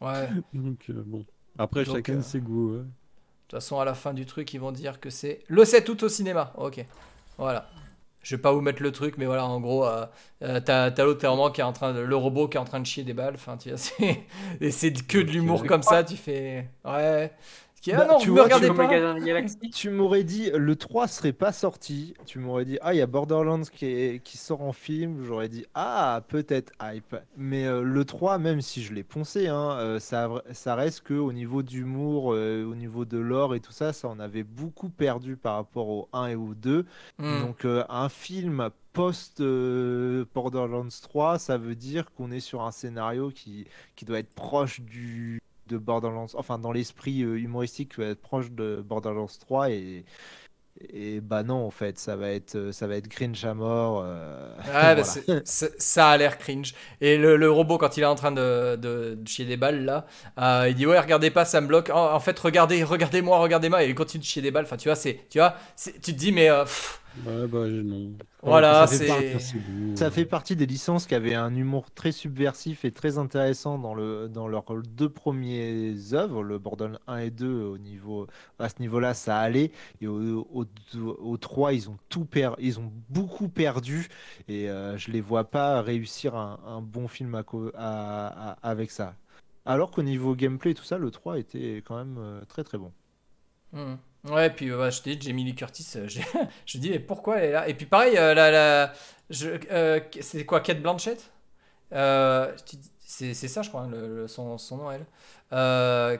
Speaker 1: Ouais. De
Speaker 4: Donc bon. Après,
Speaker 1: Donc,
Speaker 4: chacun ses goûts. ouais.
Speaker 1: toute façon, à la fin du truc, ils vont dire que c'est le 7 août au cinéma. Ok. Voilà. Je vais pas vous mettre le truc, mais voilà, en gros, euh, euh, t'as, t'as l'autre vraiment qui est en train de, le robot qui est en train de chier des balles. Enfin, tu vois, c'est, (laughs) et c'est que de l'humour comme ça. Tu fais, ouais. Qui, ah
Speaker 5: Bah,
Speaker 1: non,
Speaker 5: tu vois,
Speaker 1: me
Speaker 5: tu-
Speaker 1: pas.
Speaker 5: Tu m'aurais dit le 3 serait pas sorti. Tu m'aurais dit ah il y a Borderlands qui, est- qui sort en film. J'aurais dit ah peut-être hype. Mais euh, le 3 même si je l'ai poncé, hein, euh, ça, ça reste que au niveau d'humour, euh, au niveau de l'or et tout ça, ça on avait beaucoup perdu par rapport au 1 et au 2.
Speaker 1: Hmm.
Speaker 5: Donc euh, un film post euh, Borderlands 3, ça veut dire qu'on est sur un scénario qui, qui doit être proche du de Borderlands, enfin dans l'esprit euh, humoristique, qui va être proche de Borderlands 3 et et bah non en fait, ça va être euh, ça va être cringe à mort. euh,
Speaker 1: Ouais, (laughs) bah, ça a l'air cringe. Et le, le robot, quand il est en train de, de, de chier des balles, là, euh, il dit Ouais, regardez pas, ça me bloque. En, en fait, regardez, regardez-moi, regardez-moi. Et il continue de chier des balles. Enfin, tu vois, c'est, tu vois, tu te dis, mais euh, pff,
Speaker 4: Ouais, bah non.
Speaker 1: Voilà,
Speaker 4: Ça fait goûts,
Speaker 5: Ça fait partie des licences qui avaient un humour très subversif et très intéressant dans, le, dans leurs deux premiers œuvres, le Borderlands 1 et 2, au niveau, à ce niveau-là, ça allait. Et au, au, au 3, ils ont tout per, ils ont beaucoup perdu. Et euh, je les vois pas réussir un, un bon film à co- à- à- avec ça. Alors qu'au niveau gameplay et tout ça, le 3 était quand même euh, très très bon.
Speaker 1: hmm. Ouais, puis euh, bah, je te dis, Jamie Lee Curtis, euh, (laughs) je me dis, mais pourquoi elle est là? Et puis pareil, euh, la, la, je, euh, c'est quoi, Kate Blanchett? Euh, c'est, ça, je crois, hein, son, son nom, elle.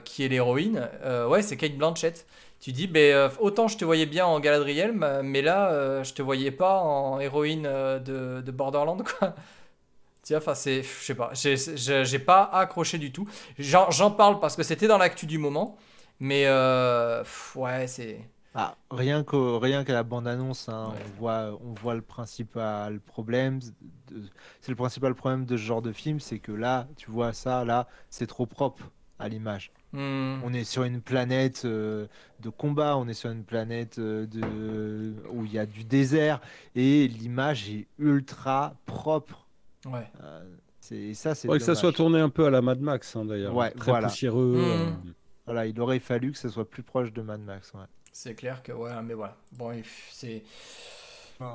Speaker 1: Qui est l'héroïne. Ouais, c'est Kate Blanchett. Tu dis, euh, autant je te voyais bien en Galadriel, ma- mais là, je te voyais pas en héroïne de, de Borderland, quoi. (laughs) Tu vois, enfin, c'est, je sais pas, j'ai, pas accroché du tout. J'en parle parce que c'était dans l'actu du moment, mais euh, pff, ouais, c'est.
Speaker 5: Ah, rien qu'au- rien qu'à la bande-annonce, hein,
Speaker 1: Ouais.
Speaker 5: on voit, on voit le principal problème. C'est le principal problème de ce genre de film, c'est que là, tu vois ça, là, c'est trop propre à l'image.
Speaker 1: Hmm.
Speaker 5: On est sur une planète euh, de combat, on est sur une planète euh, de... où il y a du désert et l'image est ultra propre.
Speaker 1: Ouais.
Speaker 5: Euh, c'est ça, c'est
Speaker 4: Faudrait que ça soit tourné un peu à la Mad Max, hein, d'ailleurs.
Speaker 5: Ouais,
Speaker 4: Très
Speaker 5: voilà.
Speaker 4: poussiéreux.
Speaker 1: Mm.
Speaker 5: Voilà, il aurait fallu que ça soit plus proche de Mad Max. ouais.
Speaker 1: C'est clair que, ouais, mais voilà. Bon, c'est. Ouais.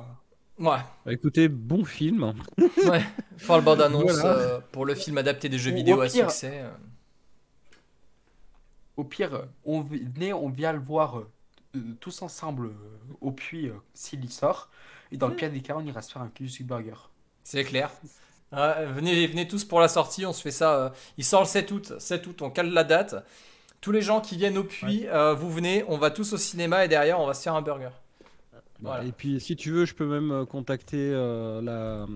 Speaker 4: Bah, écoutez, bon film. (laughs)
Speaker 1: Ouais. Fall bande annonce
Speaker 4: Voilà.
Speaker 1: euh, pour le film adapté des jeux vidéo à succès. euh.
Speaker 3: Au pire, on venait, on vient le voir euh, tous ensemble euh, au puits euh, s'il y sort. Et dans le pire des cas, on ira se faire un Kyushu Burger.
Speaker 1: C'est clair. Ouais, venez, venez tous pour la sortie, on se fait ça. euh, il sort le 7 août. 7 août, on cale la date. Tous les gens qui viennent au puits, euh, vous venez, on va tous au cinéma et derrière, on va se faire un burger. Voilà.
Speaker 4: Et puis, si tu veux, je peux même euh, contacter euh, la,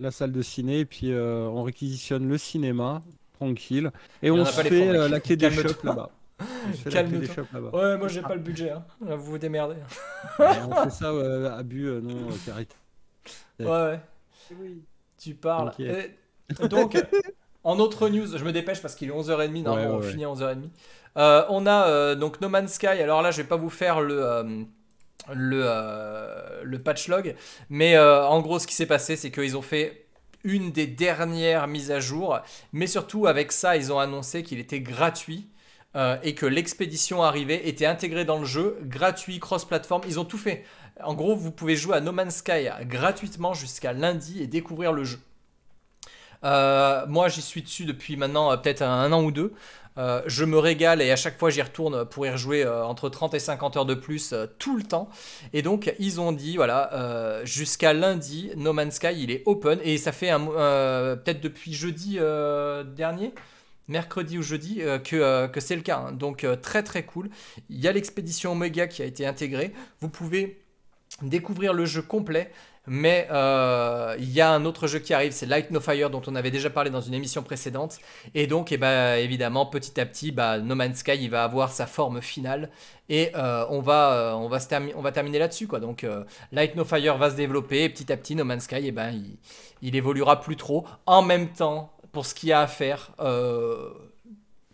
Speaker 4: la salle de ciné. Et puis, euh, on réquisitionne le cinéma, tranquille. Et on se fait la quai des shops là-bas. Quai des shops là-bas.
Speaker 1: Ouais, moi j'ai pas le budget. Hein. Là, Vous vous démerdez.
Speaker 4: On fait ça à but euh, non carité.
Speaker 1: Ouais, ouais. Tu parles. Donc, en autre news, je me dépêche parce qu'il est 11h30, non,
Speaker 2: Ouais,
Speaker 1: on
Speaker 2: ouais,
Speaker 1: finit à 11h30. Euh, on a euh, donc No Man's Sky. Alors là, je vais pas vous faire le. euh, patch log, mais en gros, ce qui s'est passé, c'est qu'ils ont fait une des dernières mises à jour, mais surtout avec ça, ils ont annoncé qu'il était gratuit et que l'expédition arrivée était intégrée dans le jeu, gratuit, cross-platform. Ils ont tout fait. En gros, vous pouvez jouer à No Man's Sky gratuitement jusqu'à lundi et découvrir le jeu. Moi, j'y suis dessus depuis maintenant peut-être un an ou deux. Euh, je me régale et à chaque fois j'y retourne pour y rejouer euh, entre 30 et 50 heures de plus euh, tout le temps. Et donc ils ont dit voilà jusqu'à lundi No Man's Sky il est open et ça fait peut-être depuis jeudi dernier mercredi ou jeudi que, que c'est le cas. hein. Donc très très cool. Il y a l'expédition Omega qui a été intégrée. Vous pouvez découvrir le jeu complet. Mais euh, il y a un autre jeu qui arrive, c'est Light No Fire dont on avait déjà parlé dans une émission précédente. Et donc, eh ben, évidemment, petit à petit, bah, No Man's Sky, il va avoir sa forme finale. Et euh, on, va, euh, on, va se on va terminer là-dessus. quoi. Donc, Light No Fire va se développer. Et petit à petit, No Man's Sky, eh ben, il, il évoluera plus trop. En même temps, pour ce qu'il y a à faire,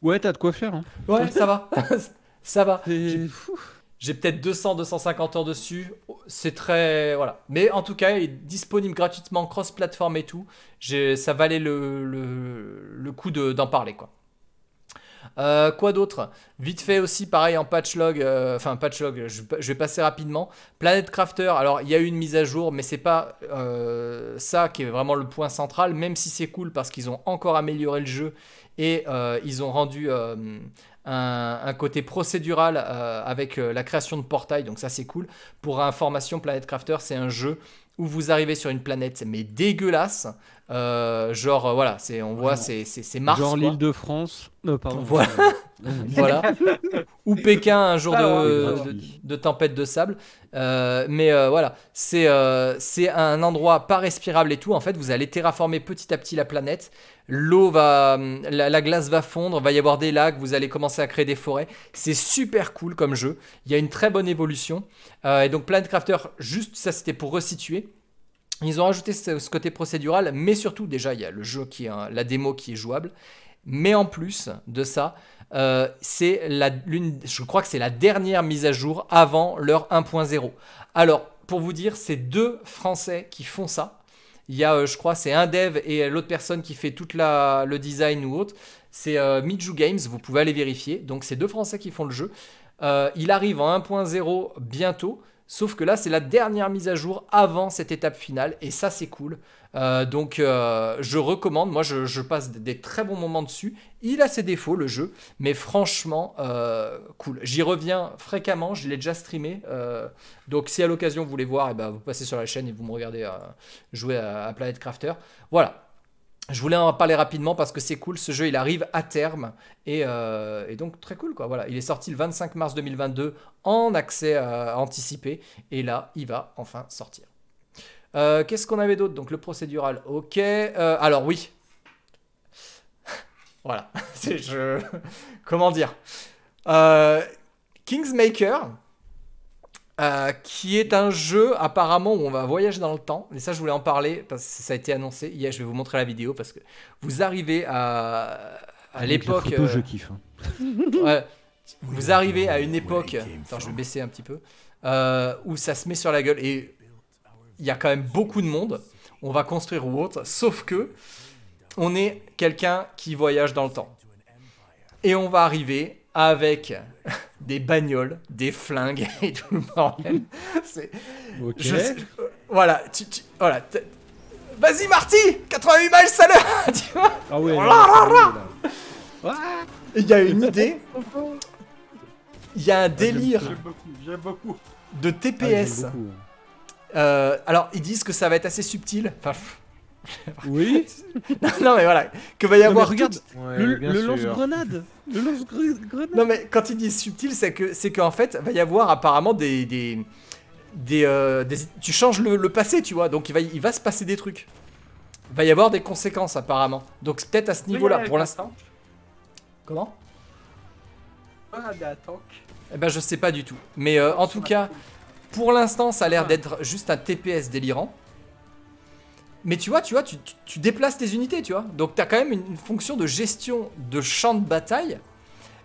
Speaker 4: Ouais, t'as de quoi faire. Hein.
Speaker 1: ouais, ça va. (laughs) ça va.
Speaker 4: C'est-
Speaker 1: J'ai peut-être 200, 250 heures dessus. C'est très. Voilà. Mais en tout cas, il est disponible gratuitement, cross-platform et tout. Ça valait le, le, le coup de- d'en parler, quoi. Euh, quoi d'autre? Vite fait aussi, pareil en patch log, euh, enfin patch log, je, vais passer rapidement. Planet Crafter, alors il y a eu une mise à jour, mais c'est pas euh, ça qui est vraiment le point central, même si c'est cool parce qu'ils ont encore amélioré le jeu et euh, ils ont rendu euh, un, un côté procédural euh, avec euh, la création de portails, donc ça c'est cool. Pour information, Planet Crafter, c'est un jeu où vous arrivez sur une planète mais dégueulasse, Euh, genre voilà, c'est on voit c'est Mars
Speaker 4: Genre l'île de France. Pardon.
Speaker 1: Voilà. (laughs) (laughs) voilà. (laughs) Ou Pékin un jour
Speaker 3: Ah,
Speaker 1: de,
Speaker 4: ouais,
Speaker 1: de, de tempête de sable. Euh, mais euh, voilà, c'est euh, c'est un endroit pas respirable et tout. En fait, vous allez terraformer petit à petit la planète. L'eau va, la, la glace va fondre, va y avoir des lacs, vous allez commencer à créer des forêts. C'est super cool comme jeu. Il y a une très bonne évolution. Et donc Planet Crafter, juste ça c'était pour resituer. Ils ont rajouté ce, ce côté procédural, mais surtout déjà il y a le jeu qui est un- la démo qui est jouable. Mais en plus de ça, euh, c'est la, l'une, je crois que c'est la dernière mise à jour avant leur 1.0. Alors, pour vous dire, c'est deux Français qui font ça. Il y a, euh, je crois, c'est un dev et l'autre personne qui fait toute la, le design ou autre. C'est euh, Games, vous pouvez aller vérifier. Donc, c'est deux Français qui font le jeu. Euh, il arrive en 1.0 bientôt. Sauf que là, c'est la dernière mise à jour avant cette étape finale. Et ça, c'est cool. Euh, donc, euh, je recommande. Moi, je, passe des, très bons moments dessus. Il a ses défauts, le jeu. Mais franchement, euh, cool. J'y reviens fréquemment. Je l'ai déjà streamé. donc, si à l'occasion vous voulez voir, eh ben, vous passez sur la chaîne et vous me regardez jouer à, Planet Crafter. Voilà. Je voulais en parler rapidement parce que c'est cool. Ce jeu, il arrive à terme. Et, et donc, très cool. Voilà. Il est sorti le 25 mars 2022 en accès anticipé. Et là, il va enfin sortir. Euh, Qu'est-ce qu'on avait d'autre Donc, le procédural, ok. Euh, alors, oui. (laughs) voilà. (laughs) C'est je. Comment dire Euh, Kingsmaker. euh, qui est un jeu apparemment où on va voyager dans le temps. Et ça, je voulais en parler parce que ça a été annoncé. Hier, je vais vous montrer la vidéo parce que vous arrivez à, à l'époque. euh,
Speaker 4: je kiffe. hein. (laughs)
Speaker 1: Ouais. Vous arrivez à une époque, attends, je vais baisser un petit peu, euh, où ça se met sur la gueule et il y a quand même beaucoup de monde. On va construire ou autre, sauf que on est quelqu'un qui voyage dans le temps. Et on va arriver avec (laughs) des bagnoles, des flingues (laughs) et tout le bordel. Je euh, voilà, tu, tu- voilà. t- Vas-y Marty 88 miles à l'heure (laughs) tu vois
Speaker 4: Ah ouais.
Speaker 1: Oh. Il y a une idée, il y a un délire
Speaker 3: J'aime beaucoup, j'aime beaucoup.
Speaker 1: de
Speaker 4: Ah,
Speaker 1: TPS. Euh, alors, ils disent que ça va être assez subtil. Enfin,
Speaker 4: Oui. (laughs)
Speaker 1: non, non, mais voilà. Que va y
Speaker 4: Non,
Speaker 1: avoir.
Speaker 4: regarde, le, le lance-grenade. Le lance-grenade.
Speaker 1: Non, mais quand ils disent subtil, c'est que c'est qu'en fait, va y avoir apparemment des. des, des, euh, des- tu changes le, le passé, tu vois. Donc, il va, il va se passer des trucs. Il va y avoir des conséquences, apparemment. Donc, c'est peut-être à ce niveau-là. Pour l'instant. Comment?
Speaker 3: Ah.
Speaker 1: Eh ben, je sais pas du tout. Mais euh, en tout cas, pour l'instant, ça a l'air d'être juste un TPS délirant. Mais tu vois, tu vois, tu, tu- tu déplaces tes unités, tu vois. Donc t'as quand même une, une fonction de gestion de champ de bataille.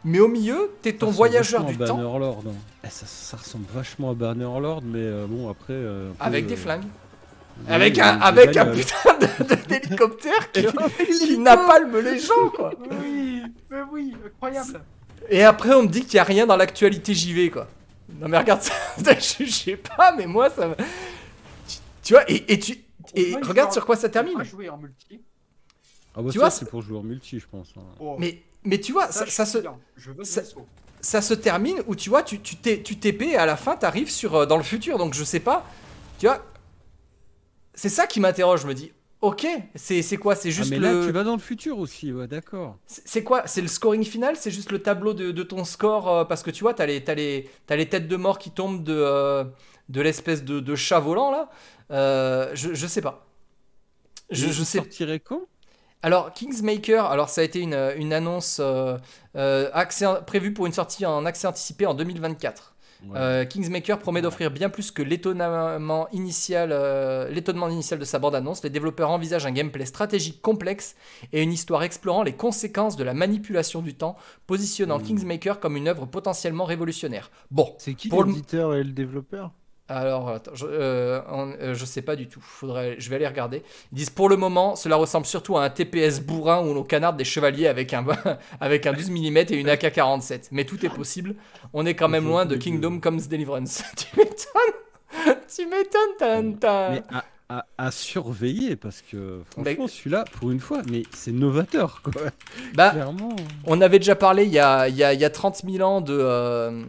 Speaker 1: Mais au milieu, t'es ton voyageur du
Speaker 4: à
Speaker 1: temps
Speaker 4: hein. Eh, ça, ça ressemble vachement à Bannerlord, mais euh, bon, après. euh, peu,
Speaker 1: avec des
Speaker 4: euh,
Speaker 1: flingues.
Speaker 4: ouais,
Speaker 1: avec un, avec un putain d'hélicoptère qui, (laughs) qui napalme les gens, quoi.
Speaker 3: Oui, mais oui, incroyable.
Speaker 1: Et après, on me dit qu'il n'y a rien dans l'actualité JV, quoi. Non, mais regarde ça, je je sais pas, mais moi, ça. Tu, tu vois, et, et tu. Et regarde sur
Speaker 3: en-
Speaker 1: quoi ça
Speaker 3: on
Speaker 1: termine.
Speaker 3: va jouer en multi.
Speaker 4: Ah bah
Speaker 1: Tu
Speaker 4: ça,
Speaker 1: vois,
Speaker 4: c'est pour jouer en multi, je pense. hein.
Speaker 3: Oh,
Speaker 1: Mais, mais tu vois, ça, se,
Speaker 3: bien. Je veux
Speaker 1: ça- se termine où tu vois, tu, tu, t'es- tu TP et à la fin, t'arrives sur, euh, dans le futur. Donc je sais pas. Tu vois, c'est ça qui m'interroge. Je me dis, ok, c'est c'est quoi? C'est
Speaker 4: Ah,
Speaker 1: juste
Speaker 4: mais
Speaker 1: le.
Speaker 4: là, tu vas dans le futur aussi, ouais, d'accord.
Speaker 1: C'est quoi? C'est le scoring final? C'est juste le tableau de, de ton score euh, Parce que tu vois, t'as les, t'as les, t'as les têtes de mort qui tombent de, euh, de l'espèce de, de chat volant là. Euh, je, je sais pas. Je, je sais.
Speaker 4: sortirait quand?
Speaker 1: Alors, Kingsmaker, alors ça a été une, une annonce accès- prévue pour une sortie en accès anticipé en 2024.
Speaker 4: Ouais.
Speaker 1: Euh, Kingsmaker promet d'offrir bien plus que l'étonnement initial, euh, l'étonnement initial de sa bande-annonce. Les développeurs envisagent un gameplay stratégique complexe et une histoire explorant les conséquences de la manipulation du temps, positionnant
Speaker 4: Mm.
Speaker 1: Kingsmaker comme une œuvre potentiellement révolutionnaire. Bon,
Speaker 5: C'est qui l'éditeur et le développeur?
Speaker 1: Alors, attends, je, euh, on- euh, je sais pas du tout. Faudrait, je vais aller regarder. Ils disent pour le moment, cela ressemble surtout à un TPS bourrin où l'on canarde des chevaliers avec un, (laughs) avec un 12 mm et une AK-47. Mais tout est possible. On est quand même loin de Kingdom. Comes Deliverance. (laughs) tu m'étonnes Tu m'étonnes, t'as-
Speaker 4: à, à- surveiller, parce que
Speaker 1: Bah,
Speaker 4: franchement, celui-là, pour une fois, mais c'est novateur, quoi.
Speaker 1: Bah,
Speaker 4: Clairement.
Speaker 1: On avait déjà parlé il y a, il y a, il y a 30 000 ans de. euh,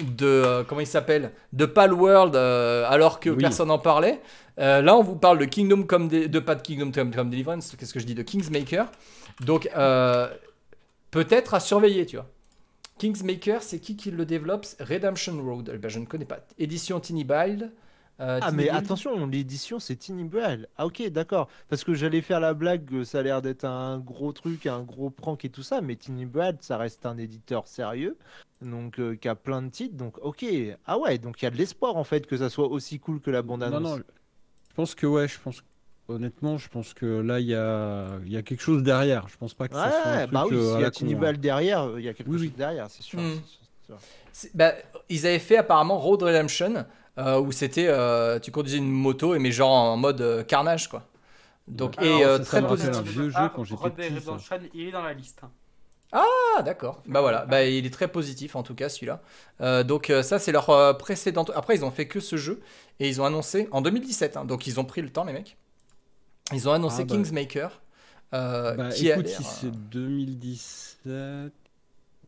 Speaker 1: de euh, comment il s'appelle De Palworld, euh, alors que
Speaker 4: Oui.
Speaker 1: personne n'en parlait. Euh, là, on vous parle de Kingdom comme de pas de Kingdom Come, Come Deliverance, qu'est-ce que je dis De Kingsmaker. Donc, euh, peut-être à surveiller, tu vois. Kingsmaker, c'est qui qui le développe? Redemption Road. Eh ben, je ne connais pas. Édition Tiny Build. Euh,
Speaker 5: Ah mais attention, l'édition c'est Tiny Braille. Ah ok, d'accord. Parce que j'allais faire la blague, que ça a l'air d'être un gros truc, un gros prank et tout ça, mais Tiny Braille, ça reste un éditeur sérieux, donc euh, qui a plein de titres, donc ok. Ah ouais, donc il y a de l'espoir en fait que ça soit aussi cool que la bande
Speaker 4: Non,
Speaker 5: annonce.
Speaker 4: non, je pense que, ouais, je pense. Honnêtement, je pense que là, il y a, il y a quelque chose derrière. Je pense pas que ça soit un
Speaker 5: Ouais,
Speaker 4: truc,
Speaker 5: bah oui,
Speaker 4: euh,
Speaker 5: s'il y a Tiny
Speaker 4: con, hein.
Speaker 5: Derrière, euh, il y a quelque
Speaker 4: Oui,
Speaker 5: chose
Speaker 4: oui.
Speaker 5: derrière, c'est sûr.
Speaker 1: Hmm.
Speaker 5: sûr,
Speaker 1: bah, ils avaient fait apparemment Road Redemption, euh, où c'était, euh, tu conduisais une moto, mais genre en mode euh, carnage, quoi. Donc, et
Speaker 3: Alors,
Speaker 1: euh,
Speaker 4: ça, ça
Speaker 1: très
Speaker 4: rappelle
Speaker 1: positif.
Speaker 4: un vieux jeu quand j'étais petit, ça.
Speaker 3: Il est dans la liste. hein.
Speaker 1: Ah, d'accord. Bah voilà, bah, il est très positif en tout cas celui-là. Euh, donc euh, ça c'est leur euh, précédente. Après ils ont fait que ce jeu et ils ont annoncé en 2017. hein, donc ils ont pris le temps les mecs. Ils ont annoncé
Speaker 4: Ah, bah.
Speaker 1: Kingsmaker. euh,
Speaker 4: Bah,
Speaker 1: qui a
Speaker 4: écoute, si c'est 2017.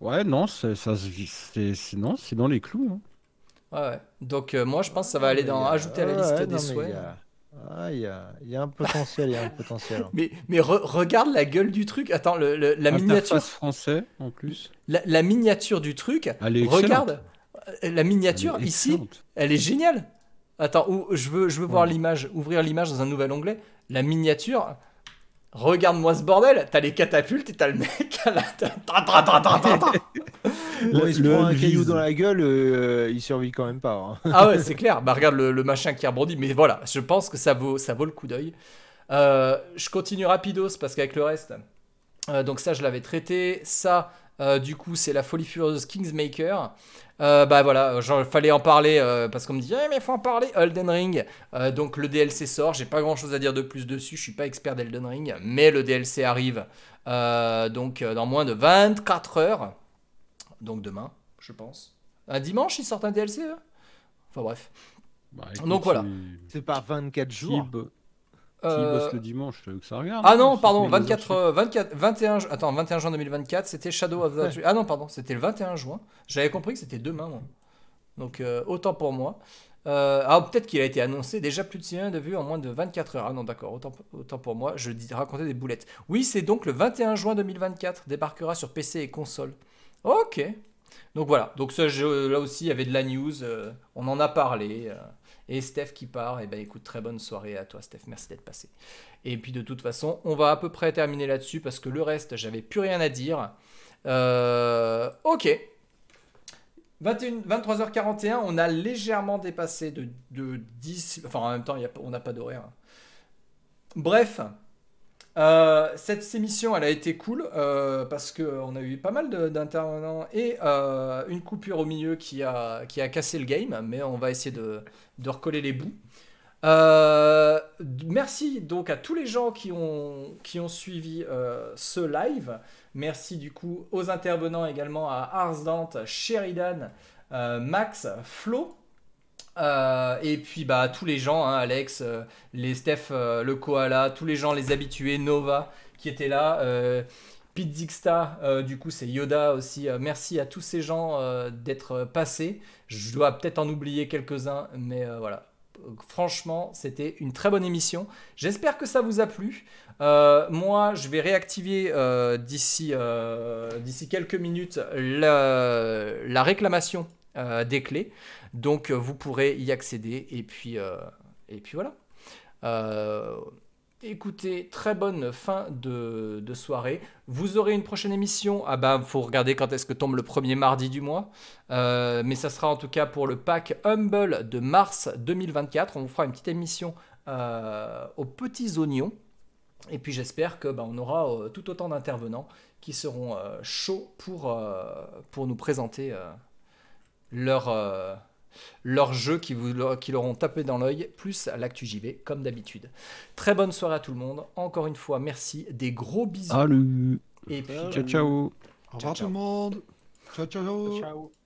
Speaker 4: Ouais, non, c'est, ça se vit- c'est, c'est- non, c'est dans les clous. hein.
Speaker 1: Ouais, ouais. Donc euh, moi je pense que ça va aller
Speaker 5: Mais
Speaker 1: dans ajouter à la liste
Speaker 5: ouais,
Speaker 1: des souhaits.
Speaker 5: Il y a... ah, il y a- il y a un potentiel, il y a un potentiel. (laughs)
Speaker 1: Mais, mais re- regarde la gueule du truc. Attends, le- le- la
Speaker 4: Interface
Speaker 1: miniature,
Speaker 4: français en plus.
Speaker 1: la, la miniature du truc.
Speaker 4: Elle est excellente.
Speaker 1: Regarde, euh, la miniature
Speaker 4: Elle est
Speaker 1: ici. Elle est géniale. Attends, où- je veux, je veux voir l'image, ouvrir l'image dans un nouvel onglet. La miniature. Regarde-moi ce bordel. T'as les catapultes et t'as le mec à la.
Speaker 5: Bon, il se
Speaker 4: le
Speaker 5: prend un caillou dans la gueule, euh, il survit quand même pas. hein. (laughs)
Speaker 1: Ah ouais, c'est clair. Bah regarde le, le machin qui rebondit. Mais voilà, je pense que ça vaut, ça vaut le coup d'œil. Euh, je continue rapidos parce qu'avec le reste. euh, donc ça, je l'avais traité. Ça, euh, du coup, c'est la folie furieuse Kingsmaker. Euh, bah voilà, il fallait en parler euh, parce qu'on me dit, Eh, mais faut en parler. Elden Ring. Euh, donc le DLC sort. J'ai pas grand chose à dire de plus dessus. Je suis pas expert d'Elden Ring, mais le DLC arrive. euh, donc dans moins de 24 heures. Donc demain, je pense. Un dimanche, ils sortent un DLC. eux? Enfin bref.
Speaker 4: Bah,
Speaker 1: Donc voilà.
Speaker 5: C'est pas 24
Speaker 4: Qui,
Speaker 5: jours.
Speaker 4: Qui
Speaker 1: Euh,
Speaker 4: bosse le dimanche, euh, que ça regarde.
Speaker 1: Ah
Speaker 4: hein,
Speaker 1: non, pardon,
Speaker 4: tu mets les
Speaker 1: 24,
Speaker 4: heures
Speaker 1: euh, 24, 21, ju- attends, 21 juin 2024, c'était Shadow of the
Speaker 5: Ouais.
Speaker 1: Ah non, pardon, c'était le 21 juin. J'avais compris que c'était demain, moi. Donc euh, autant pour moi. Euh, ah, peut-être qu'il a été annoncé déjà plus de 6 millions de vues en moins de 24 heures. Ah non, d'accord, autant, autant pour moi. Je dis raconter des boulettes. Oui, c'est donc le 21 juin 2024, débarquera sur PC et console. Ok. Donc voilà, donc ce jeu, là aussi, il y avait de la news, euh, on en a parlé. Et Steph qui part, et ben écoute, très bonne soirée à toi Steph, merci d'être passé. Et puis de toute façon, on va à peu près terminer là-dessus parce que le reste, j'avais plus rien à dire. Euh, ok. 21, 23h41, on a légèrement dépassé de, de 10. Enfin, en même temps, y a on n'a pas d'horaire. bref, euh, cette émission, elle a été cool euh, parce qu'on a eu pas mal d'intervenants et euh, une coupure au milieu qui a, qui a cassé le game, mais on va essayer de, de recoller les bouts. Merci donc à tous les gens qui ont, qui ont suivi ce live. Merci du coup aux intervenants également à Ars Dante, Sheridan, Max, Flo. Euh, et puis bah tous les gens, hein, Alex, euh, les Steph, euh, le koala, tous les gens, les habitués, Nova qui étaient là, Pete du coup c'est Yoda aussi. Merci à tous ces gens d'être passés. Je dois peut-être en oublier quelques-uns, mais voilà. Franchement, c'était une très bonne émission. J'espère que ça vous a plu. Moi, je vais réactiver d'ici quelques minutes la, la réclamation des clés. Donc, euh, vous pourrez y accéder. Et puis, euh, voilà. Euh, écoutez, très bonne fin de, soirée. Vous aurez une prochaine émission. Ah bah, faut regarder quand est-ce que tombe le premier mardi du mois. Mais ça sera en tout cas pour le pack Humble de mars 2024. On vous fera une petite émission aux petits oignons. Et puis j'espère que bah, on aura tout autant d'intervenants qui seront chauds pour, pour nous présenter leur, euh, leur jeu qui, vous, qui leur ont tapé dans l'œil, plus l'actu JV, comme d'habitude. Très bonne soirée à tout le monde. Encore une fois, merci. Des gros bisous.
Speaker 4: Salut.
Speaker 1: Et puis,
Speaker 4: Ciao, ciao.
Speaker 6: Au revoir
Speaker 1: ciao.
Speaker 6: tout le monde. Ciao, ciao.
Speaker 3: Ciao.